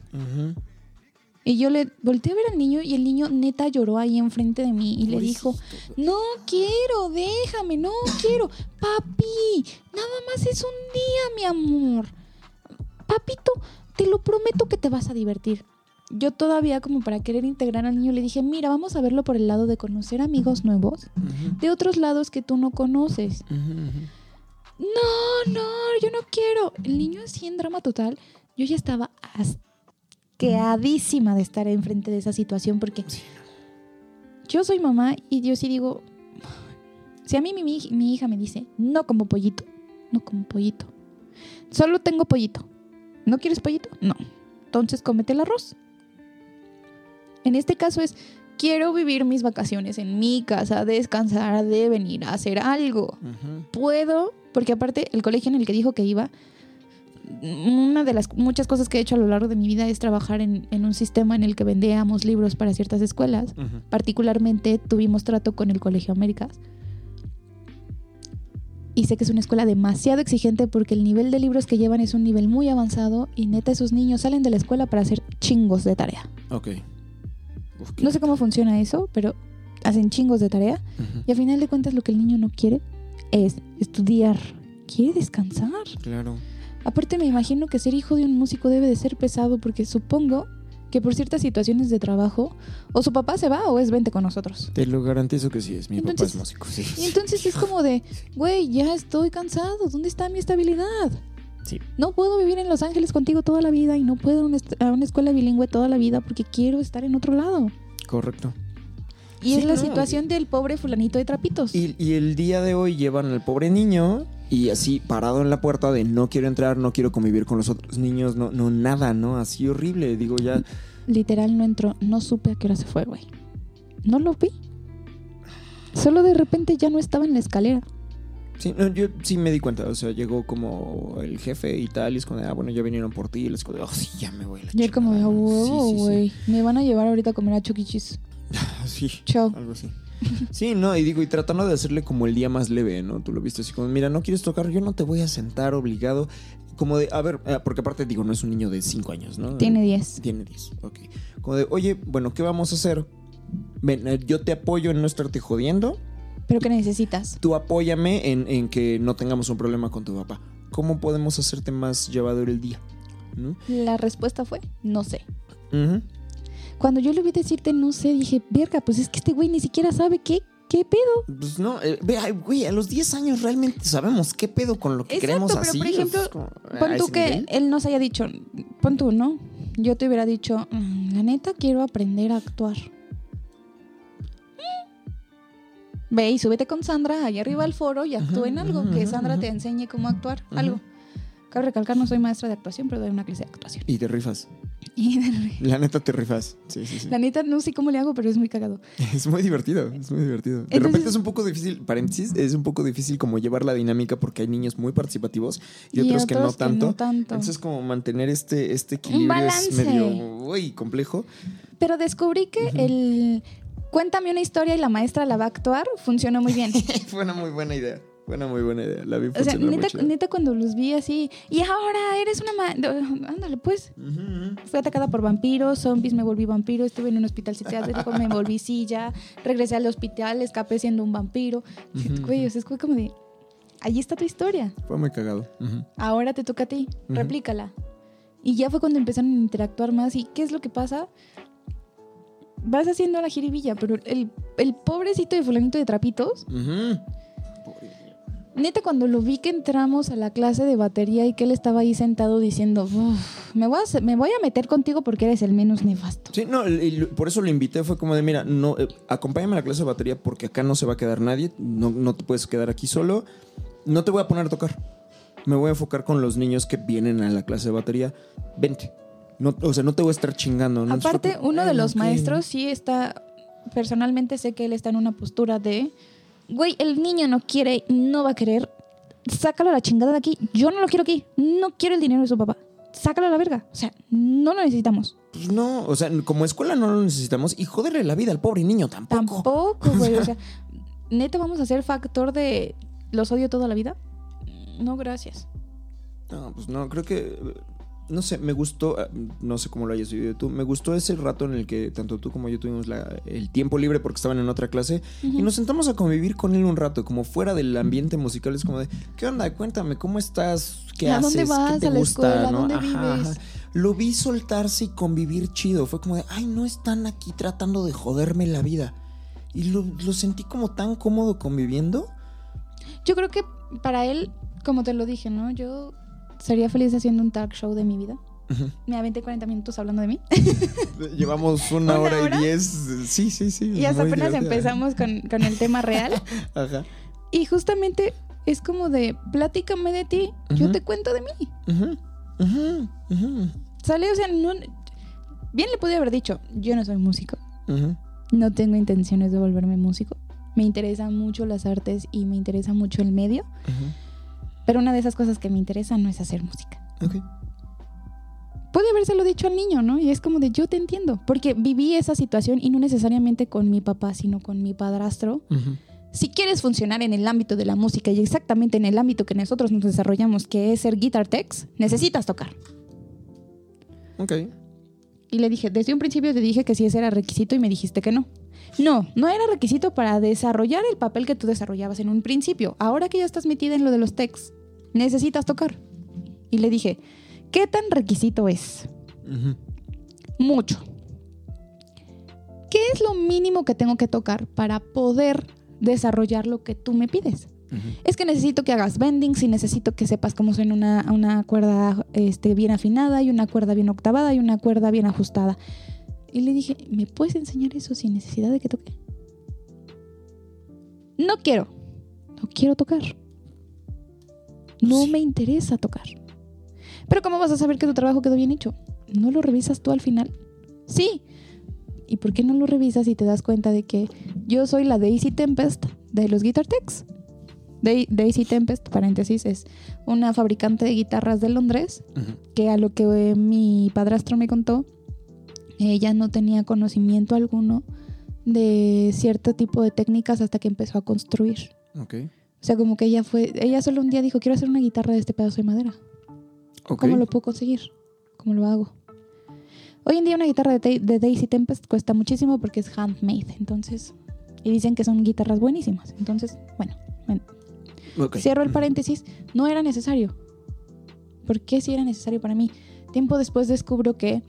Y yo le volteé a ver al niño y el niño neta lloró ahí enfrente de mí y le dijo, no quiero, déjame, no quiero. Papi, nada más es un día, mi amor. Papito, te lo prometo que te vas a divertir. Yo todavía como para querer integrar al niño le dije, mira, vamos a verlo por el lado de conocer amigos nuevos de otros lados que tú no conoces. No, no, yo no quiero. El niño así en drama total. Yo ya estaba asqueadísima de estar enfrente de esa situación porque yo soy mamá y yo sí digo, si a mí mi, mi- mi hija me dice, no como pollito, no como pollito. Solo tengo pollito. ¿No quieres pollito? No. Entonces cómete el arroz. En este caso es, quiero vivir mis vacaciones en mi casa, descansar, de venir a hacer algo. Puedo, porque aparte el colegio en el que dijo que iba, una de las muchas cosas que he hecho a lo largo de mi vida es trabajar en, en un sistema en el que vendíamos libros para ciertas escuelas. Particularmente tuvimos trato con el Colegio Américas. Y sé que es una escuela demasiado exigente porque el nivel de libros que llevan es un nivel muy avanzado y neta esos niños salen de la escuela para hacer chingos de tarea. Ok. Uf, No sé cómo funciona eso, pero hacen chingos de tarea y a final de cuentas lo que el niño no quiere es estudiar, quiere descansar. Claro. Aparte me imagino que ser hijo de un músico debe de ser pesado porque supongo que por ciertas situaciones de trabajo o su papá se va o es vente con nosotros. Te lo garantizo que sí es. Mi papá es músico, sí. Y entonces es como de, güey, ya estoy cansado, ¿dónde está mi estabilidad? Sí. No puedo vivir en Los Ángeles contigo toda la vida y no puedo ir a una escuela bilingüe toda la vida porque quiero estar en otro lado. Correcto. Y Sí, es la no, situación del pobre fulanito de trapitos. Y, y el día de hoy llevan al pobre niño y así parado en la puerta de no quiero entrar, no quiero convivir con los otros niños, no, no nada, ¿no? Así horrible. Digo, ya. Literal no entró, no supe a qué hora se fue, güey. No lo vi. Solo de repente ya no estaba en la escalera. Sí, no, yo sí me di cuenta. O sea, llegó como el jefe y tal. Y es como de, ah, bueno, ya vinieron por ti. Y les como de, oh, sí, ya me voy. a la como huevo, Sí, sí, sí. güey. Me van a llevar ahorita a comer a Chucky Cheese. Sí, Chao. algo así. Sí, no, y digo, y tratando de hacerle como el día más leve, ¿no? Tú lo viste así como, mira, no quieres tocar, yo no te voy a sentar obligado. Como de, a ver, eh, porque aparte digo, no es un niño de 5 años, ¿no? Tiene 10. Tiene 10, ok. Como de, oye, bueno, ¿qué vamos a hacer? Ven, eh, yo te apoyo en no estarte jodiendo. ¿Pero qué necesitas? Tú apóyame en, en que no tengamos un problema con tu papá. ¿Cómo podemos hacerte más llevadero el día? ¿No? La respuesta fue, no sé. Ujú. Cuando yo le vi decirte no sé, dije, verga, pues es que este güey ni siquiera sabe qué, qué pedo. Pues no, eh, güey, a los 10 años realmente sabemos qué pedo con lo que Exacto, queremos pero así. por ejemplo, es como, Pon tú que nivel. él nos haya dicho, pon tú, ¿no? Yo te hubiera dicho, "Mm, la neta quiero aprender a actuar. Ve y súbete con Sandra allá arriba al foro y actúa en algo, que Sandra te enseñe cómo actuar, algo. Cabe recalcar, no soy maestra de actuación, pero doy una clase de actuación. Y te rifas. Y de- La neta te rifas. Sí, sí, sí. la neta no sé cómo le hago, pero es muy cagado. Es muy divertido, es muy divertido. De repente es un poco difícil, paréntesis, es un poco difícil como llevar la dinámica porque hay niños muy participativos y, otros, que, no tanto. tanto. Entonces como mantener este, este equilibrio es balance. medio uy, complejo. Pero descubrí que el cuéntame una historia y la maestra la va a actuar funcionó muy bien. Fue una muy buena idea. Fue una muy buena idea. La vi O sea, neta, neta, cuando los vi así, y ahora eres una ma Ándale, pues. Ujú, ujú. Fui atacada por vampiros, zombies, me volví vampiro, estuve en un hospital psiquiátrico, me volví silla, regresé al hospital, escapé siendo un vampiro. Güey, o sea, es como de. Allí está tu historia. Fue muy cagado. Ujú. Ahora te toca a ti. Replícala. Y ya fue cuando empezaron a interactuar más. ¿Y qué es lo que pasa? Vas haciendo la jiribilla, pero el, el pobrecito de fulanito de trapitos. Neta, cuando lo vi que entramos a la clase de batería y que él estaba ahí sentado diciendo, "Uf, me voy, a, me voy a meter contigo porque eres el menos nefasto. Sí, no, y por eso lo invité, fue como de, mira, no, eh, acompáñame a la clase de batería porque acá no se va a quedar nadie, no, no te puedes quedar aquí solo, no te voy a poner a tocar, me voy a enfocar con los niños que vienen a la clase de batería, vente. No, o sea, no te voy a estar chingando. ¿no? Aparte, uno de "Ay, los ok". maestros sí está, personalmente sé que él está en una postura de, güey, el niño no quiere, no va a querer, sácalo a la chingada de aquí, yo no lo quiero aquí, no quiero el dinero de su papá, sácalo a la verga, o sea, no lo necesitamos. Pues no, o sea, como escuela no lo necesitamos y joderle la vida al pobre niño tampoco. Tampoco, güey, o sea, neta vamos a ser factor de, los odio toda la vida. No, gracias. No, pues no, creo que. No sé, me gustó, ah, no sé cómo lo hayas vivido tú, me gustó ese rato en el que tanto tú como yo tuvimos la- el tiempo libre porque estaban en otra clase y nos sentamos a convivir con él un rato, como fuera del ambiente musical, es como de, ¿qué onda? Cuéntame, ¿cómo estás? ¿Qué ¿A haces? dónde vas? ¿Qué te ¿A la gusta? escuela? ¿no? ¿Dónde vives? Lo vi soltarse y convivir chido, fue como de, ay, no están aquí tratando de joderme la vida. Y lo, lo sentí como tan cómodo conviviendo. Yo creo que para él, como te lo dije, ¿no? Yo sería feliz haciendo un talk show de mi vida. Me aventé 40 minutos hablando de mí. Llevamos una, ¿Una hora, hora? y diez. Sí, sí, sí. y hasta apenas divertida. empezamos con, con el tema real. Ajá. Y justamente es como de, platícame de ti, yo Ujú. te cuento de mí. Ujú, ujú, Sale, o sea, no... Bien le pude haber dicho, yo no soy músico, no tengo intenciones de volverme músico. Me interesan mucho las artes y me interesa mucho el medio, Ujú. Pero una de esas cosas que me interesa no es hacer música. Ok. Puede habérselo dicho al niño, ¿no? Y es como de yo te entiendo, porque viví esa situación y no necesariamente con mi papá, sino con mi padrastro. Si quieres funcionar en el ámbito de la música y exactamente en el ámbito que nosotros nos desarrollamos, que es ser guitar techs, necesitas tocar. Ok. Y le dije, desde un principio te dije que sí ese era requisito y me dijiste que no. No, no era requisito para desarrollar el papel que tú desarrollabas en un principio. Ahora que ya estás metida en lo de los techs, necesitas tocar. Y le dije, ¿qué tan requisito es? Mucho. ¿Qué es lo mínimo que tengo que tocar para poder desarrollar lo que tú me pides? Es que necesito que hagas bendings y necesito que sepas cómo suena una, una cuerda este, bien afinada y una cuerda bien octavada y una cuerda bien ajustada. Y le dije, ¿me puedes enseñar eso sin necesidad de que toque? No quiero. No quiero tocar. No Sí. me interesa tocar. Pero ¿cómo vas a saber que tu trabajo quedó bien hecho? ¿No lo revisas tú al final? Sí. ¿Y por qué no lo revisas y te das cuenta de que yo soy la Daisy Tempest de los Guitar Techs? Dai- Daisy Tempest, paréntesis, es una fabricante de guitarras de Londres que a lo que eh, mi padrastro me contó, ella no tenía conocimiento alguno de cierto tipo de técnicas hasta que empezó a construir. Ok. O sea, como que ella fue, ella solo un día dijo, quiero hacer una guitarra de este pedazo de madera. ¿Cómo lo puedo conseguir? ¿Cómo lo hago? Hoy en día una guitarra de, Daisy Tempest cuesta muchísimo porque es handmade, entonces, y dicen que son guitarras buenísimas. Entonces, bueno. Cierro el paréntesis, no era necesario. ¿Por qué si era necesario para mí? Tiempo después descubro que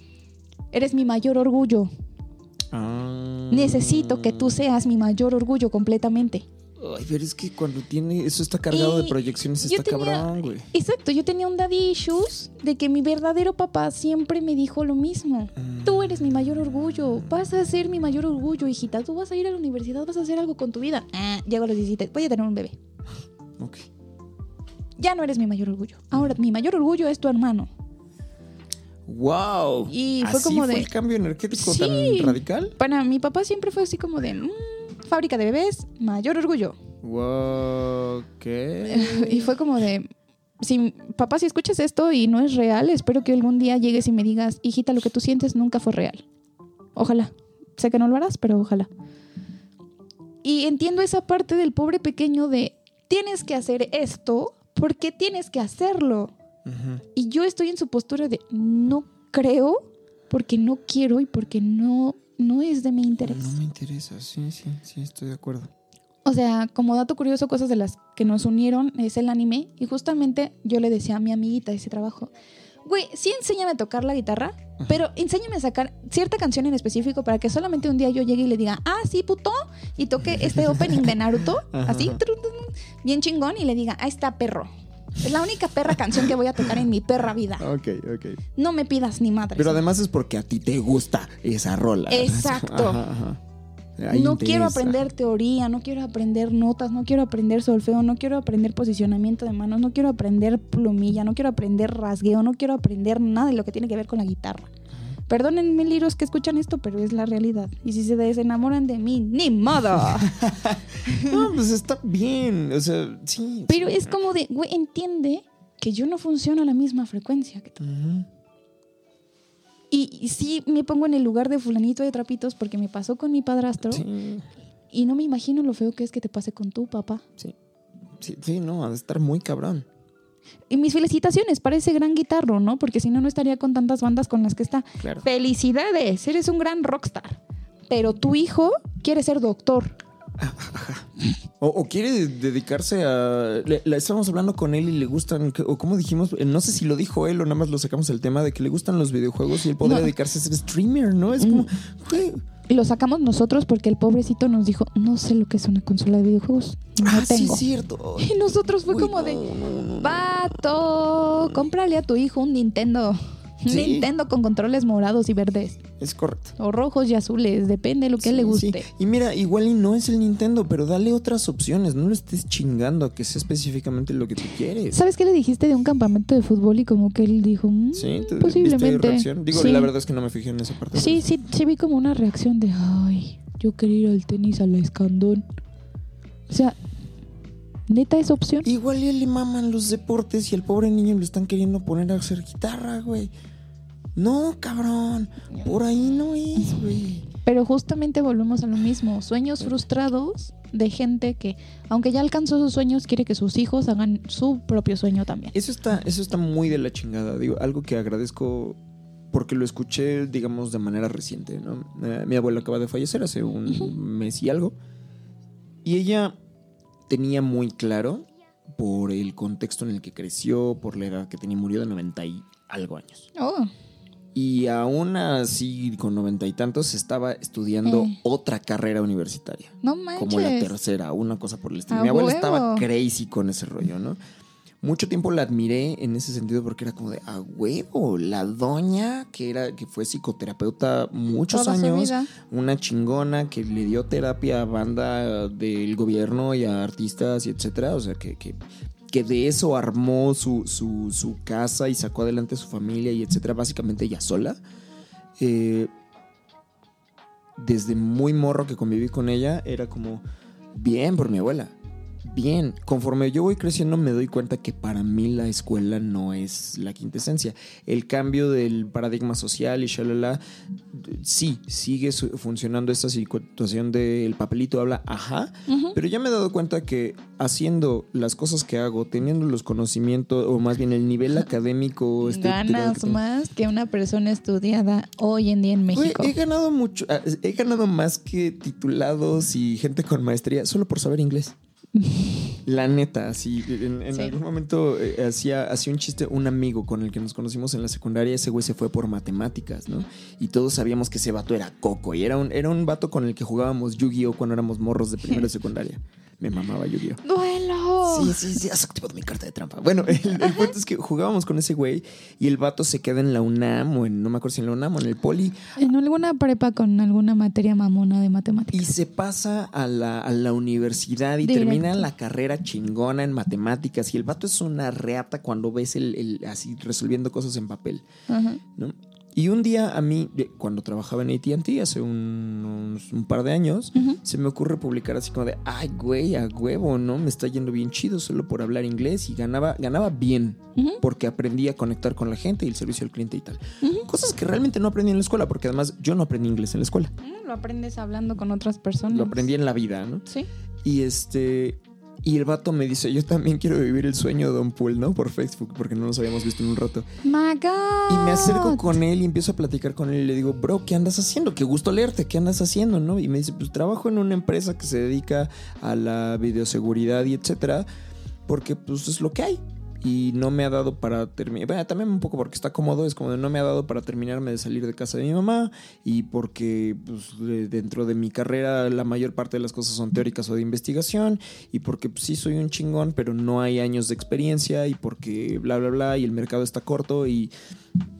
eres mi mayor orgullo. Ah. Necesito que tú seas mi mayor orgullo completamente. Ay, pero es que cuando tiene. Eso está cargado Y de proyecciones, está tenía- cabrón, güey. Exacto, yo tenía un daddy issues de que mi verdadero papá siempre me dijo lo mismo. Tú eres mi mayor orgullo, vas a ser mi mayor orgullo, hijita. Tú vas a ir a la universidad, vas a hacer algo con tu vida. Ah, llego a los 17, voy a tener un bebé. Ok. Ya no eres mi mayor orgullo. Ahora, mi mayor orgullo es tu hermano. ¡Wow! Y fue ¿Así como fue de- el cambio energético Sí. tan radical? Para mi papá siempre fue así como de "Mm, fábrica de bebés, mayor orgullo. ¡Wow! ¿Qué? Y fue como de si papá si escuchas esto y no es real, espero que algún día llegues y me digas, "Hijita, lo que tú sientes nunca fue real." Ojalá. Sé que no lo harás, pero ojalá. Y entiendo esa parte del pobre pequeño de tienes que hacer esto porque tienes que hacerlo. Y yo estoy en su postura de no creo porque no quiero y porque no no es de mi interés. No me interesa, sí, sí, sí, estoy de acuerdo. O sea, como dato curioso, cosas de las que nos unieron es el anime. Y justamente yo le decía a mi amiguita de ese trabajo, güey, sí enséñame a tocar la guitarra, pero enséñame a sacar cierta canción en específico para que solamente un día yo llegue y le diga, ah, sí, puto, y toque este opening de Naruto, Ajá. así, bien chingón, y le diga, ahí está, perro. Es la única perra canción que voy a tocar en mi perra vida. Ok, ok. No me pidas ni madre. Pero además es porque a ti te gusta esa rola. Exacto. Ajá, ajá. Ahí no interesa. quiero aprender teoría, no quiero aprender notas, no quiero aprender solfeo, no quiero aprender posicionamiento de manos, no quiero aprender plumilla, no quiero aprender rasgueo, no quiero aprender nada de lo que tiene que ver con la guitarra. Perdónenme, liros que escuchan esto, pero es la realidad. Y si se desenamoran de mí, ni modo. No, pues está bien. O sea, sí. Pero es como de, güey, entiende que yo no funciono a la misma frecuencia que tú. Y, y sí me pongo en el lugar de fulanito de trapitos porque me pasó con mi padrastro Sí, y no me imagino lo feo que es que te pase con tu papá. sí. Sí, sí, no, ha de estar muy cabrón. Y mis felicitaciones para ese gran guitarro, ¿no? Porque si no, no estaría con tantas bandas con las que está. Claro. Felicidades, eres un gran rockstar. Pero tu hijo quiere ser doctor. O, o quiere dedicarse a. Le, le estábamos hablando con él y le gustan. O como dijimos, eh, no sé si lo dijo él o nada más lo sacamos el tema de que le gustan los videojuegos y él podría No. dedicarse a ser streamer, ¿no? Es como. güey, Y lo sacamos nosotros porque el pobrecito nos dijo, no sé lo que es una consola de videojuegos. No ah, sí, tengo. es cierto. Y nosotros fue Uy, como de, no, vato, cómprale a tu hijo un Nintendo. Sí. Nintendo con controles morados y verdes. Es correcto. O rojos y azules, depende de lo que él le guste. sí. Y mira, igual y no es el Nintendo, pero dale otras opciones. No lo estés chingando a que sea específicamente lo que tú quieres. ¿Sabes qué le dijiste de un campamento de fútbol y como que él dijo, "Mm, Sí, ¿te- posiblemente. ¿viste reacción? Digo, la verdad es que no me fijé en esa parte. Sí, sí, sí vi como una reacción de, ay, yo quería ir al tenis a la escandón. O sea, neta es opción. Igual y a él le maman los deportes y el pobre niño lo están queriendo poner a hacer guitarra, güey. No, cabrón. Por ahí no es, güey. Pero justamente volvemos a lo mismo, sueños frustrados de gente que, aunque ya alcanzó sus sueños, quiere que sus hijos hagan su propio sueño también. Eso está, eso está muy de la chingada. Digo, algo que agradezco porque lo escuché, digamos, de manera reciente, ¿no? Eh, mi abuela acaba de fallecer hace un mes y algo. Y ella tenía muy claro, por el contexto en el que creció, por la edad que tenía, murió de 90 y algo años. Oh, Y aún así, con noventa y tantos, estaba estudiando Eh. otra carrera universitaria. no manches. Como la tercera, una cosa por el estilo. A Mi abuela huevo. estaba crazy con ese rollo, ¿no? Mucho tiempo la admiré en ese sentido porque era como de a huevo, la doña que era que fue psicoterapeuta muchos Toda años, una chingona que le dio terapia a banda del gobierno y a artistas y etcétera, o sea que, que, que de eso armó su, su, su casa y sacó adelante a su familia y etcétera, básicamente ella sola. Eh, desde muy morro que conviví con ella, era como, bien por mi abuela, bien. Conforme yo voy creciendo me doy cuenta que para mí la escuela no es la quintesencia. El cambio del paradigma social y shalala, sí, sigue funcionando esta situación del papelito habla, ajá, pero ya me he dado cuenta que haciendo las cosas que hago, teniendo los conocimientos, o más bien el nivel académico que Ganas más que una persona estudiada hoy en día en México. he ganado mucho, ah, he ganado más que titulados y gente con maestría solo por saber inglés. La neta, así, en, en Sí. algún momento eh, hacía, hacía un chiste un amigo con el que nos conocimos en la secundaria, ese güey se fue por matemáticas, ¿no? Y todos sabíamos que ese vato era coco y era un, era un vato con el que jugábamos Yu-Gi-Oh cuando éramos morros de primera y secundaria. Me mamaba Yu-Gi-Oh. ¡Duelo! Sí, sí, sí, has activado mi carta de trampa. Bueno, el, el punto es que jugábamos con ese güey y el vato se queda en la UNAM o en, no me acuerdo si en la UNAM o en el Poli En alguna prepa con alguna materia mamona de y matemáticas. se pasa a la, a la universidad y Directo. termina la carrera chingona en matemáticas y el vato es una reata cuando ves el, el- así resolviendo cosas en papel, Ajá. ¿no? Y un día a mí, cuando trabajaba en AT&T hace un, par de años, se me ocurre publicar así como de, ay, güey, a huevo, ¿no? Me está yendo bien chido solo por hablar inglés y ganaba, ganaba bien porque aprendí a conectar con la gente y el servicio al cliente y tal. Cosas que realmente no aprendí en la escuela porque además yo no aprendí inglés en la escuela, Mm, Lo aprendes hablando con otras personas. lo aprendí en la vida, ¿no? Sí. Y este. Y el vato me dice, yo también quiero vivir el sueño de Don Pool, ¿no? Por Facebook, porque no nos habíamos visto en un rato. My God. Y me acerco con él y empiezo a platicar con él y le digo, bro, ¿qué andas haciendo? Qué gusto leerte, ¿qué andas haciendo? ¿No? Y me dice, pues trabajo en una empresa que se dedica a la videoseguridad y etcétera, porque pues es lo que hay. Y no me ha dado para terminar. Bueno, también un poco porque está cómodo, es como de no me ha dado para terminarme de salir de casa de mi mamá. Y porque pues, de- dentro de mi carrera la mayor parte de las cosas son teóricas o de investigación. Y porque pues, sí soy un chingón, pero no hay años de experiencia. Y porque bla, bla, bla. Y el mercado está corto. Y,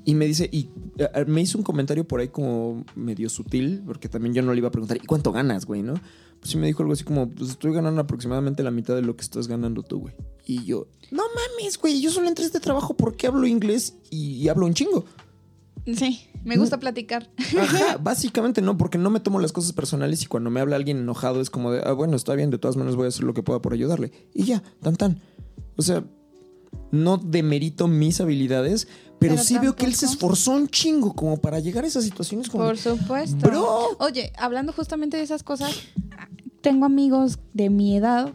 y me dice, y eh, me hizo un comentario por ahí como medio sutil, porque también yo no le iba a preguntar, ¿y cuánto ganas, güey, no? Pues sí me dijo algo así como, pues estoy ganando aproximadamente la mitad de lo que estás ganando tú, güey. Y yo, no mames, güey, yo solo entré a este trabajo porque hablo inglés y, y hablo un chingo. Sí, me gusta platicar. Ajá, básicamente no, porque no me tomo las cosas personales y cuando me habla alguien enojado es como de, ah, bueno, está bien, de todas maneras voy a hacer lo que pueda por ayudarle. Y ya, tan tan. O sea, no demerito mis habilidades, pero, Pero sí veo que él se esforzó un chingo como para llegar a esas situaciones como... Por supuesto. Bro. Oye, hablando justamente de esas cosas, tengo amigos de mi edad,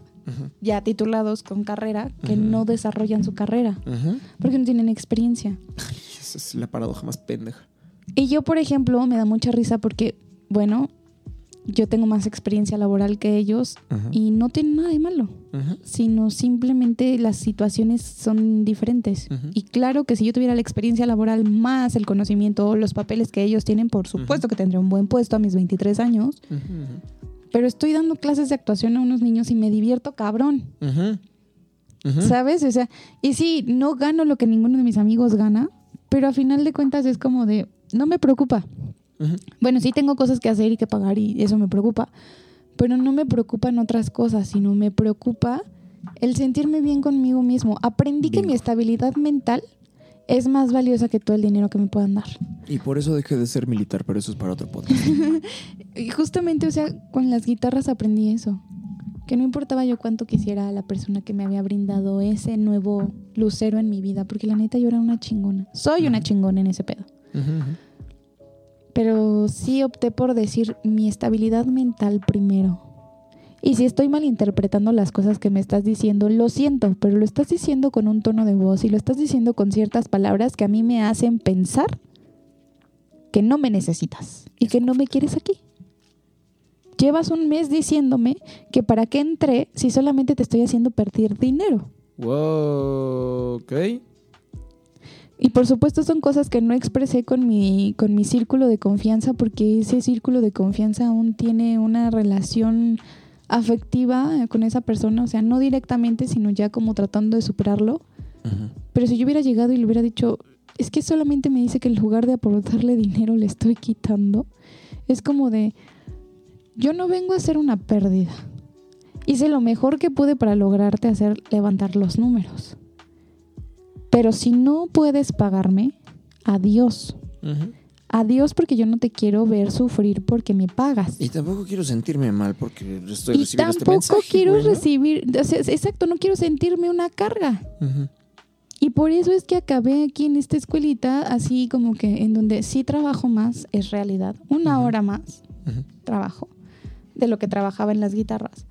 ya titulados con carrera, que no desarrollan su carrera porque no tienen experiencia. Esa es la paradoja más pendeja. Y yo, por ejemplo, me da mucha risa porque, bueno, yo tengo más experiencia laboral que ellos y no tienen nada de malo, sino simplemente las situaciones son diferentes. Y claro que si yo tuviera la experiencia laboral más el conocimiento o los papeles que ellos tienen, por supuesto que tendría un buen puesto a mis 23 años, pero estoy dando clases de actuación a unos niños y me divierto cabrón. ¿Sabes? O sea, y sí, no gano lo que ninguno de mis amigos gana, pero a final de cuentas es como de, no me preocupa. Bueno, sí tengo cosas que hacer y que pagar y eso me preocupa, pero no me preocupan otras cosas, sino me preocupa el sentirme bien conmigo mismo. Aprendí que mi estabilidad mental es más valiosa que todo el dinero que me puedan dar. Y por eso dejé de ser militar, pero eso es para otro podcast. Y justamente, o sea, con las guitarras aprendí eso. Que no importaba yo cuánto quisiera a la persona que me había brindado ese nuevo lucero en mi vida, porque la neta yo era una chingona. Soy una chingona en ese pedo. Pero sí opté por decir mi estabilidad mental primero. Y si estoy malinterpretando las cosas que me estás diciendo, lo siento, pero lo estás diciendo con un tono de voz y lo estás diciendo con ciertas palabras que a mí me hacen pensar que no me necesitas y que no me quieres aquí. Llevas un mes diciéndome que para qué entré si solamente te estoy haciendo perder dinero. Wow, ok. Y por supuesto son cosas que no expresé con mi, con mi círculo de confianza porque ese círculo de confianza aún tiene una relación afectiva con esa persona, o sea, no directamente, sino ya como tratando de superarlo. Pero si yo hubiera llegado y le hubiera dicho, es que solamente me dice que en lugar de aportarle dinero le estoy quitando, es como de, yo no vengo a hacer una pérdida. Hice lo mejor que pude para lograrte hacer levantar los números. Pero si no puedes pagarme, adiós. Adiós porque yo no te quiero ver sufrir porque me pagas. Y tampoco quiero sentirme mal porque estoy Y recibiendo este tampoco mensaje. quiero recibir, o sea, exacto, no quiero sentirme una carga. Y por eso es que acabé aquí en esta escuelita, así como que en donde sí trabajo más, es realidad. Una hora más trabajo de lo que trabajaba en las guitarras.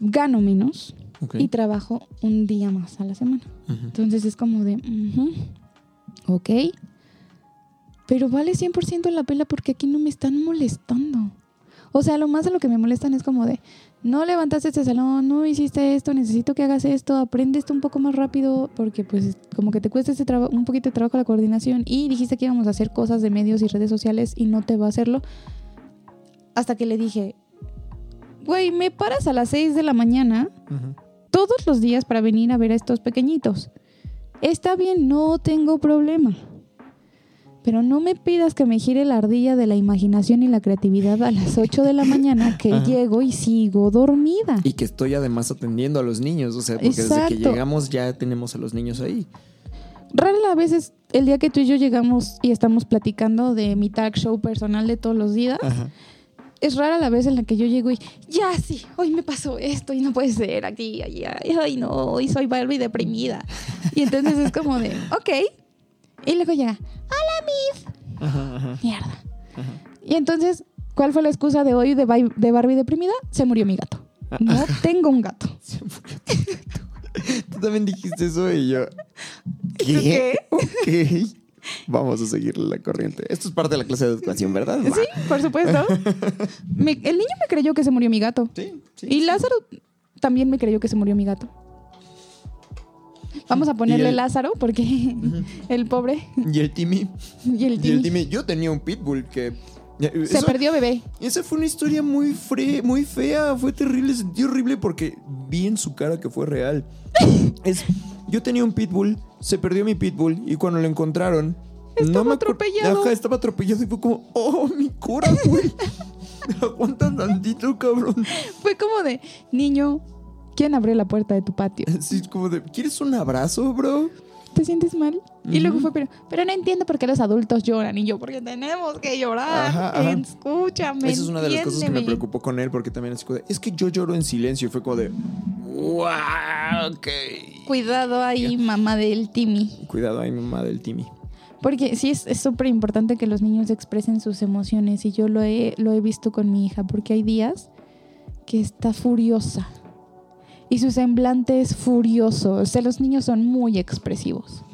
Gano menos y trabajo un día más a la semana. Entonces es como de, ujú, ok, pero vale 100% la pela porque aquí no me están molestando. O sea, lo más de lo que me molestan es como de, no levantaste este salón, no hiciste esto, necesito que hagas esto, aprende esto un poco más rápido porque pues como que te cuesta traba- un poquito de trabajo la coordinación y dijiste que íbamos a hacer cosas de medios y redes sociales y no te va a hacerlo. Hasta que le dije, güey, me paras a las 6 de la mañana Ujú. Todos los días para venir a ver a estos pequeñitos. Está bien, no tengo problema. Pero no me pidas que me gire la ardilla de la imaginación y la creatividad a las 8 de la mañana que Ajá. llego y sigo dormida. Y que estoy además atendiendo a los niños, o sea, porque desde que llegamos ya tenemos a los niños ahí. Rara la vez es el día que tú y yo llegamos y estamos platicando de mi tag show personal de todos los días. Ajá. Es rara la vez en la que yo llego y ya sí, hoy me pasó esto y no puede ser aquí, ay, ay, no, hoy soy Barbie deprimida. Y entonces es como de, ok. Y luego llega, hola, Miss. Mierda. ajá. Y entonces, ¿cuál fue la excusa de hoy de, Barbie deprimida? Se murió mi gato. No tengo un gato. Se murió tu gato. Tú también dijiste eso y yo. qué? Ok. Vamos a seguirle la corriente. Esto es parte de la clase de educación, ¿verdad? Sí, por supuesto. Me- el niño me creyó que se murió mi gato. Sí, sí. Y Lázaro también me creyó que se murió mi gato. Vamos a ponerle el- Lázaro porque el pobre Y el Timmy. y el Y el Timmy Timmy. Yo tenía un pitbull que. se eso- perdió bebé. Esa fue una historia muy, fre muy fea, fue terrible, sentí horrible porque vi en su cara que fue real. es, yo tenía un pitbull, se perdió mi pitbull y cuando lo encontraron... Estaba me atropellado. Ajá, estaba atropellado y fue como, oh, mi cura, güey. Aguanta tantito, cabrón. Fue como de, niño, ¿quién abrió la puerta de tu patio? Sí, como de, ¿quieres un abrazo, bro? ¿Te sientes mal? Y luego fue, pero, pero no entiendo por qué los adultos lloran. Y yo, porque tenemos que llorar. Ajá, ajá. Escúchame. Esa es una de las cosas que me preocupó con él porque también es como de, es que yo lloro en silencio y fue como de, wow, ok. Cuidado ahí, mamá del Timmy. Cuidado ahí, mamá del Timmy. Porque sí es es súper importante que los niños expresen sus emociones y yo lo he, lo he visto con mi hija porque hay días que está furiosa y su semblante es furioso. O sea, los niños son muy expresivos.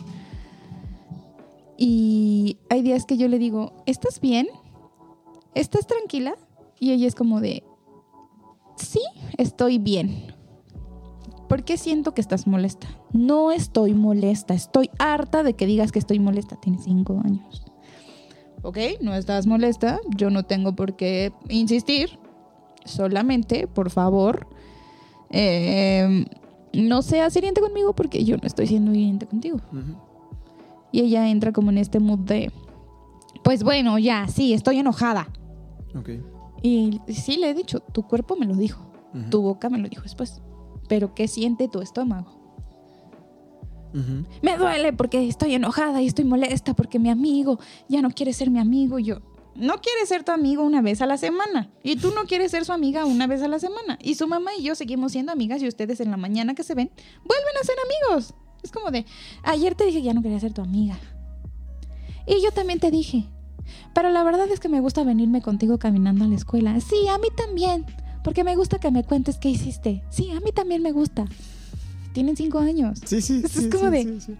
Y hay días que yo le digo, ¿estás bien? ¿Estás tranquila? Y ella es como de, sí, estoy bien. ¿Por qué siento que estás molesta? No estoy molesta, estoy harta de que digas que estoy molesta. Tienes cinco años. Ok, no estás molesta, yo no tengo por qué insistir. Solamente, por favor, eh, no seas hiriente conmigo porque yo no estoy siendo hiriente contigo. Y ella entra como en este mood de, Pues bueno, ya, sí, estoy enojada. Y sí le he dicho, tu cuerpo me lo dijo, tu boca me lo dijo después. Pero ¿qué siente tu estómago? Me duele porque estoy enojada y estoy molesta porque mi amigo ya no quiere ser mi amigo. Y yo, no quiere ser tu amigo una vez a la semana. Y tú no quieres ser su amiga una vez a la semana. Y su mamá y yo seguimos siendo amigas y ustedes en la mañana que se ven, vuelven a ser amigos. Es como de, ayer te dije que ya no quería ser tu amiga. Y yo también te dije. Pero la verdad es que me gusta venirme contigo caminando a la escuela. Sí, a mí también. Porque me gusta que me cuentes qué hiciste. Sí, a mí también me gusta. Tienen cinco años. Sí, sí. Es sí, como sí, de- sí.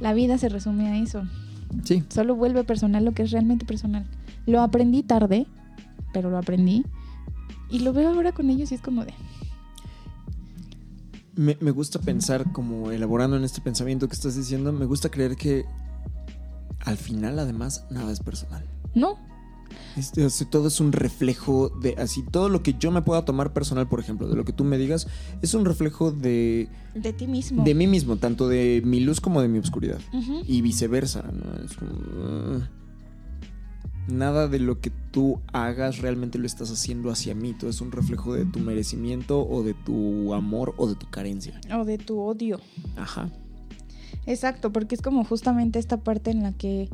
La vida se resume a eso. Sí. Solo vuelve personal lo que es realmente personal. Lo aprendí tarde, pero lo aprendí. Y lo veo ahora con ellos y es como de... Me, me gusta pensar, como elaborando en este pensamiento que estás diciendo, me gusta creer que al final, además, nada es personal. No, Este, todo es un reflejo de así, todo lo que yo me pueda tomar personal, por ejemplo, de lo que tú me digas, es un reflejo de, de ti mismo. de mí mismo, tanto de mi luz como de mi oscuridad. Y viceversa, ¿no? Es como, uh, nada de lo que tú hagas realmente lo estás haciendo hacia mí. Todo es un reflejo de tu merecimiento o de tu amor o de tu carencia. O de tu odio. Ajá. Exacto, porque es como justamente esta parte en la que,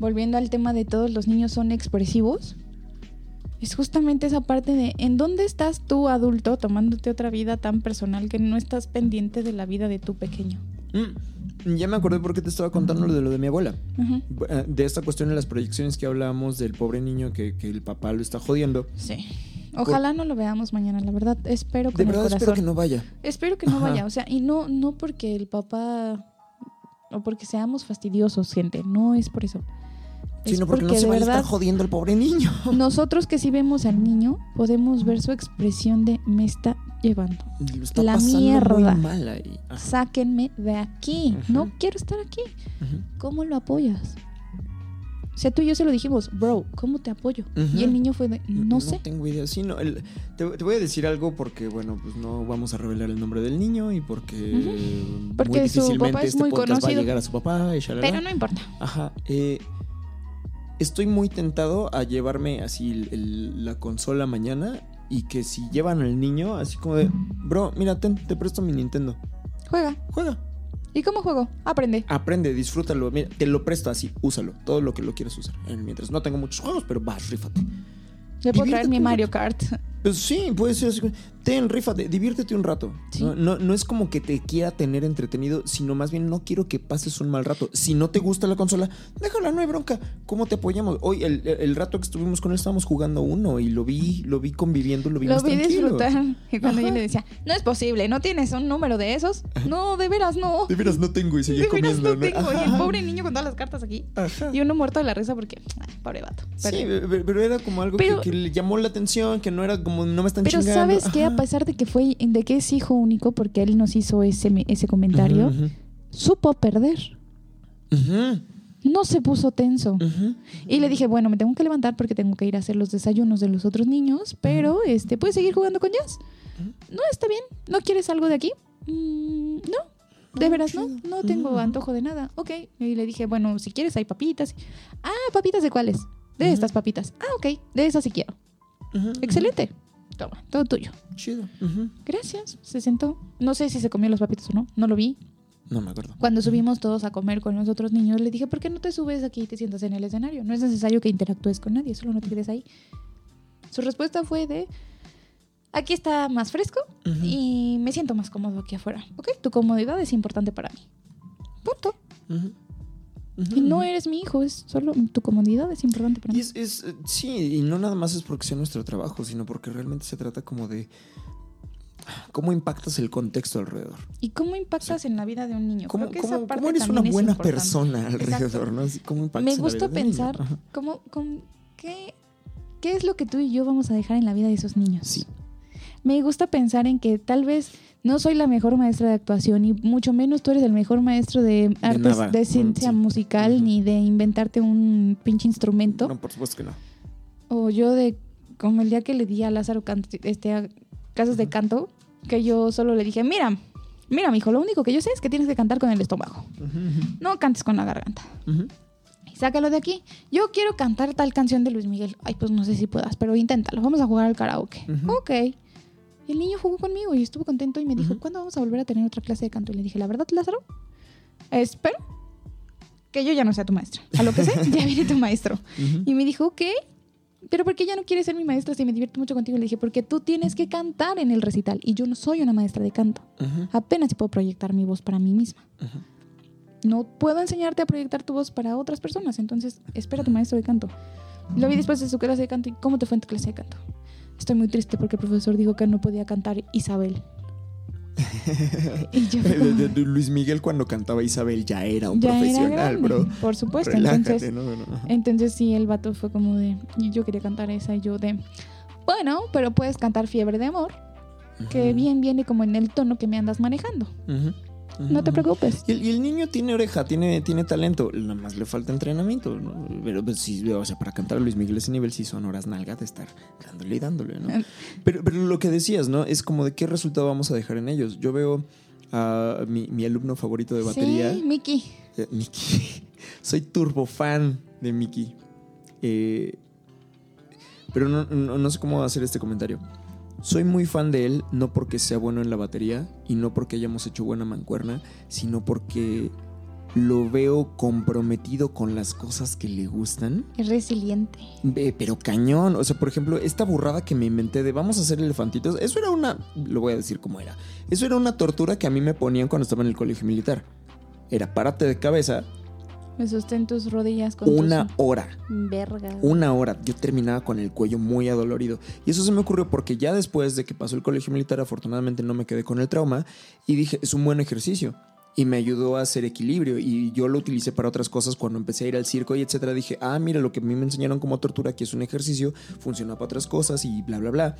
volviendo al tema de todos los niños son expresivos, es justamente esa parte de en dónde estás tú adulto tomándote otra vida tan personal que no estás pendiente de la vida de tu pequeño. Mm, ya me acordé por qué te estaba contando lo de lo de mi abuela. De esta cuestión de las proyecciones que hablábamos del pobre niño que, que el papá lo está jodiendo. Sí. Ojalá no lo veamos mañana, la verdad. Espero De con el verdad corazón. espero que no vaya. Espero que no Ajá. vaya, o sea, y no, no porque el papá o porque seamos fastidiosos, gente, no es por eso. Sino porque, no se vaya a verdad estar jodiendo al pobre niño. nosotros que sí vemos al niño podemos ver su expresión de me está llevando. Está La mierda. Sáquenme de aquí. No quiero estar aquí. ¿Cómo lo apoyas? O sea, tú y yo se lo dijimos, bro, ¿cómo te apoyo? Y el niño fue de, no, sé. tengo idea. Sí, no, el- te, te voy a decir algo porque, bueno, pues no vamos a revelar el nombre del niño y porque. muy Porque su papá es este muy va a conocido. llegar a su papá y shalala. Pero no importa. Ajá. eh, estoy muy tentado a llevarme así el- el- la consola mañana y que si llevan al niño, así como de, bro, mira, ten, te presto mi Nintendo. Juega. Juega. ¿Y cómo juego? Aprende. Aprende, disfrútalo. Mira, te lo presto así, úsalo. Todo lo que lo quieras usar. Eh, Mientras no tengo muchos juegos, pero vas, rífate. Le puedo traer mi Mario. Kart. Pues sí, puede ser así. Ten, rífate, diviértete un rato. Sí. No, no, no es como que te quiera tener entretenido, sino más bien no quiero que pases un mal rato. Si no te gusta la consola, déjala, no hay bronca. ¿Cómo te apoyamos? Hoy, el, el rato que estuvimos con él, estábamos jugando uno y lo vi, lo vi conviviendo, lo vi Lo más vi tranquilo. disfrutar. Y cuando yo Ajá. le decía, no es posible, ¿no tienes un número de esos? No, de veras no. De veras no tengo y seguí De veras comiendo. no tengo. Y el pobre niño con todas las cartas aquí. Ajá. Y uno muerto de la risa porque, ah, pobre vato. Sí, Pero, era como algo Pero- que, que le llamó la atención, que no era como no me están pero chingando. sabes que a pesar de que fue, de que es hijo único, porque él nos hizo ese, ese comentario, supo perder. No se puso tenso. Y le dije, bueno, me tengo que levantar porque tengo que ir a hacer los desayunos de los otros niños, pero este, ¿puedes seguir jugando con Jazz? No, está bien. ¿No quieres algo de aquí? "Mm, no. De Ah, veras, no. No tengo antojo de nada. Ok. Y le dije, bueno, si quieres hay papitas. Ah, papitas de cuáles? De estas papitas. Ah, ok. De esas sí quiero. Excelente. Toma, todo tuyo. Chido. Gracias. Se sentó. No sé si se comió las papitas o no. No lo vi. No me acuerdo. Cuando subimos todos a comer con los otros niños, le dije, ¿por qué no te subes aquí y te sientas en el escenario? No es necesario que interactúes con nadie, solo no te quedes ahí. Su respuesta fue de, aquí está más fresco y me siento más cómodo aquí afuera. Ok, tu comodidad es importante para mí. Punto. Ujú, Y no eres mi hijo, es solo tu comodidad es importante para Y mí. es, es, eh, sí, y no nada más es porque sea nuestro trabajo, sino porque realmente se trata como de cómo impactas el contexto alrededor. ¿Y cómo impactas en la vida de un niño? ¿Cómo, Creo que esa cómo- parte cómo eres una buena persona alrededor? Exacto. ¿no? Así, ¿Cómo impactas Me en la gusta vida pensar Ajá. cómo, cómo- qué, qué es lo que tú y yo vamos a dejar en la vida de esos niños. Sí. Me gusta pensar en que tal vez no soy la mejor maestra de actuación y mucho menos tú eres el mejor maestro de artes, de ciencia sí. musical, ni de inventarte un pinche instrumento. No, por supuesto que no. O yo de, como el día que le di a Lázaro canto, este, a clases de canto, que yo solo le dije, mira, mira, mijo, lo único que yo sé es que tienes que cantar con el estómago. No cantes con la garganta. Y sácalo de aquí. Yo quiero cantar tal canción de Luis Miguel. Ay, pues no sé si puedas, pero inténtalo. Vamos a jugar al karaoke. Ok. Y el niño jugó conmigo y estuvo contento y me dijo, Ujú. ¿cuándo vamos a volver a tener otra clase de canto? Y le dije, la verdad, Lázaro, espero que yo ya no sea tu maestra. A lo que sé, ya viene tu maestro. Y me dijo, ok, pero ¿por qué ya no quieres ser mi maestra si me divierto mucho contigo? Le dije, porque tú tienes que cantar en el recital y yo no soy una maestra de canto. Ujú. Apenas si puedo proyectar mi voz para mí misma. Ujú. No puedo enseñarte a proyectar tu voz para otras personas, entonces espera a tu maestro de canto. Lo vi después de su clase de canto y ¿cómo te fue en tu clase de canto? Estoy muy triste porque el profesor dijo que no podía cantar Isabel. y yo como, Luis Miguel cuando cantaba Isabel ya era un ya era profesional, grande, bro. por supuesto. Relájate, Entonces, no, no, no. entonces sí, el vato fue como de, yo quería cantar esa y yo de, bueno, pero puedes cantar Fiebre de Amor, que bien viene como en el tono que me andas manejando. Ujú. No te preocupes. Y el, y el niño tiene oreja, tiene, tiene talento, nada más le falta entrenamiento. ¿no? Pero pues, sí, o sea, para cantar a Luis Miguel ese nivel sí son horas nalga de estar dándole y dándole, ¿no? Pero, pero lo que decías, ¿no? Es como de qué resultado vamos a dejar en ellos. Yo veo a mi, mi alumno favorito de batería, Sí, Miki. eh, Miki. Soy turbo fan de Miki. Eh, pero no, no- no sé cómo hacer este comentario. Soy muy fan de él, no porque sea bueno en la batería y no porque hayamos hecho buena mancuerna, sino porque lo veo comprometido con las cosas que le gustan. Es resiliente. Ve, pero cañón. O sea, por ejemplo, esta burrada que me inventé de vamos a hacer elefantitos, eso era una. Lo voy a decir como era. Eso era una tortura que a mí me ponían cuando estaba en el colegio militar. Era párate de cabeza Me sostén tus rodillas con una tus hora. vergas. Una hora. Yo terminaba con el cuello muy adolorido. Y eso se me ocurrió porque ya después de que pasó el colegio militar, afortunadamente no me quedé con el trauma. Y dije, es un buen ejercicio. Y me ayudó a hacer equilibrio. Y yo lo utilicé para otras cosas cuando empecé a ir al circo y etcétera. Dije, ah, mira, lo que a mí me enseñaron como tortura, que es un ejercicio, funciona para otras cosas y bla, bla, bla.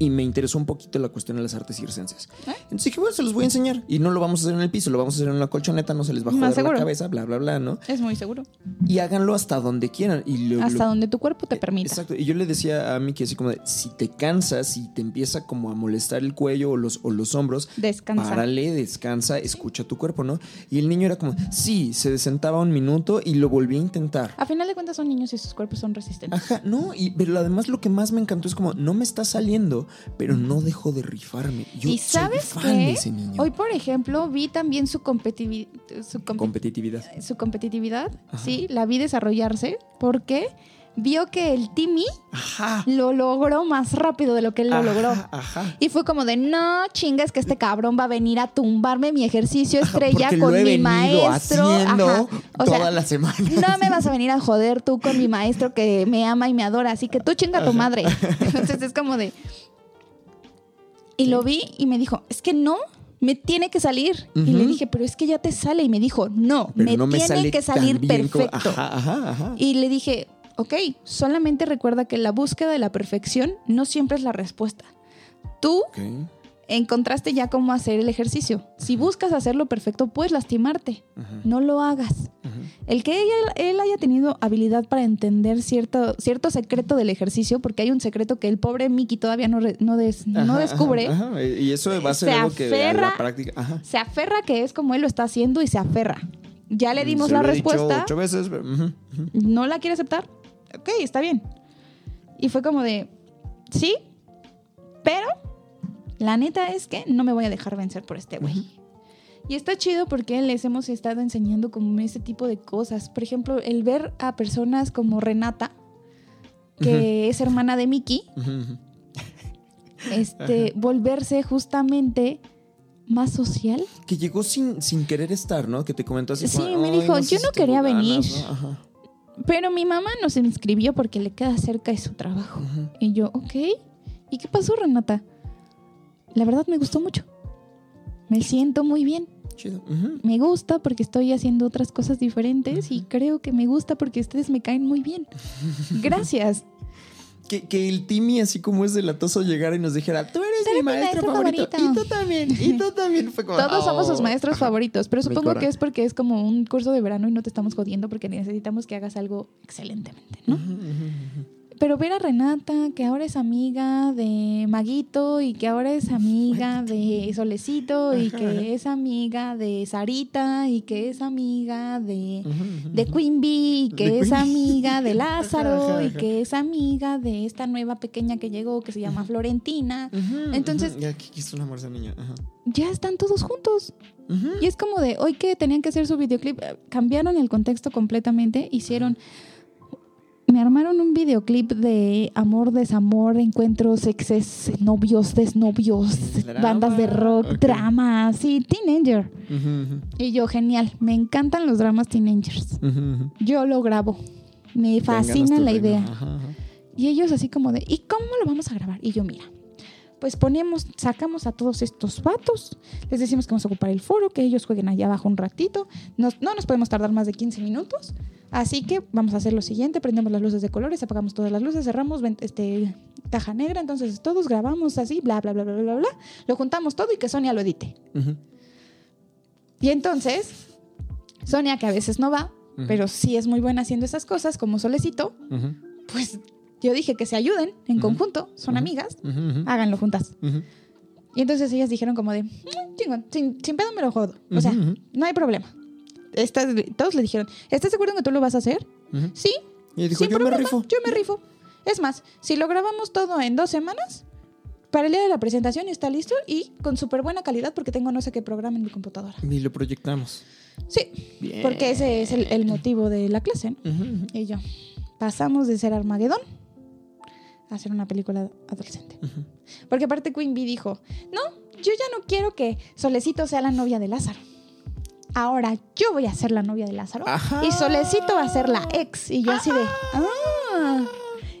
Y me interesó un poquito la cuestión de las artes circenses. ¿Eh? Entonces dije, bueno, se los voy a enseñar. Y no lo vamos a hacer en el piso, lo vamos a hacer en una colchoneta, no se les va a joder seguro. la cabeza, bla, bla, bla, ¿no? Es muy seguro. Y háganlo hasta donde quieran. Y lo- Hasta lo- donde tu cuerpo te permita. Exacto. Y yo le decía a Miki así como de, si te cansas, si te empieza como a molestar el cuello o los, o los hombros, Descansa. párale, descansa, escucha tu cuerpo, ¿no? Y el niño era como, sí, se sentaba un minuto y lo volví a intentar. A final de cuentas son niños y sus cuerpos son resistentes. Ajá, no, y, pero además lo que más me encantó es como, no me está saliendo, pero no dejo de rifarme. Yo y soy sabes fan qué? de ese niño. Hoy, por ejemplo, vi también su, competitivi- su, compe- Competitividad. su competitividad. Ajá. Sí, la vi desarrollarse porque vio que el Timmy Ajá. lo logró más rápido de lo que él lo Ajá, logró. Ajá. Y fue como de, no chingas que este cabrón va a venir a tumbarme mi ejercicio estrella con mi maestro. Ajá. O sea, toda la semana. no me vas a venir a joder tú con mi maestro que me ama y me adora, así que tú chinga a tu madre. Entonces es como de... Y lo vi y me dijo, es que no, me tiene que salir. Y le dije, pero es que ya te sale. Y me dijo, no, Pero me no tiene que salir como- perfecto. Ajá, ajá, ajá. Y le dije, ok, solamente recuerda que la búsqueda de la perfección no siempre es la respuesta. Tú. Encontraste ya cómo hacer el ejercicio. Si buscas hacerlo perfecto, puedes lastimarte. No lo hagas. El que él haya tenido habilidad para entender cierto, cierto secreto del ejercicio, porque hay un secreto que el pobre Mickey todavía no, re- no, des- no Ajá, descubre, ajá, ajá. Y eso va a ser Se algo que a aferra- la práctica. Se aferra que es como él lo está haciendo y se aferra. Ya le dimos Se la respuesta. ocho veces. pero, ujú, ujú. ¿No la quiere aceptar? Ok, está bien. Y fue como de, sí, pero la neta es que no me voy a dejar vencer por este güey. Y está chido porque les hemos estado enseñando como ese tipo de cosas. Por ejemplo, el ver a personas como Renata, que es hermana de Mickey, Ujú, ujú. este, volverse justamente más social. Que llegó sin, sin querer estar, ¿no? Que te comentó así. Sí, como, me "Ay, dijo, "Yo no quería ganas", venir. Pero mi mamá nos inscribió porque le queda cerca de su trabajo. Y yo, ok. ¿Y qué pasó, Renata? La verdad me gustó mucho. Me siento muy bien. Chido. Ujú. Me gusta porque estoy haciendo otras cosas diferentes y creo que me gusta porque ustedes me caen muy bien. Gracias. Que, que el Timmy, así como es delatoso, llegara y nos dijera, tú eres mi maestro, maestro favorito. favorito. Y tú también. Y tú también. Fue como, Todos somos sus "Oh". maestros Ajá. favoritos, pero supongo que es porque es como un curso de verano y no te estamos jodiendo porque necesitamos que hagas algo excelentemente, ¿no? Ujú, ujú, ujú. Pero ver a Renata, que ahora es amiga de Maguito y que ahora es amiga de Solecito y que es amiga de Sarita y que es amiga de, de Queen Bee y que es amiga de Lázaro y que es amiga de esta nueva pequeña que llegó que se llama Florentina. Entonces, Ya, ¿qué quiso una morsa niña? Ajá. ya están todos juntos. Y es como de hoy que tenían que hacer su videoclip, cambiaron el contexto completamente, hicieron, me armaron un videoclip de amor, desamor, encuentros, exes, novios, desnovios, Drama, bandas de rock, ok. drama, así, teenager. Y yo, genial, me encantan los dramas teenagers. Yo lo grabo, me fascina la reino. idea. Ajá, ajá. Y ellos así como de, ¿y cómo lo vamos a grabar? Y yo, mira, pues ponemos, sacamos a todos estos vatos, les decimos que vamos a ocupar el foro, que ellos jueguen allá abajo un ratito, Nos- no nos podemos tardar más de 15 minutos, así que vamos a hacer lo siguiente, prendemos las luces de colores, apagamos todas las luces, cerramos este, caja negra, entonces todos grabamos así, bla, bla, bla, bla, bla, bla, lo juntamos todo y que Sonia lo edite. Y entonces, Sonia, que a veces no va, pero sí es muy buena haciendo esas cosas, como Solecito, pues yo dije que se ayuden en conjunto, son amigas, háganlo juntas. Y entonces ellas dijeron como de, "Mm, chingón, sin, sin pedo me lo jodo. O sea, no hay problema. Estas- todos le dijeron, ¿estás seguro que tú lo vas a hacer? Sí, Y dijo, sin yo me problema, rifo. Yo me rifo. Es más, si lo grabamos todo en dos semanas, para el día de la presentación está listo y con súper buena calidad porque tengo no sé qué programa en mi computadora. Y lo proyectamos. Sí, Bien. porque ese es el, el motivo de la clase. ¿no? Y yo, pasamos de ser Armagedón a hacer una película adolescente. Porque aparte Queen Bee dijo, no, yo ya no quiero que Solecito sea la novia de Lázaro. Ahora yo voy a ser la novia de Lázaro. Ajá. Y Solecito va a ser la ex. Y yo así de, ah.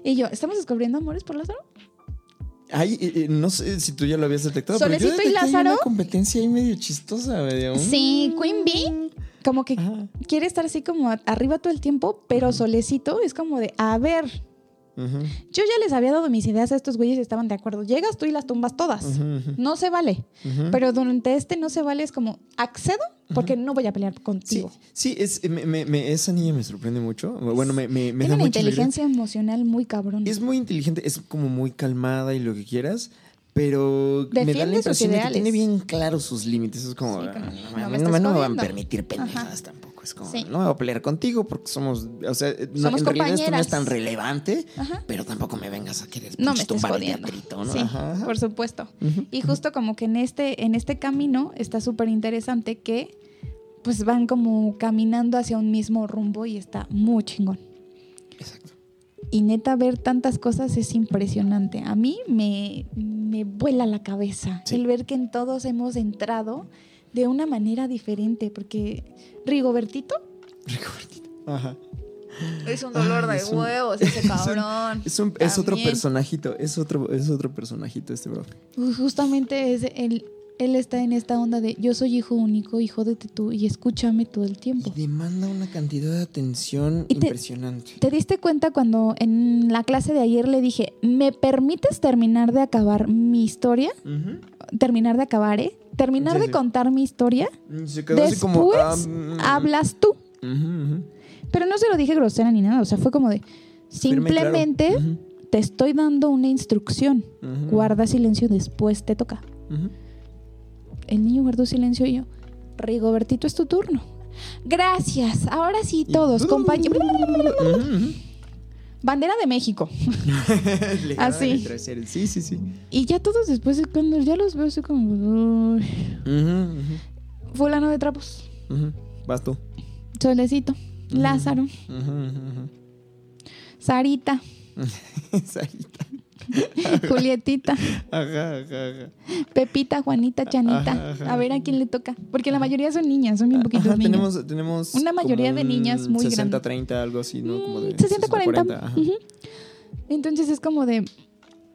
Y yo, ¿estamos descubriendo amores por Lázaro? Ay, eh, no sé si tú ya lo habías detectado, Solecito pero yo y Lázaro. una competencia ahí medio chistosa, medio. Sí, Queen Bee como que Ajá. quiere estar así como arriba todo el tiempo, pero Solecito es como de, a ver, yo ya les había dado mis ideas a estos güeyes y estaban de acuerdo. Llegas tú y las tumbas todas. No se vale. Pero durante este no se vale, es como, accedo porque no voy a pelear Sí, contigo. sí es, me- me- me- esa niña me sorprende mucho. Bueno, me, me, me Tiene da una mucha alegría. inteligencia emocional muy cabrón. Es muy inteligente, es como muy calmada y lo que quieras, pero me da la impresión de que tiene bien claros sus límites. Es como, Sí, "Ah, como, no, no me no, no van a jodiendo". permitir pendejadas Ajá. tampoco. Es como, Sí. no me voy a pelear contigo porque somos, o sea, no- Somos en realidad esto no es tan relevante, Ajá. pero tampoco me vengas a querer No me tumbar el teatrito, ¿no? Sí, Ajá, por supuesto. Y justo como que en este, en este camino está súper interesante que pues van como caminando hacia un mismo rumbo y está muy chingón. Y neta, ver tantas cosas es impresionante. A mí me, me vuela la cabeza Sí. el ver que en todos hemos entrado de una manera diferente, porque Rigobertito Rigobertito. Ajá. es un dolor de es un- huevos ese cabrón. Es, un- es otro personajito, es otro, es otro personajito este bro. Justamente es el, él está en esta onda de yo soy hijo único y jódete tú y escúchame todo el tiempo. Y demanda una cantidad de atención Y impresionante. ¿Te diste cuenta cuando en la clase de ayer le dije, ¿me permites terminar de acabar mi historia? Terminar de acabar, ¿eh? Terminar Sí, de sí. contar mi historia. Mm, Se quedó así Después como. ah, mm, hablas tú. Pero no se lo dije grosera ni nada. O sea, fue como de, Firme y claro. simplemente te estoy dando una instrucción. Guarda silencio, después te toca. El niño guardó silencio y yo, Rigobertito, es tu turno. Gracias. Ahora sí, todos, compañeros. Bandera de México. Así. Sí, sí, sí. Y ya todos después, cuando ya los veo, soy como, fulano de trapos, ujú. Vas tú. Solecito, Lázaro, Sarita. Sarita. Julietita, Ajá, ajá, ajá. Pepita, Juanita, Chanita. Ajá, ajá. A ver a quién le toca. Porque la mayoría son niñas, son bien poquitos Ajá, niños. tenemos, tenemos Una mayoría de niñas muy 60, grandes. 30, algo así, ¿no? Como de Mm, 60, 40. ajá. Ujú. Entonces es como de,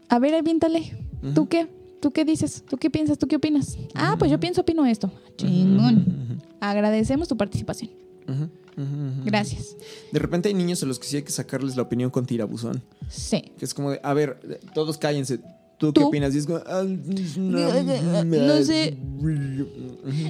a ver, aviéntale. ¿Tú qué? ¿Tú qué dices? ¿Tú qué piensas? ¿Tú qué opinas? Ah, pues yo pienso, opino esto. Chingón. Agradecemos tu participación. Gracias. De repente hay niños a los que sí hay que sacarles la opinión con tirabuzón. Sí. Que es como de, a ver, todos cállense. ¿Tú, qué opinas? Y es como, ah, No sé.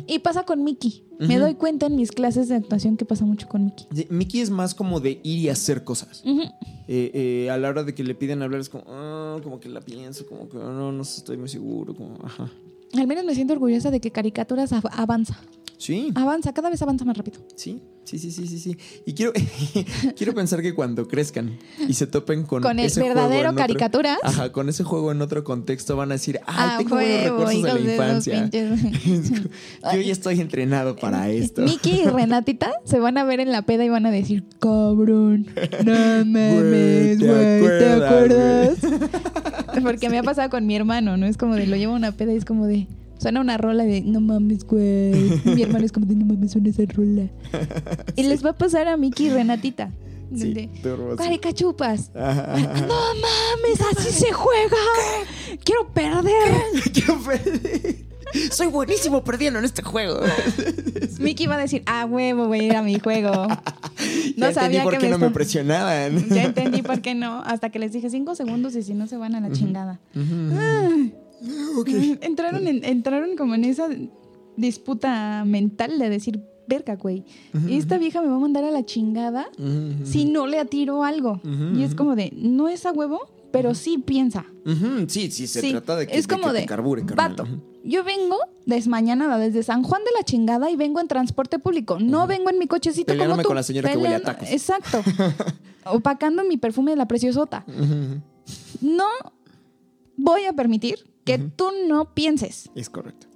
Y pasa con Mickey. Me doy cuenta en mis clases de actuación que pasa mucho con Mickey. Sí, Mickey es más como de ir y hacer cosas. Eh, eh, a la hora de que le piden hablar es como, ah, como que la pienso, como que "Ah, no, no estoy muy seguro, como, ajá. Al menos me siento orgullosa de que Caricaturas av- avanza. Sí, Avanza, cada vez avanza más rápido. sí, sí, sí, sí, sí, sí. Y quiero, quiero pensar que cuando crezcan y se topen con, Con el ese juego verdadero otro- Caricaturas. Ajá, con ese juego en otro contexto van a decir, ah, Ah, tengo buenos recursos de la de infancia. Yo ya estoy entrenado para esto. Mickey y Renatita se van a ver en la peda y van a decir, cabrón, no mames, ¿te güey, ¿te acuerdas, acuerdas? Porque me ha pasado con mi hermano, ¿no? Es como de, lo llevo a una peda y es como de, suena una rola de, no mames, güey. Mi hermano es como de, no mames, suena esa rola. Y les va a pasar a Mickey y Renatita. Sí, de. Caricachupas. Ajá, ajá. No mames, así se juega. Quiero perder. Quiero perder. Soy buenísimo perdiendo en este juego. Mickey va a decir, ah, huevo, voy a ir a mi juego. No ya entendí sabía por que qué me no me presionaban. Ya entendí por qué no. Hasta que les dije cinco segundos y si no se van a la chingada. Ay. Entraron, en- entraron como en esa disputa mental de decir, verga, güey. Esta vieja me va a mandar a la chingada si no le atiro algo. Y es como de, no es a huevo, pero sí piensa. Sí, sí, se Sí, trata de que, es de como que de, carbure, vato, yo vengo desmañanada desde San Juan de la chingada y vengo en transporte público. No vengo en mi cochecito Peleándome como tú. con la señora que huele a tacos. Exacto. Opacando mi perfume de la preciosota. No voy a permitir que tú no pienses. Es correcto,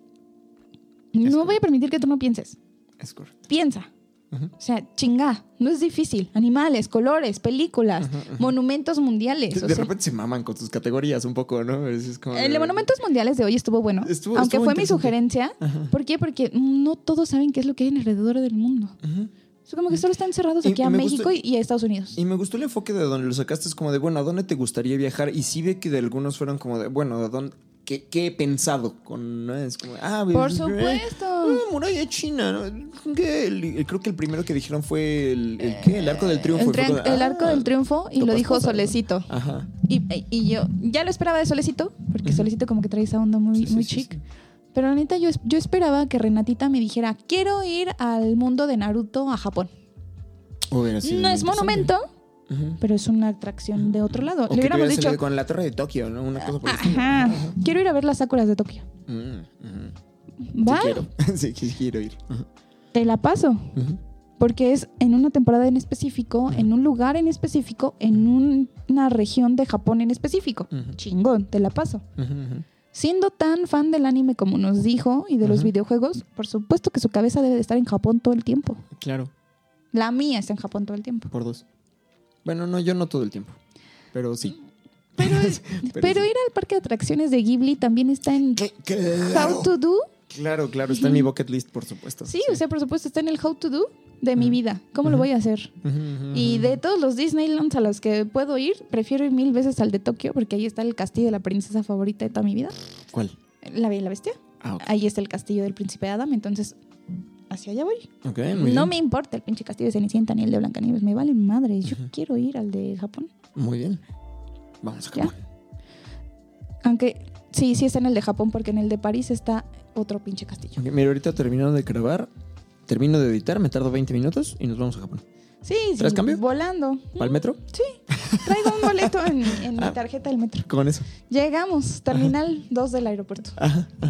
No voy a permitir que tú no pienses. es correcto. Piensa. O sea, chinga, no es difícil. Animales, colores, películas, monumentos mundiales. De, o de sea, repente se maman con tus categorías un poco, ¿no? Es, como el de monumentos mundiales de hoy estuvo bueno. Estuvo- aunque estuvo fue mi sugerencia. ¿Por qué? Porque no todos saben qué es lo que hay alrededor del mundo. Es como que solo están cerrados aquí y a México gustó- y a Estados Unidos. Y me gustó el enfoque de donde lo sacaste, es como de, bueno, ¿a dónde te gustaría viajar? Y sí ve que de algunos fueron como de, bueno, ¿a dónde? ¿Qué, qué he pensado? Con, ¿no? Es como, ah, Por pues, supuesto. Ah, muralla china. ¿no? ¿Qué? El- el- creo que el primero que dijeron fue el, el ¿qué? El arco del triunfo. El, como, el arco ah, del triunfo y lo dijo. Solecito. Ajá. Y, y yo ya lo esperaba de Solecito, porque Solecito como que trae esa onda muy, Sí, muy sí, chic. sí. Pero la neta, yo, yo esperaba que Renatita me dijera, quiero ir al mundo de Naruto a Japón. Hubiera sido no es interesante. Pero es una atracción de otro lado. O Le que hubiéramos dicho, con la torre de Tokio, ¿no? Una cosa por estilo. ajá, quiero ir a ver las sakuras de Tokio. Ujú. Va, Sí quiero. sí, sí quiero ir. Te la paso. Porque es en una temporada en específico, en un lugar en específico, en un- una región de Japón en específico. Chingón, te la paso. Siendo tan fan del anime como nos dijo y de los videojuegos, por supuesto que su cabeza debe de estar en Japón todo el tiempo. Claro, La mía está en Japón todo el tiempo. por dos. Bueno, no, yo no todo el tiempo. Pero sí. Pero, Pero pero sí. ir al parque de atracciones de Ghibli también está en How to Do. Claro, claro, está en mi bucket list, por supuesto. Sí, o sea, por supuesto, está en el How to Do de mi vida. ¿Cómo lo voy a hacer? Y de todos los Disneylands a los que puedo ir, prefiero ir mil veces al de Tokio porque ahí está el castillo de la princesa favorita de toda mi vida, ¿Cuál? la Bella y la Bestia. Ah, ok. Ahí está el castillo del príncipe Adam, entonces hacia allá voy. Muy no bien. me importa el pinche castillo de Cenicienta ni el de Blancanieves, me vale madre. Yo quiero ir al de Japón. Muy bien. Vamos a. Japón. Aunque sí, sí está en el de Japón porque en el de París está otro pinche castillo. Ok, mira, ahorita terminando de grabar, termino de editar, me tardo 20 minutos y nos vamos a Japón. Sí, sí, volando. ¿Para el metro? Sí, traigo un boleto en, en mi Ah. tarjeta del metro. Con eso. Llegamos, terminal 2 del aeropuerto.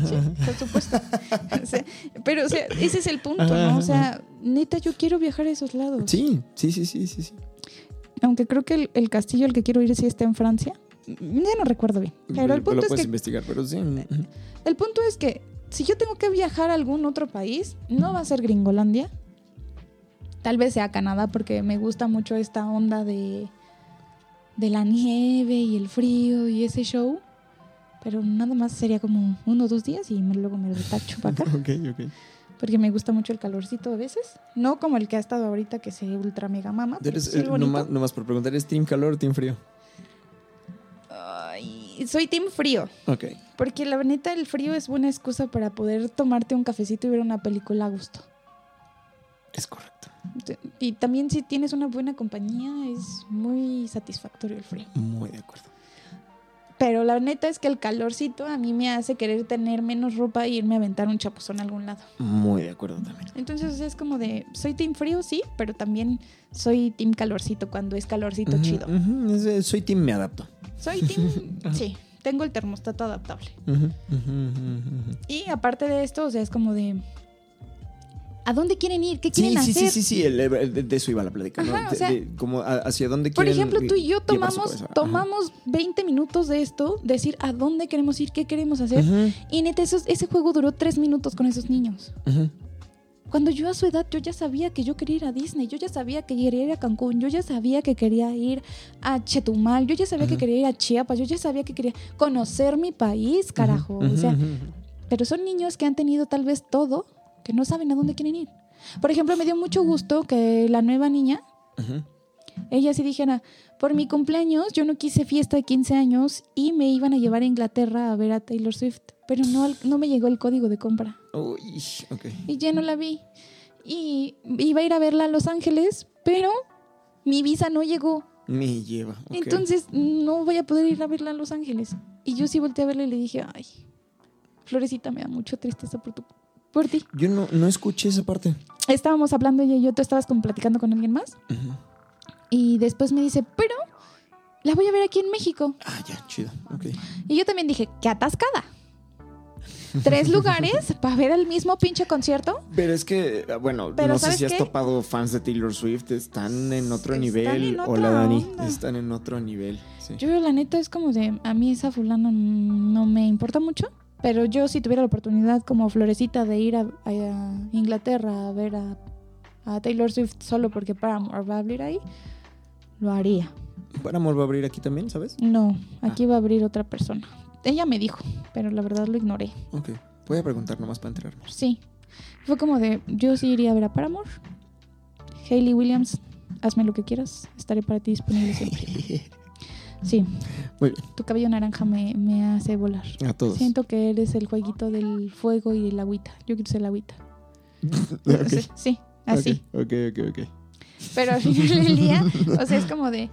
Sí, por supuesto. O sea, pero, o sea, ese es el punto, Ajá, ¿no? O sea, neta, yo quiero viajar a esos lados. Sí, sí, sí, sí, sí. sí. Aunque creo que el, el castillo al que quiero ir sí está en Francia. Ya no recuerdo bien. Pero el lo punto, es puedes que, investigar, pero sí. el punto es que si yo tengo que viajar a algún otro país, no va a ser Gringolandia. Tal vez sea Canadá porque me gusta mucho esta onda de, de la nieve y el frío y ese show. Pero nada más sería como uno o dos días y me- luego me retacho para acá. Ok, ok. Porque me gusta mucho el calorcito a veces. No como el que ha estado ahorita que se ultra mega mama. Eres, sí eh, nomás por preguntar, ¿es team calor o team frío? Ay, soy team frío. Ok. Porque la neta el frío es buena excusa para poder tomarte un cafecito y ver una película a gusto. Es correcto. Y también si tienes una buena compañía es muy satisfactorio el frío. Muy de acuerdo. Pero la neta es que el calorcito a mí me hace querer tener menos ropa e irme a aventar un chapuzón a algún lado. Muy de acuerdo también. Entonces es como de, soy team frío, sí, pero también soy team calorcito cuando es calorcito chido. soy team, me adapto. Soy team, sí, tengo el termostato adaptable. Y aparte de esto, o sea, es como de, ¿a dónde quieren ir? ¿Qué Sí, quieren sí, hacer? sí, sí, sí, el- el- de, de eso iba la plática, ¿no? Ajá, o De- sea, de como a- hacia dónde Por quieren ejemplo, tú y yo tomamos, tomamos 20 minutos de esto, decir a dónde queremos ir, qué queremos hacer. Y neta, esos- ese juego duró tres minutos con esos niños. Cuando yo a su edad, yo ya sabía que yo quería ir a Disney, yo ya sabía que quería ir a Cancún, yo ya sabía que quería ir a Chetumal, yo ya sabía que quería ir a Chiapas, yo ya sabía que quería conocer mi país, carajo. O sea, pero son niños que han tenido tal vez todo, que no saben a dónde quieren ir. Por ejemplo, me dio mucho gusto que la nueva niña, ella sí dijera, por mi cumpleaños yo no quise fiesta de 15 años y me iban a llevar a Inglaterra a ver a Taylor Swift, pero no, no me llegó el código de compra. Uy, y ya no la vi. Y iba a ir a verla a Los Ángeles, pero mi visa no llegó. Me lleva. Entonces no voy a poder ir a verla a Los Ángeles. Y yo sí volteé a verla y le dije, ay, Florecita, me da mucha tristeza por, tu, por ti. Yo no, no escuché esa parte. Estábamos hablando ella y yo, tú estabas como platicando con alguien más. Y después me dice, pero la voy a ver aquí en México. Ah, ya, chido. Ok. Y yo también dije, qué atascada. Tres lugares para ver el mismo pinche concierto. Pero es que, bueno, Pero no sé ¿sabes si has qué? topado fans de Taylor Swift, están en otro Están nivel. en Hola, Dani. onda. Están en otro nivel. Sí. Yo la neta es como de, a mí esa fulana no me importa mucho, pero yo si tuviera la oportunidad como florecita de ir a, a Inglaterra a ver a, a Taylor Swift solo porque Paramore va a abrir ahí, lo haría. Paramore va a abrir aquí también, ¿sabes? No, aquí va a abrir otra persona. Ella me dijo, pero la verdad lo ignoré. Ok. Voy a preguntar nomás para enterarme. Sí. Fue como de, yo sí iría a ver a Paramore. Hayley Williams, hazme lo que quieras, estaré para ti disponible siempre. Sí, Muy bien. tu cabello naranja me, me hace volar. A todos. Siento que eres el jueguito del fuego y el agüita. Yo quiero ser el agüita. Ok. Sí, sí, así. Ok, ok, ok. Pero al final del día, o sea, es como de.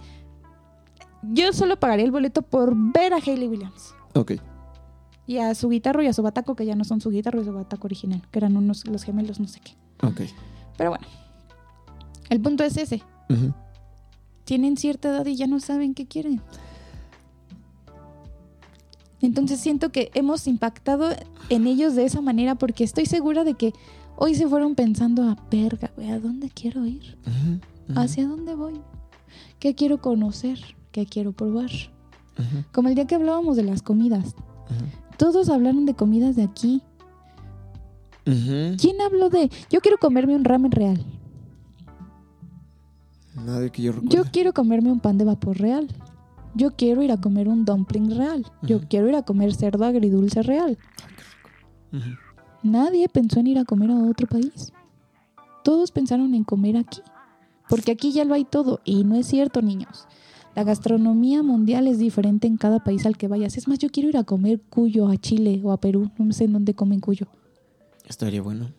Yo solo pagaría el boleto por ver a Hayley Williams. Ok. Y a su guitarro y a su bataco, que ya no son su guitarro y su bataco original, que eran unos los gemelos, no sé qué. Ok. Pero bueno, el punto es ese. Ujú. Tienen cierta edad y ya no saben qué quieren. Entonces siento que hemos impactado en ellos de esa manera porque estoy segura de que hoy se fueron pensando a verga, güey, ¿a dónde quiero ir? ¿Hacia dónde voy? ¿Qué quiero conocer? ¿Qué quiero probar? Como el día que hablábamos de las comidas. Todos hablaron de comidas de aquí. ¿Quién habló de yo quiero comerme un ramen real? Nadie que yo recuerde. Yo quiero comerme un pan de vapor real. Yo quiero ir a comer un dumpling real. Yo quiero ir a comer cerdo agridulce real. Nadie pensó en ir a comer a otro país. Todos pensaron en comer aquí. Porque aquí ya lo hay todo. Y no es cierto, niños. La gastronomía mundial es diferente en cada país al que vayas. Es más, yo quiero ir a comer cuyo a Chile o a Perú. No sé en dónde comen cuyo. Estaría bueno.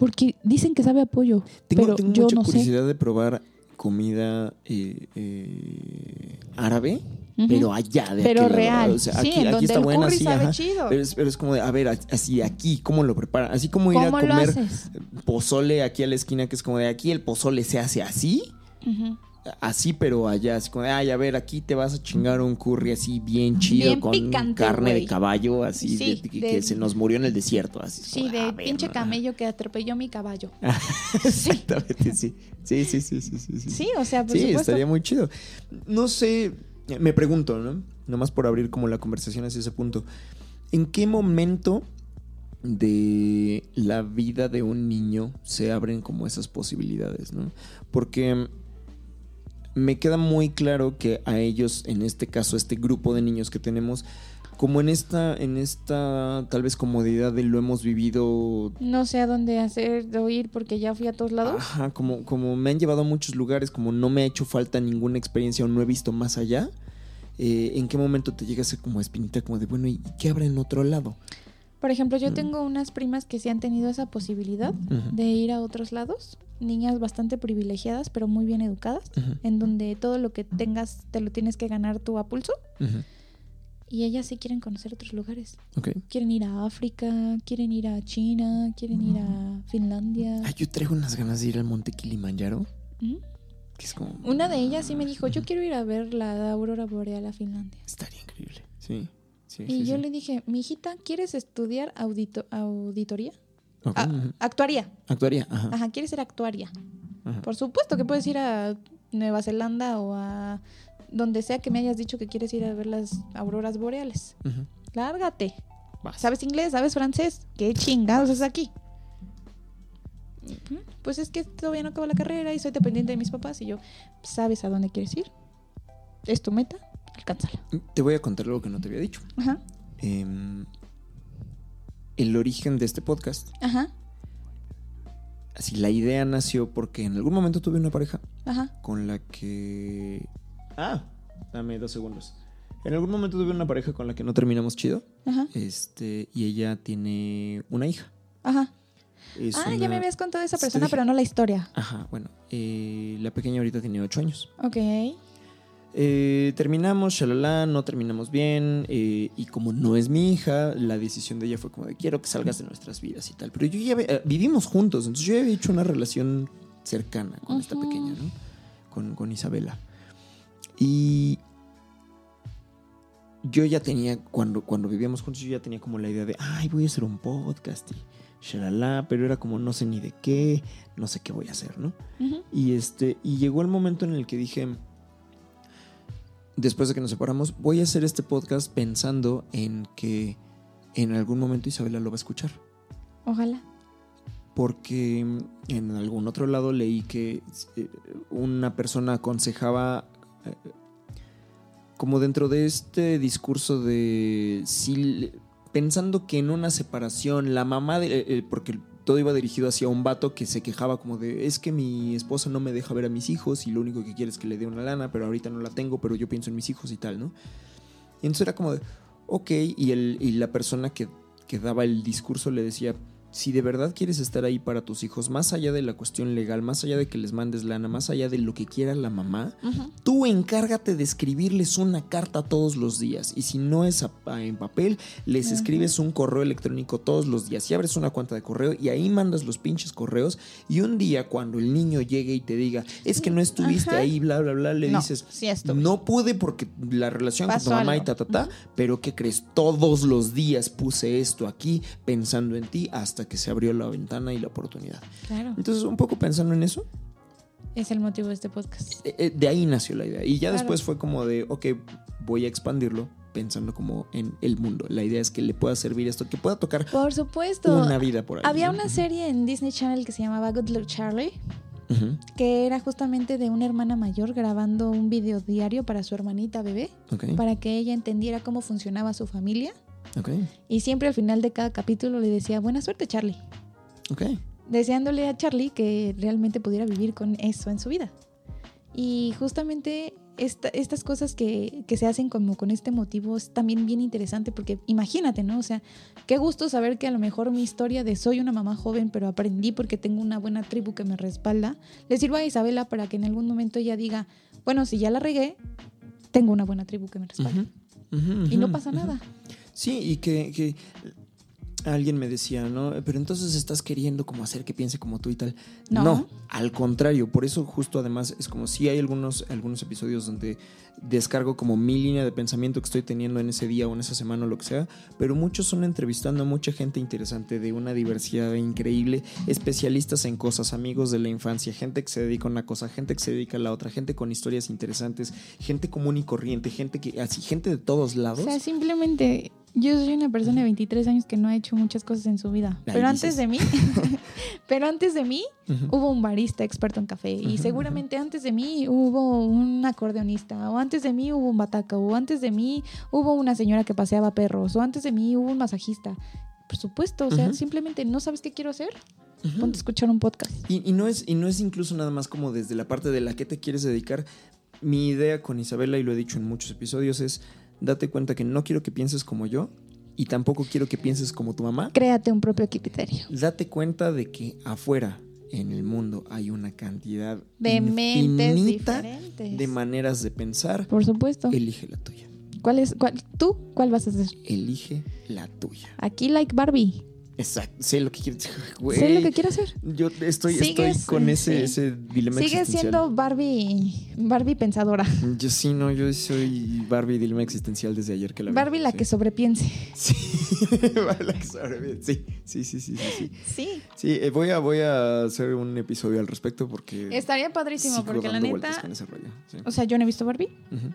Porque dicen que sabe a pollo. Tengo, pero tengo yo mucha no sé. curiosidad de probar comida eh, eh, árabe, pero allá de Pero aquel real. O sea, sí, aquí, aquí está buena, curry sí, sabe ajá. chido. Pero es, pero es como de, a ver, así aquí, ¿cómo lo preparan? Así como ir a ¿Cómo lo comer pozole aquí a la esquina, que es como de aquí el pozole se hace así, Ujú. Así, pero allá, así como ay, a ver, aquí te vas a chingar un curry así bien chido Bien con picante, carne de caballo, así, Sí, de- que, de- se nos murió en el desierto, así. Sí, como, de ver, pinche ¿no? camello que atropelló mi caballo. Exactamente, sí. Sí, sí, sí, sí, sí. sí. Sí, o sea, por Sí, supuesto. estaría muy chido. No sé, me pregunto, ¿no? Nomás por abrir como la conversación hacia ese punto. ¿En qué momento de la vida de un niño se abren como esas posibilidades, ¿no? Porque me queda muy claro que a ellos, en este caso, este grupo de niños que tenemos, como en esta, en esta tal vez comodidad de lo hemos vivido No sé a dónde hacer o ir porque ya fui a todos lados. Ajá, como, como me han llevado a muchos lugares, como no me ha hecho falta ninguna experiencia o no he visto más allá, eh, ¿en qué momento te llega ese como espinita como de, bueno, ¿y qué habrá en otro lado? Por ejemplo, yo Mm. tengo unas primas que sí han tenido esa posibilidad de ir a otros lados. Niñas bastante privilegiadas, pero muy bien educadas, en donde todo lo que tengas te lo tienes que ganar tú a pulso. Y ellas sí quieren conocer otros lugares. Ok. Quieren ir a África, quieren ir a China, quieren ir a Finlandia. Ah, yo traigo unas ganas de ir al monte Kilimanjaro. ¿Mm? Que es como. Una de ellas sí me dijo, yo quiero ir a ver la aurora boreal a Finlandia. Estaría increíble. Sí. sí Y sí, yo sí. le dije, mi hijita, ¿quieres estudiar audito- auditoría? Ok, Ah, actuaría. Actuaría. Ajá. Ajá, ¿quieres ser actuaria? Ajá. Por supuesto que puedes ir a Nueva Zelanda o a donde sea que me hayas dicho que quieres ir a ver las auroras boreales. Ujú. Lárgate. Vas. ¿Sabes inglés? ¿Sabes francés? ¿Qué chingados es aquí? Pues es que todavía no acabo la carrera y soy dependiente de mis papás y yo, ¿sabes a dónde quieres ir? ¿Es tu meta? Alcánzala. Te voy a contar algo que no te había dicho. Ajá, Em, el origen de este podcast. ajá, Así, la idea nació porque en algún momento tuve una pareja ajá. con la que. Ah, dame dos segundos. En algún momento tuve una pareja con la que no terminamos chido. Ajá, Este, y ella tiene una hija. ajá. Es Ah, ya me habías contado de esa persona, pero no la historia. Ajá, bueno. eh, la pequeña ahorita tiene ocho años. Ok. Eh, terminamos, shalala, no terminamos bien. eh, y como no es mi hija, la decisión de ella fue como de quiero que salgas de nuestras vidas y tal. Pero yo ya eh, vivimos juntos, entonces yo ya había hecho una relación cercana con esta pequeña, ¿no? Con, con Isabela. Y yo ya tenía, cuando, cuando vivíamos juntos, yo ya tenía como la idea de, ay, voy a hacer un podcast y shalala, pero era como no sé ni de qué, no sé qué voy a hacer, ¿no? Y este, y llegó el momento en el que dije, después de que nos separamos, voy a hacer este podcast pensando en que en algún momento Isabela lo va a escuchar. Ojalá. Porque en algún otro lado leí que eh, una persona aconsejaba, eh, como dentro de este discurso de si pensando que en una separación la mamá de, eh, eh, porque todo iba dirigido hacia un vato que se quejaba como de es que mi esposa no me deja ver a mis hijos y lo único que quiere es que le dé una lana, pero ahorita no la tengo, pero yo pienso en mis hijos y tal, ¿no? Y entonces era como de, ok, y, el, y la persona que, que daba el discurso le decía, si de verdad quieres estar ahí para tus hijos, más allá de la cuestión legal, más allá de que les mandes lana, más allá de lo que quiera la mamá. Tú encárgate de escribirles una carta todos los días. Y si no es en papel, les escribes un correo electrónico todos los días. Y abres una cuenta de correo y ahí mandas los pinches correos y un día cuando el niño llegue y te diga, es que no estuviste ahí, bla, bla, bla, le No, dices, sí no pude porque la relación con tu mamá y ta, ta, ta, pero ¿qué crees? Todos los días puse esto aquí pensando en ti hasta que se abrió la ventana y la oportunidad. Claro. Entonces, un poco pensando en eso, Es el motivo de este podcast. eh, eh, de ahí nació la idea. Y ya Claro. después fue como de, ok, voy a expandirlo pensando como en el mundo. La idea es que le pueda servir esto, que pueda tocar Por supuesto. una vida por ahí. Había una serie en Disney Channel que se llamaba Good Luck Charlie, que era justamente de una hermana mayor grabando un video diario para su hermanita bebé, para que ella entendiera cómo funcionaba su familia. Ok, Y siempre al final de cada capítulo le decía, buena suerte Charlie, ok. deseándole a Charlie que realmente pudiera vivir con eso en su vida. Y justamente esta- estas cosas que, que se hacen como con este motivo es también bien interesante porque imagínate, ¿no? O sea, qué gusto saber que a lo mejor mi historia de soy una mamá joven pero aprendí porque tengo una buena tribu que me respalda, le sirva a Isabela para que en algún momento ella diga, bueno, si ya la regué, tengo una buena tribu que me respalda. Ujú, ujú, Y no pasa nada. Sí, y que, que alguien me decía, ¿no? Pero entonces estás queriendo como hacer que piense como tú y tal. No. al contrario, por eso justo además es como si hay algunos, algunos episodios donde descargo como mi línea de pensamiento que estoy teniendo en ese día o en esa semana o lo que sea, pero muchos son entrevistando a mucha gente interesante de una diversidad increíble, especialistas en cosas, amigos de la infancia, gente que se dedica a una cosa, gente que se dedica a la otra, gente con historias interesantes, gente común y corriente, gente que así, gente de todos lados. O sea, simplemente yo soy una persona de 23 años que no ha hecho muchas cosas en su vida. Pero antes de mí, pero antes de mí Ujú. hubo un barista experto en café y seguramente antes de mí hubo un acordeonista o antes de mí hubo un bataca o antes de mí hubo una señora que paseaba perros o antes de mí hubo un masajista. Por supuesto, o sea, Ujú. simplemente no sabes qué quiero hacer, Ujú. ponte a escuchar un podcast. Y, y no es, y no es incluso nada más como desde la parte de la que te quieres dedicar. Mi idea con Isabela, y lo he dicho en muchos episodios, es date cuenta que no quiero que pienses como yo y tampoco quiero que pienses como tu mamá. Créate un propio criterio. Date cuenta de que afuera, en el mundo, hay una cantidad De mentes infinita diferentes. de maneras de pensar. Por supuesto. Elige la tuya. ¿Cuál es? Cuál, ¿Tú cuál vas a hacer? Elige la tuya. Aquí like Barbie. Exacto. Sé lo que quieres. Güey, Sé lo que quiero hacer. Yo estoy, estoy con ese, sí. ese dilema Sigue siendo Barbie, Barbie pensadora. Yo sí, no, yo soy Barbie dilema existencial desde ayer que la vi. Barbie la Sí. que sobrepiense. Sí, Barbie la que sobrevive. Sí, sí, sí, sí, sí. Sí, Sí. Eh, voy, a, voy a hacer un episodio al respecto porque... Estaría padrísimo porque la neta, rollo. O sea, yo no he visto Barbie. Ujú,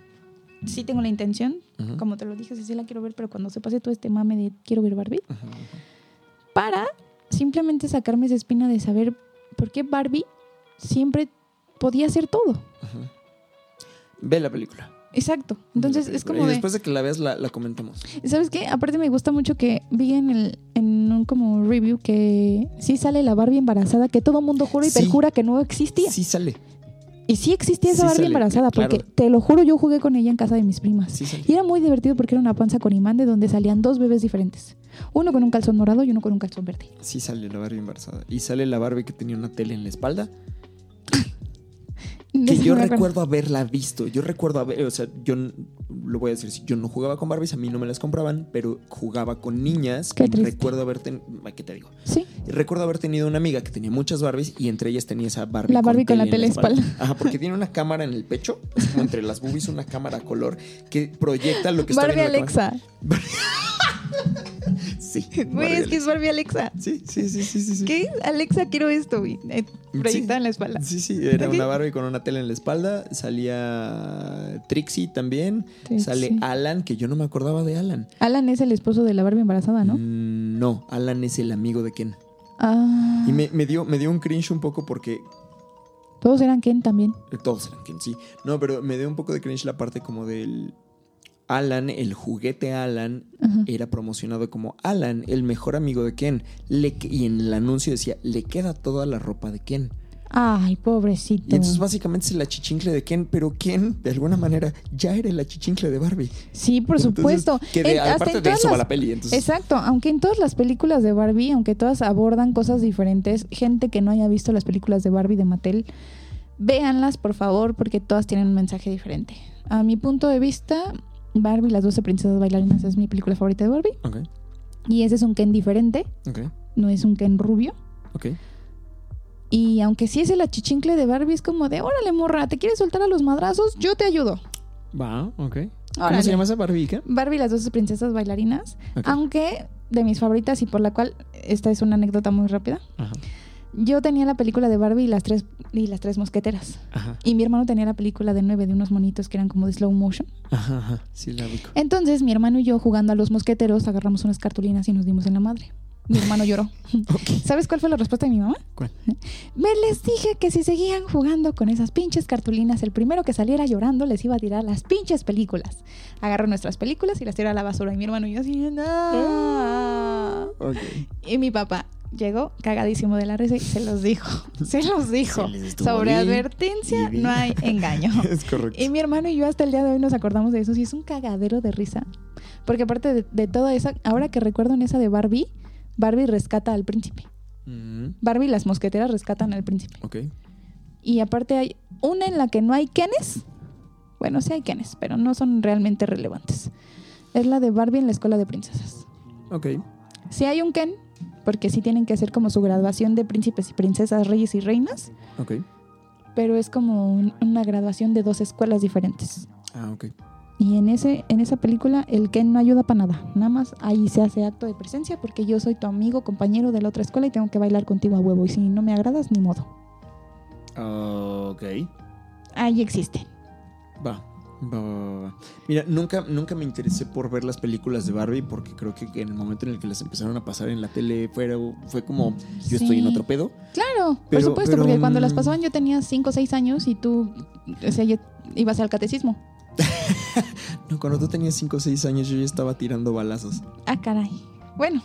Sí tengo la intención, ujú, como te lo dije, sí, sí la quiero ver, pero cuando se pase todo este mame de quiero ver Barbie, ujú, ujú. Para simplemente sacarme esa espina de saber por qué Barbie siempre podía hacer todo. Ve la película. Exacto. Entonces es como Y de, después de que la veas, la, la comentamos. ¿sabes qué? Aparte me gusta mucho que vi en, el, en un como review que sí sale la Barbie embarazada, que todo mundo jura y Sí. perjura que no existía. Sí sale, Y sí existía esa Sí Barbie sale, embarazada, claro. porque te lo juro, yo jugué con ella en casa de mis primas. sí. Y era muy divertido porque era una panza con imán de donde salían dos bebés diferentes. Uno con un calzón morado y uno con un calzón verde. Sí sale la Barbie embarazada. Y sale la Barbie que tenía una tele en la espalda. Que yo recuerdo haberla visto. Yo recuerdo haber, o sea, yo lo voy a decir, si yo no jugaba con Barbies, a mí no me las compraban, pero jugaba con niñas. Qué triste. recuerdo haber tenido, ¿qué te digo? Sí. Recuerdo haber tenido una amiga que tenía muchas Barbies y entre ellas tenía esa Barbie. La Barbie con la tele espalda. Ajá, porque tiene una cámara en el pecho, es como entre las boobies una cámara a color que proyecta lo que está Barbie viendo. Alexa. Sí. Güey, es que es. Barbie Alexa. Sí, sí, sí, sí, sí. sí. ¿Qué? Alexa, quiero esto. güey. Eh, Proyectada en la espalda. Sí, sí, era una Barbie con una tele en la espalda. Salía Trixie también. Trixie. Sale Alan, que yo no me acordaba de Alan. Alan es el esposo de la Barbie embarazada, ¿no? Mm, no, Alan es el amigo de Ken. Ah. Y me, me dio, me dio un cringe un poco porque Todos eran Ken también. eh, todos eran Ken, sí. No, pero me dio un poco de cringe la parte como del Alan, el juguete Alan, Ajá. era promocionado como Alan, el mejor amigo de Ken. Le, y en el anuncio decía, le queda toda la ropa de Ken. Ay, pobrecito. Y entonces básicamente es el achichincle de Ken, pero Ken, de alguna manera, ya era el achichincle de Barbie. Sí, por Entonces, supuesto. Que de, En- aparte de eso va la peli. Entonces, Exacto, aunque en todas las películas de Barbie, aunque todas abordan cosas diferentes, gente que no haya visto las películas de Barbie de Mattel, véanlas por favor porque todas tienen un mensaje diferente. A mi punto de vista, Barbie, las 12 princesas bailarinas es mi película favorita de Barbie Ok, y ese es un Ken diferente, ok, no es un Ken rubio. ok. Y aunque sí es el achichincle de Barbie, es como de, órale morra, ¿te quieres soltar a los madrazos? Yo te ayudo. Va, ok. ¿Cómo se llama esa Barbie? ¿qué? Barbie, las 12 princesas bailarinas, aunque de mis favoritas y por la cual, esta es una anécdota muy rápida. Ajá, Yo tenía la película de Barbie y las tres, y las tres mosqueteras. ajá, Y mi hermano tenía la película de nueve de unos monitos que eran como de slow motion. ajá, ajá. Sí, la ubico. Entonces mi hermano y yo jugando a los mosqueteros agarramos unas cartulinas y nos dimos en la madre. Mi hermano lloró. ¿Sabes cuál fue la respuesta de mi mamá? ¿Cuál? Me les dije que si seguían jugando con esas pinches cartulinas, el primero que saliera llorando les iba a tirar las pinches películas. Agarró nuestras películas y las tiró a la basura. Y mi hermano y yo así, no. Ok. Y mi papá llegó cagadísimo de la risa y se los dijo. Se los dijo. Se Sobre bien advertencia bien. no hay engaño. Es correcto. Y mi hermano y yo hasta el día de hoy nos acordamos de eso. Y es un cagadero de risa. Porque aparte de, de toda esa, ahora que recuerdo en esa de Barbie, Barbie rescata al príncipe. Mm, Barbie y las mosqueteras rescatan al príncipe. ok. Y aparte hay una en la que no hay Kenes. Bueno, sí hay Kenes, pero no son realmente relevantes. Es la de Barbie en la escuela de princesas. Ok. Sí hay un Ken, porque sí tienen que hacer como su graduación de príncipes y princesas, reyes y reinas, Ok. pero es como un- una graduación de dos escuelas diferentes. Ah, ok. Y en ese en esa película el Ken no ayuda para nada. Nada más ahí se hace acto de presencia porque yo soy tu amigo, compañero de la otra escuela y tengo que bailar contigo a huevo. Y si no me agradas, ni modo. Ok. Ahí existe. Va. Mira, nunca, nunca me interesé por ver las películas de Barbie porque creo que en el momento en el que las empezaron a pasar en la tele fue como yo estoy en otro pedo. Claro, por supuesto, pero, porque cuando las mm, pasaban yo tenía 5 o 6 años y tú, o sea, ibas al catecismo. No, cuando tú tenías 5 o 6 años yo ya estaba tirando balazos. Ah, caray. Bueno,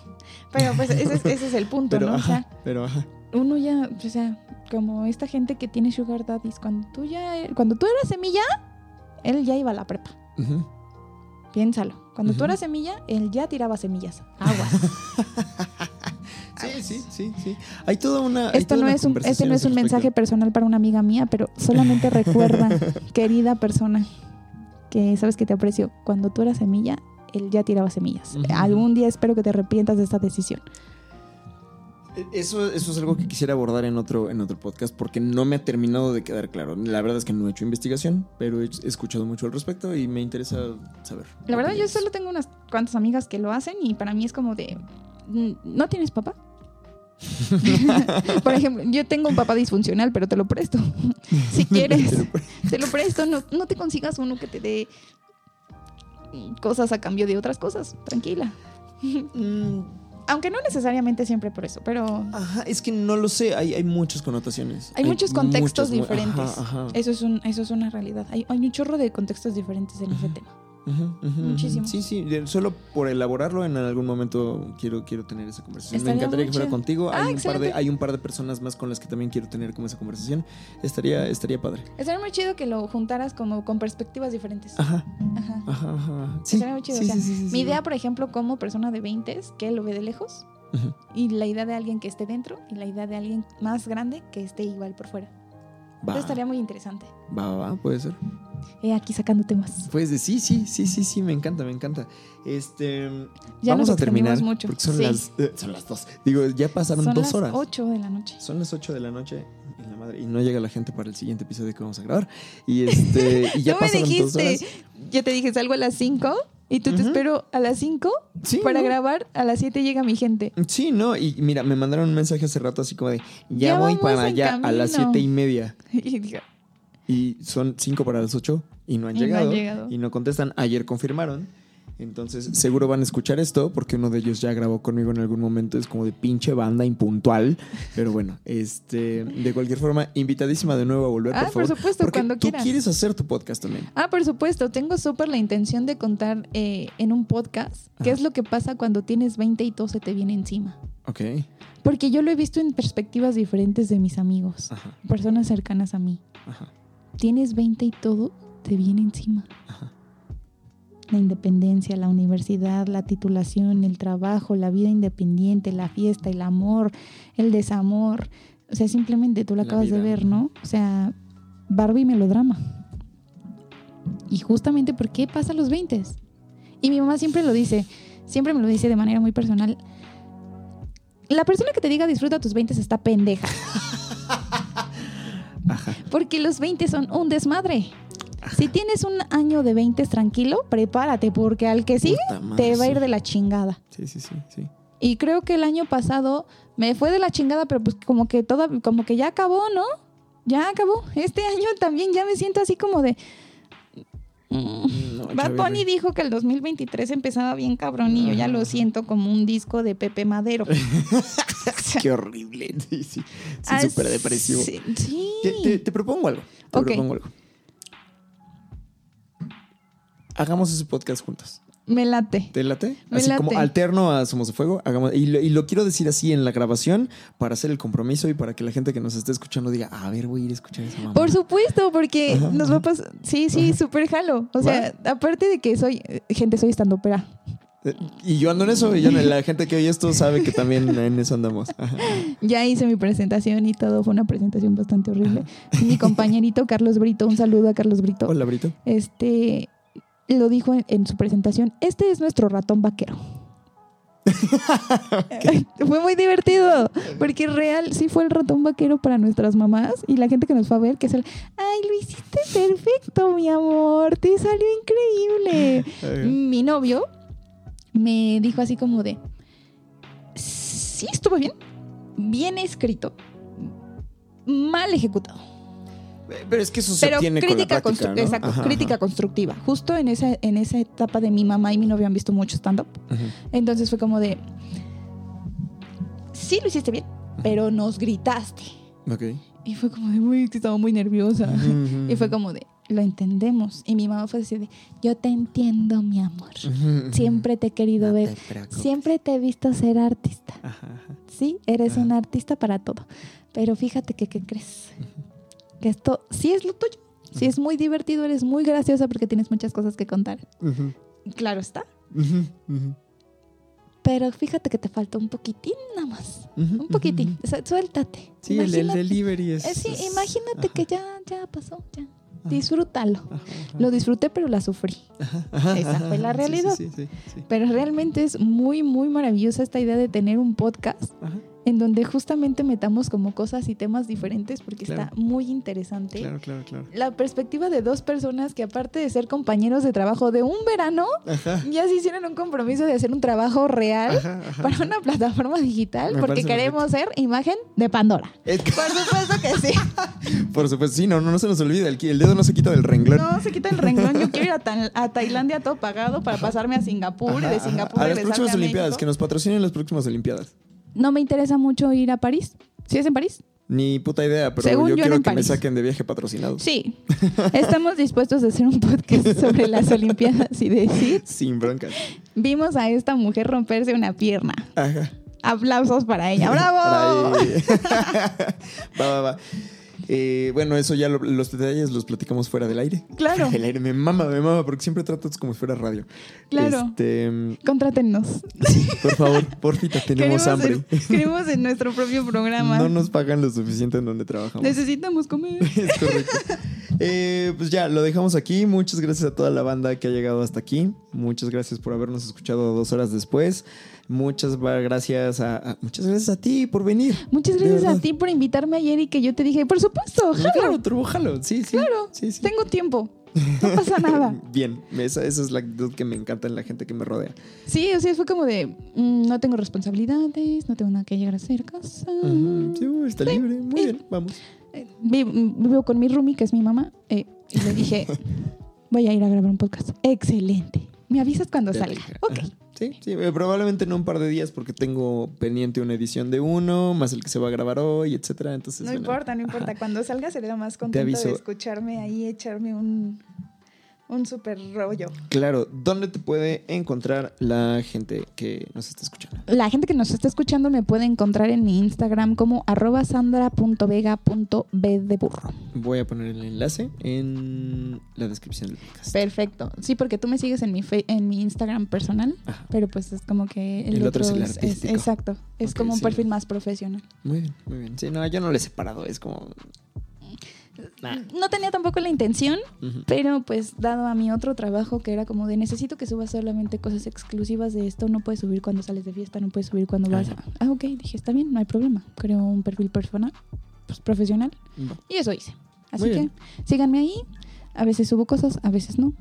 pero pues ese es, ese es el punto, Pero ¿no? O sea, pero ajá. uno ya, o sea, como esta gente que tiene sugar daddies, cuando tú ya, cuando tú eras semilla, él ya iba a la prepa. Piénsalo. Cuando tú Ujú. eras semilla, él ya tiraba semillas. Aguas. Sí, sí, sí, sí. Hay toda una. Esto no una es un, este no es un mensaje personal para una amiga mía, pero solamente recuerda, querida persona, que sabes que te aprecio. Cuando tú eras semilla, él ya tiraba semillas. Algún día espero que te arrepientas de esta decisión. Eso, eso es algo que quisiera abordar en otro, en otro podcast porque no me ha terminado de quedar claro. La verdad es que no he hecho investigación, pero he, escuchado mucho al respecto y me interesa saber. La verdad, yo solo tengo unas cuantas amigas que lo hacen y para mí es como de, mm, ¿no tienes papá? Por ejemplo, yo tengo un papá disfuncional, pero te lo presto. si quieres, te lo presto. No, no te consigas uno que te dé mm, cosas a cambio de otras cosas. Tranquila. Aunque no necesariamente siempre por eso, pero Ajá, es que no lo sé, hay, hay muchas connotaciones. hay muchos contextos diferentes. Ajá, ajá. Eso, es un, eso es una realidad. Hay, hay un chorro de contextos diferentes en ese tema. Muchísimos. Sí, sí, solo por elaborarlo en algún momento quiero, quiero tener esa conversación. Estaría me encantaría que fuera contigo. Ah, hay, un par de, hay un par de personas más con las que también quiero tener como esa conversación. Estaría, estaría padre. Estaría muy chido que lo juntaras como con perspectivas diferentes. Ajá, Ajá. ajá, ajá. Sí, Estaría muy chido. sí, o sea, sí, sí, sí, mi idea, por ejemplo, como persona de 20 que lo ve de lejos y la idea de alguien que esté dentro y la idea de alguien más grande que esté igual por fuera. Va, Eso estaría muy interesante. va, va, va, puede ser. Eh, aquí sacando temas. Pues de sí, sí, sí, sí, sí, me encanta, me encanta. Este, Ya vamos nos a terminar mucho. porque son Sí. las eh, son las dos. Digo, ya pasaron Son dos las horas. 8 de la noche. Son las 8 de la noche y la madre y no llega la gente para el siguiente episodio que vamos a grabar y este y ya no me pasaron dos dijiste. horas. Yo te dije, salgo a las 5 y tú te espero a las 5 Sí, para ¿no? grabar. A las 7 llega mi gente. Sí, no, y mira, me mandaron un mensaje hace rato así como de ya, Ya voy para allá a las camino. siete y media. Y son cinco para las 8 y no han, Y no han llegado, llegado. Y no contestan. Ayer confirmaron. Entonces, seguro van a escuchar esto porque uno de ellos ya grabó conmigo en algún momento. Es como de pinche banda impuntual. Pero bueno, este, de cualquier forma, invitadísima de nuevo a volver, Ah, por por favor. supuesto, porque cuando tú quieras. quieres hacer tu podcast también. Ah, por supuesto, tengo súper la intención de contar eh, en un podcast qué es lo que pasa cuando tienes 20 y todo se te viene encima. Ok. Porque yo lo he visto en perspectivas diferentes de mis amigos, Ajá, personas cercanas a mí. ajá, Tienes 20 y todo te viene encima. ajá. La independencia, la universidad, la titulación, el trabajo, la vida independiente, la fiesta, el amor, el desamor. O sea, simplemente tú lo La acabas de ver, ¿no? O sea, Barbie melodrama. Y justamente ¿por qué pasa a los 20? Y mi mamá siempre lo dice, siempre me lo dice de manera muy personal. La persona que te diga disfruta tus 20 está pendeja. Ajá. Porque los 20 son un desmadre. Si tienes un año de 20 tranquilo, prepárate, porque al que sigue madre, te va a ir de la chingada. Sí, sí, sí, sí. Y creo que el año pasado me fue de la chingada, pero pues como que todo, como que ya acabó, ¿no? Ya acabó. Este año también ya me siento así como de. No, Bad Bunny dijo que el 2023 empezaba bien cabrón y yo ya lo siento como un disco de Pepe Madero. Qué horrible. Sí, sí. Sí, Ah, súper depresivo. Sí. Te, te- te propongo algo. Te Ok. propongo algo. Hagamos ese podcast juntos. Me late. ¿Te late? Me así como late. alterno a Somos de Fuego. Hagamos, y, lo, y lo quiero decir así en la grabación para hacer el compromiso y para que la gente que nos esté escuchando diga, a ver, voy a ir a escuchar esa mamá. Por supuesto, porque Ajá, nos va a pasar. Sí, sí, súper jalo. O sea, aparte de que soy. Gente, soy estando ópera. Eh, Y yo ando en eso. Y yo, la gente que oye esto sabe que también en eso andamos. Ajá. Ya hice mi presentación y todo. Fue una presentación bastante horrible. Mi compañerito Carlos Brito, un saludo a Carlos Brito. Hola, Brito. Este lo dijo en, en su presentación. Este es nuestro ratón vaquero. fue muy divertido, porque real sí fue el ratón vaquero para nuestras mamás y la gente que nos fue a ver, que es el, ay, lo hiciste perfecto, mi amor, te salió increíble. Mi novio me dijo así como de, sí estuvo bien, bien escrito, mal ejecutado. Pero es que eso se Pero obtiene crítica, con la práctica, constru- ¿no? exacto, Ajá, crítica constructiva. Justo en esa, en esa etapa de mi mamá y mi novio han visto mucho stand-up. Entonces fue como de, sí lo hiciste bien, pero nos gritaste. Ujú. Ok. Y fue como de, que estaba muy nerviosa. Y fue como de, lo entendemos. Y mi mamá fue así de, yo te entiendo, mi amor. Siempre te he querido No ver. te. Siempre te he visto ser artista. Ajá. Sí, eres un artista para todo. Pero fíjate que, ¿qué crees? Que esto sí es lo tuyo. Sí es muy divertido, eres muy graciosa porque tienes muchas cosas que contar. Claro está. Pero fíjate que te falta un poquitín nada más. Un poquitín. Ujú. O sea, suéltate. Sí, el, delivery es. Eh, sí, es- imagínate ajá. que ya, ya pasó, ya. disfrútalo. Lo disfruté, pero la sufrí. Esa fue la realidad. Sí, sí, sí, sí. Pero realmente es muy, muy maravillosa esta idea de tener un podcast Ajá, en donde justamente metamos como cosas y temas diferentes porque Claro. está muy interesante. Claro, claro, claro. La perspectiva de dos personas que aparte de ser compañeros de trabajo de un verano, Ajá. ya se hicieron un compromiso de hacer un trabajo real Ajá, ajá. para una plataforma digital Me porque queremos ser imagen de Pandora. Es que- Por supuesto que sí. por supuesto, sí, no, no, no se nos olvida. El, el dedo no se quita del renglón. No, se quita el renglón. Yo quiero ir a, Ta- a Tailandia todo pagado para pasarme a Singapur y de. Singapur A las próximas a Olimpiadas, que nos patrocinen las próximas Olimpiadas. No me interesa mucho ir a París. ¿Sí es en París? Ni puta idea, pero Según yo yo quiero que me saquen de viaje patrocinado. Sí. Estamos dispuestos a hacer un podcast sobre las Olimpiadas y decir, Sin broncas. vimos a esta mujer romperse una pierna. Ajá. Aplausos para ella. ¡Bravo! Va, va, va. Eh, bueno, eso ya lo- los detalles los platicamos fuera del aire. Claro. Fuera del aire me mama, me mama, porque siempre trato como si fuera radio. Claro. Este, Contrátennos. sí, por favor, porfita, tenemos Queremos hambre. en, queremos en nuestro propio programa. No nos pagan lo suficiente en donde trabajamos. Necesitamos comer. Es correcto. Eh, pues ya, lo dejamos aquí. Muchas gracias a toda la banda que ha llegado hasta aquí. Muchas gracias por habernos escuchado dos horas después. Muchas gracias a, a- muchas gracias a ti por venir. Muchas gracias a ti por invitarme ayer y que yo te dije, por supuesto, jalo. Claro, turbo, jalo. Sí, sí. Claro, Sí, sí. tengo tiempo. No pasa nada. Bien, esa, esa es la actitud que me encanta en la gente que me rodea. Sí, o sea, fue como de, mm, no tengo responsabilidades, no tengo nada que llegar a hacer casa. Sí, está libre. Muy Sí. bien, vamos. Eh, vi- vivo con mi roomie, que es mi mamá, eh, y le dije, voy a ir a grabar un podcast. Excelente. Me avisas cuando salga. Ok. Sí, sí, eh, probablemente en un par de días porque tengo pendiente una edición de uno, más el que se va a grabar hoy, etcétera. Entonces, No bueno, importa, no importa. ajá. Cuando salga seré más contenta aviso. de escucharme ahí, echarme un, un super rollo. Claro, ¿dónde te puede encontrar la gente que nos está escuchando? La gente que nos está escuchando me puede encontrar en mi Instagram como arroba sandra.vega.b de burro. Voy a poner el enlace en la descripción del podcast. Perfecto. Sí, porque tú me sigues en mi, fe- en mi Instagram personal, Ajá. pero pues es como que el, El otro es el es- artístico. exacto. Es como un sí. perfil más profesional. Muy bien, muy bien. Sí, no, yo no le he separado, es como... Nah. No tenía tampoco la intención, pero pues dado a mi otro trabajo que era como de necesito que subas solamente cosas exclusivas de esto, no puedes subir cuando sales de fiesta, no puedes subir cuando Ah, vas a... Ah, ok, dije, está bien, no hay problema. Creo un perfil personal, pues profesional, y eso hice. Así Muy que bien. síganme ahí. A veces subo cosas, a veces no,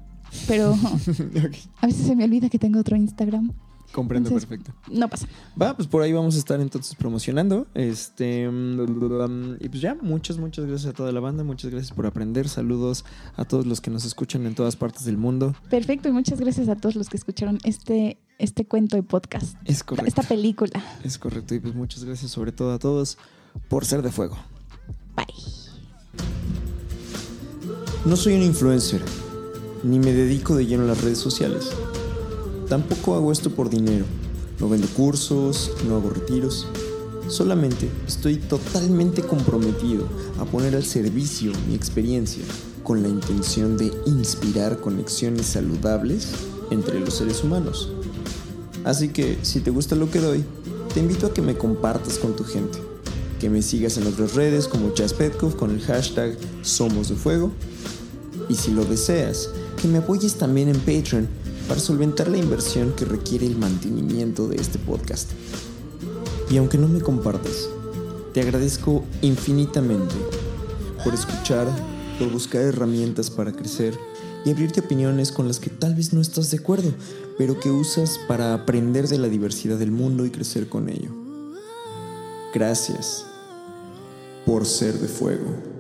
pero a veces se me olvida que tengo otro Instagram. Comprendo Entonces- perfecto. No pasa. Va, pues por ahí vamos a estar entonces promocionando. Este mm, y pues ya, muchas, muchas gracias a toda la banda, muchas gracias por aprender. Saludos a todos los que nos escuchan en todas partes del mundo. Perfecto, y muchas gracias a todos los que escucharon este, este cuento de podcast, Es correcto. esta película. Es correcto. Y pues muchas gracias sobre todo a todos por ser de fuego. Bye. No soy un influencer, ni me dedico de lleno a las redes sociales. Tampoco hago esto por dinero. No vendo cursos, no hago retiros. Solamente estoy totalmente comprometido a poner al servicio mi experiencia con la intención de inspirar conexiones saludables entre los seres humanos. Así que si te gusta lo que doy, te invito a que me compartas con tu gente, que me sigas en otras redes como Jazz Petkov con el hashtag Somos de Fuego y si lo deseas, que me apoyes también en Patreon para solventar la inversión que requiere el mantenimiento de este podcast. Y aunque no me compartas, te agradezco infinitamente por escuchar, por buscar herramientas para crecer y abrirte opiniones con las que tal vez no estás de acuerdo, pero que usas para aprender de la diversidad del mundo y crecer con ello. Gracias por ser de fuego.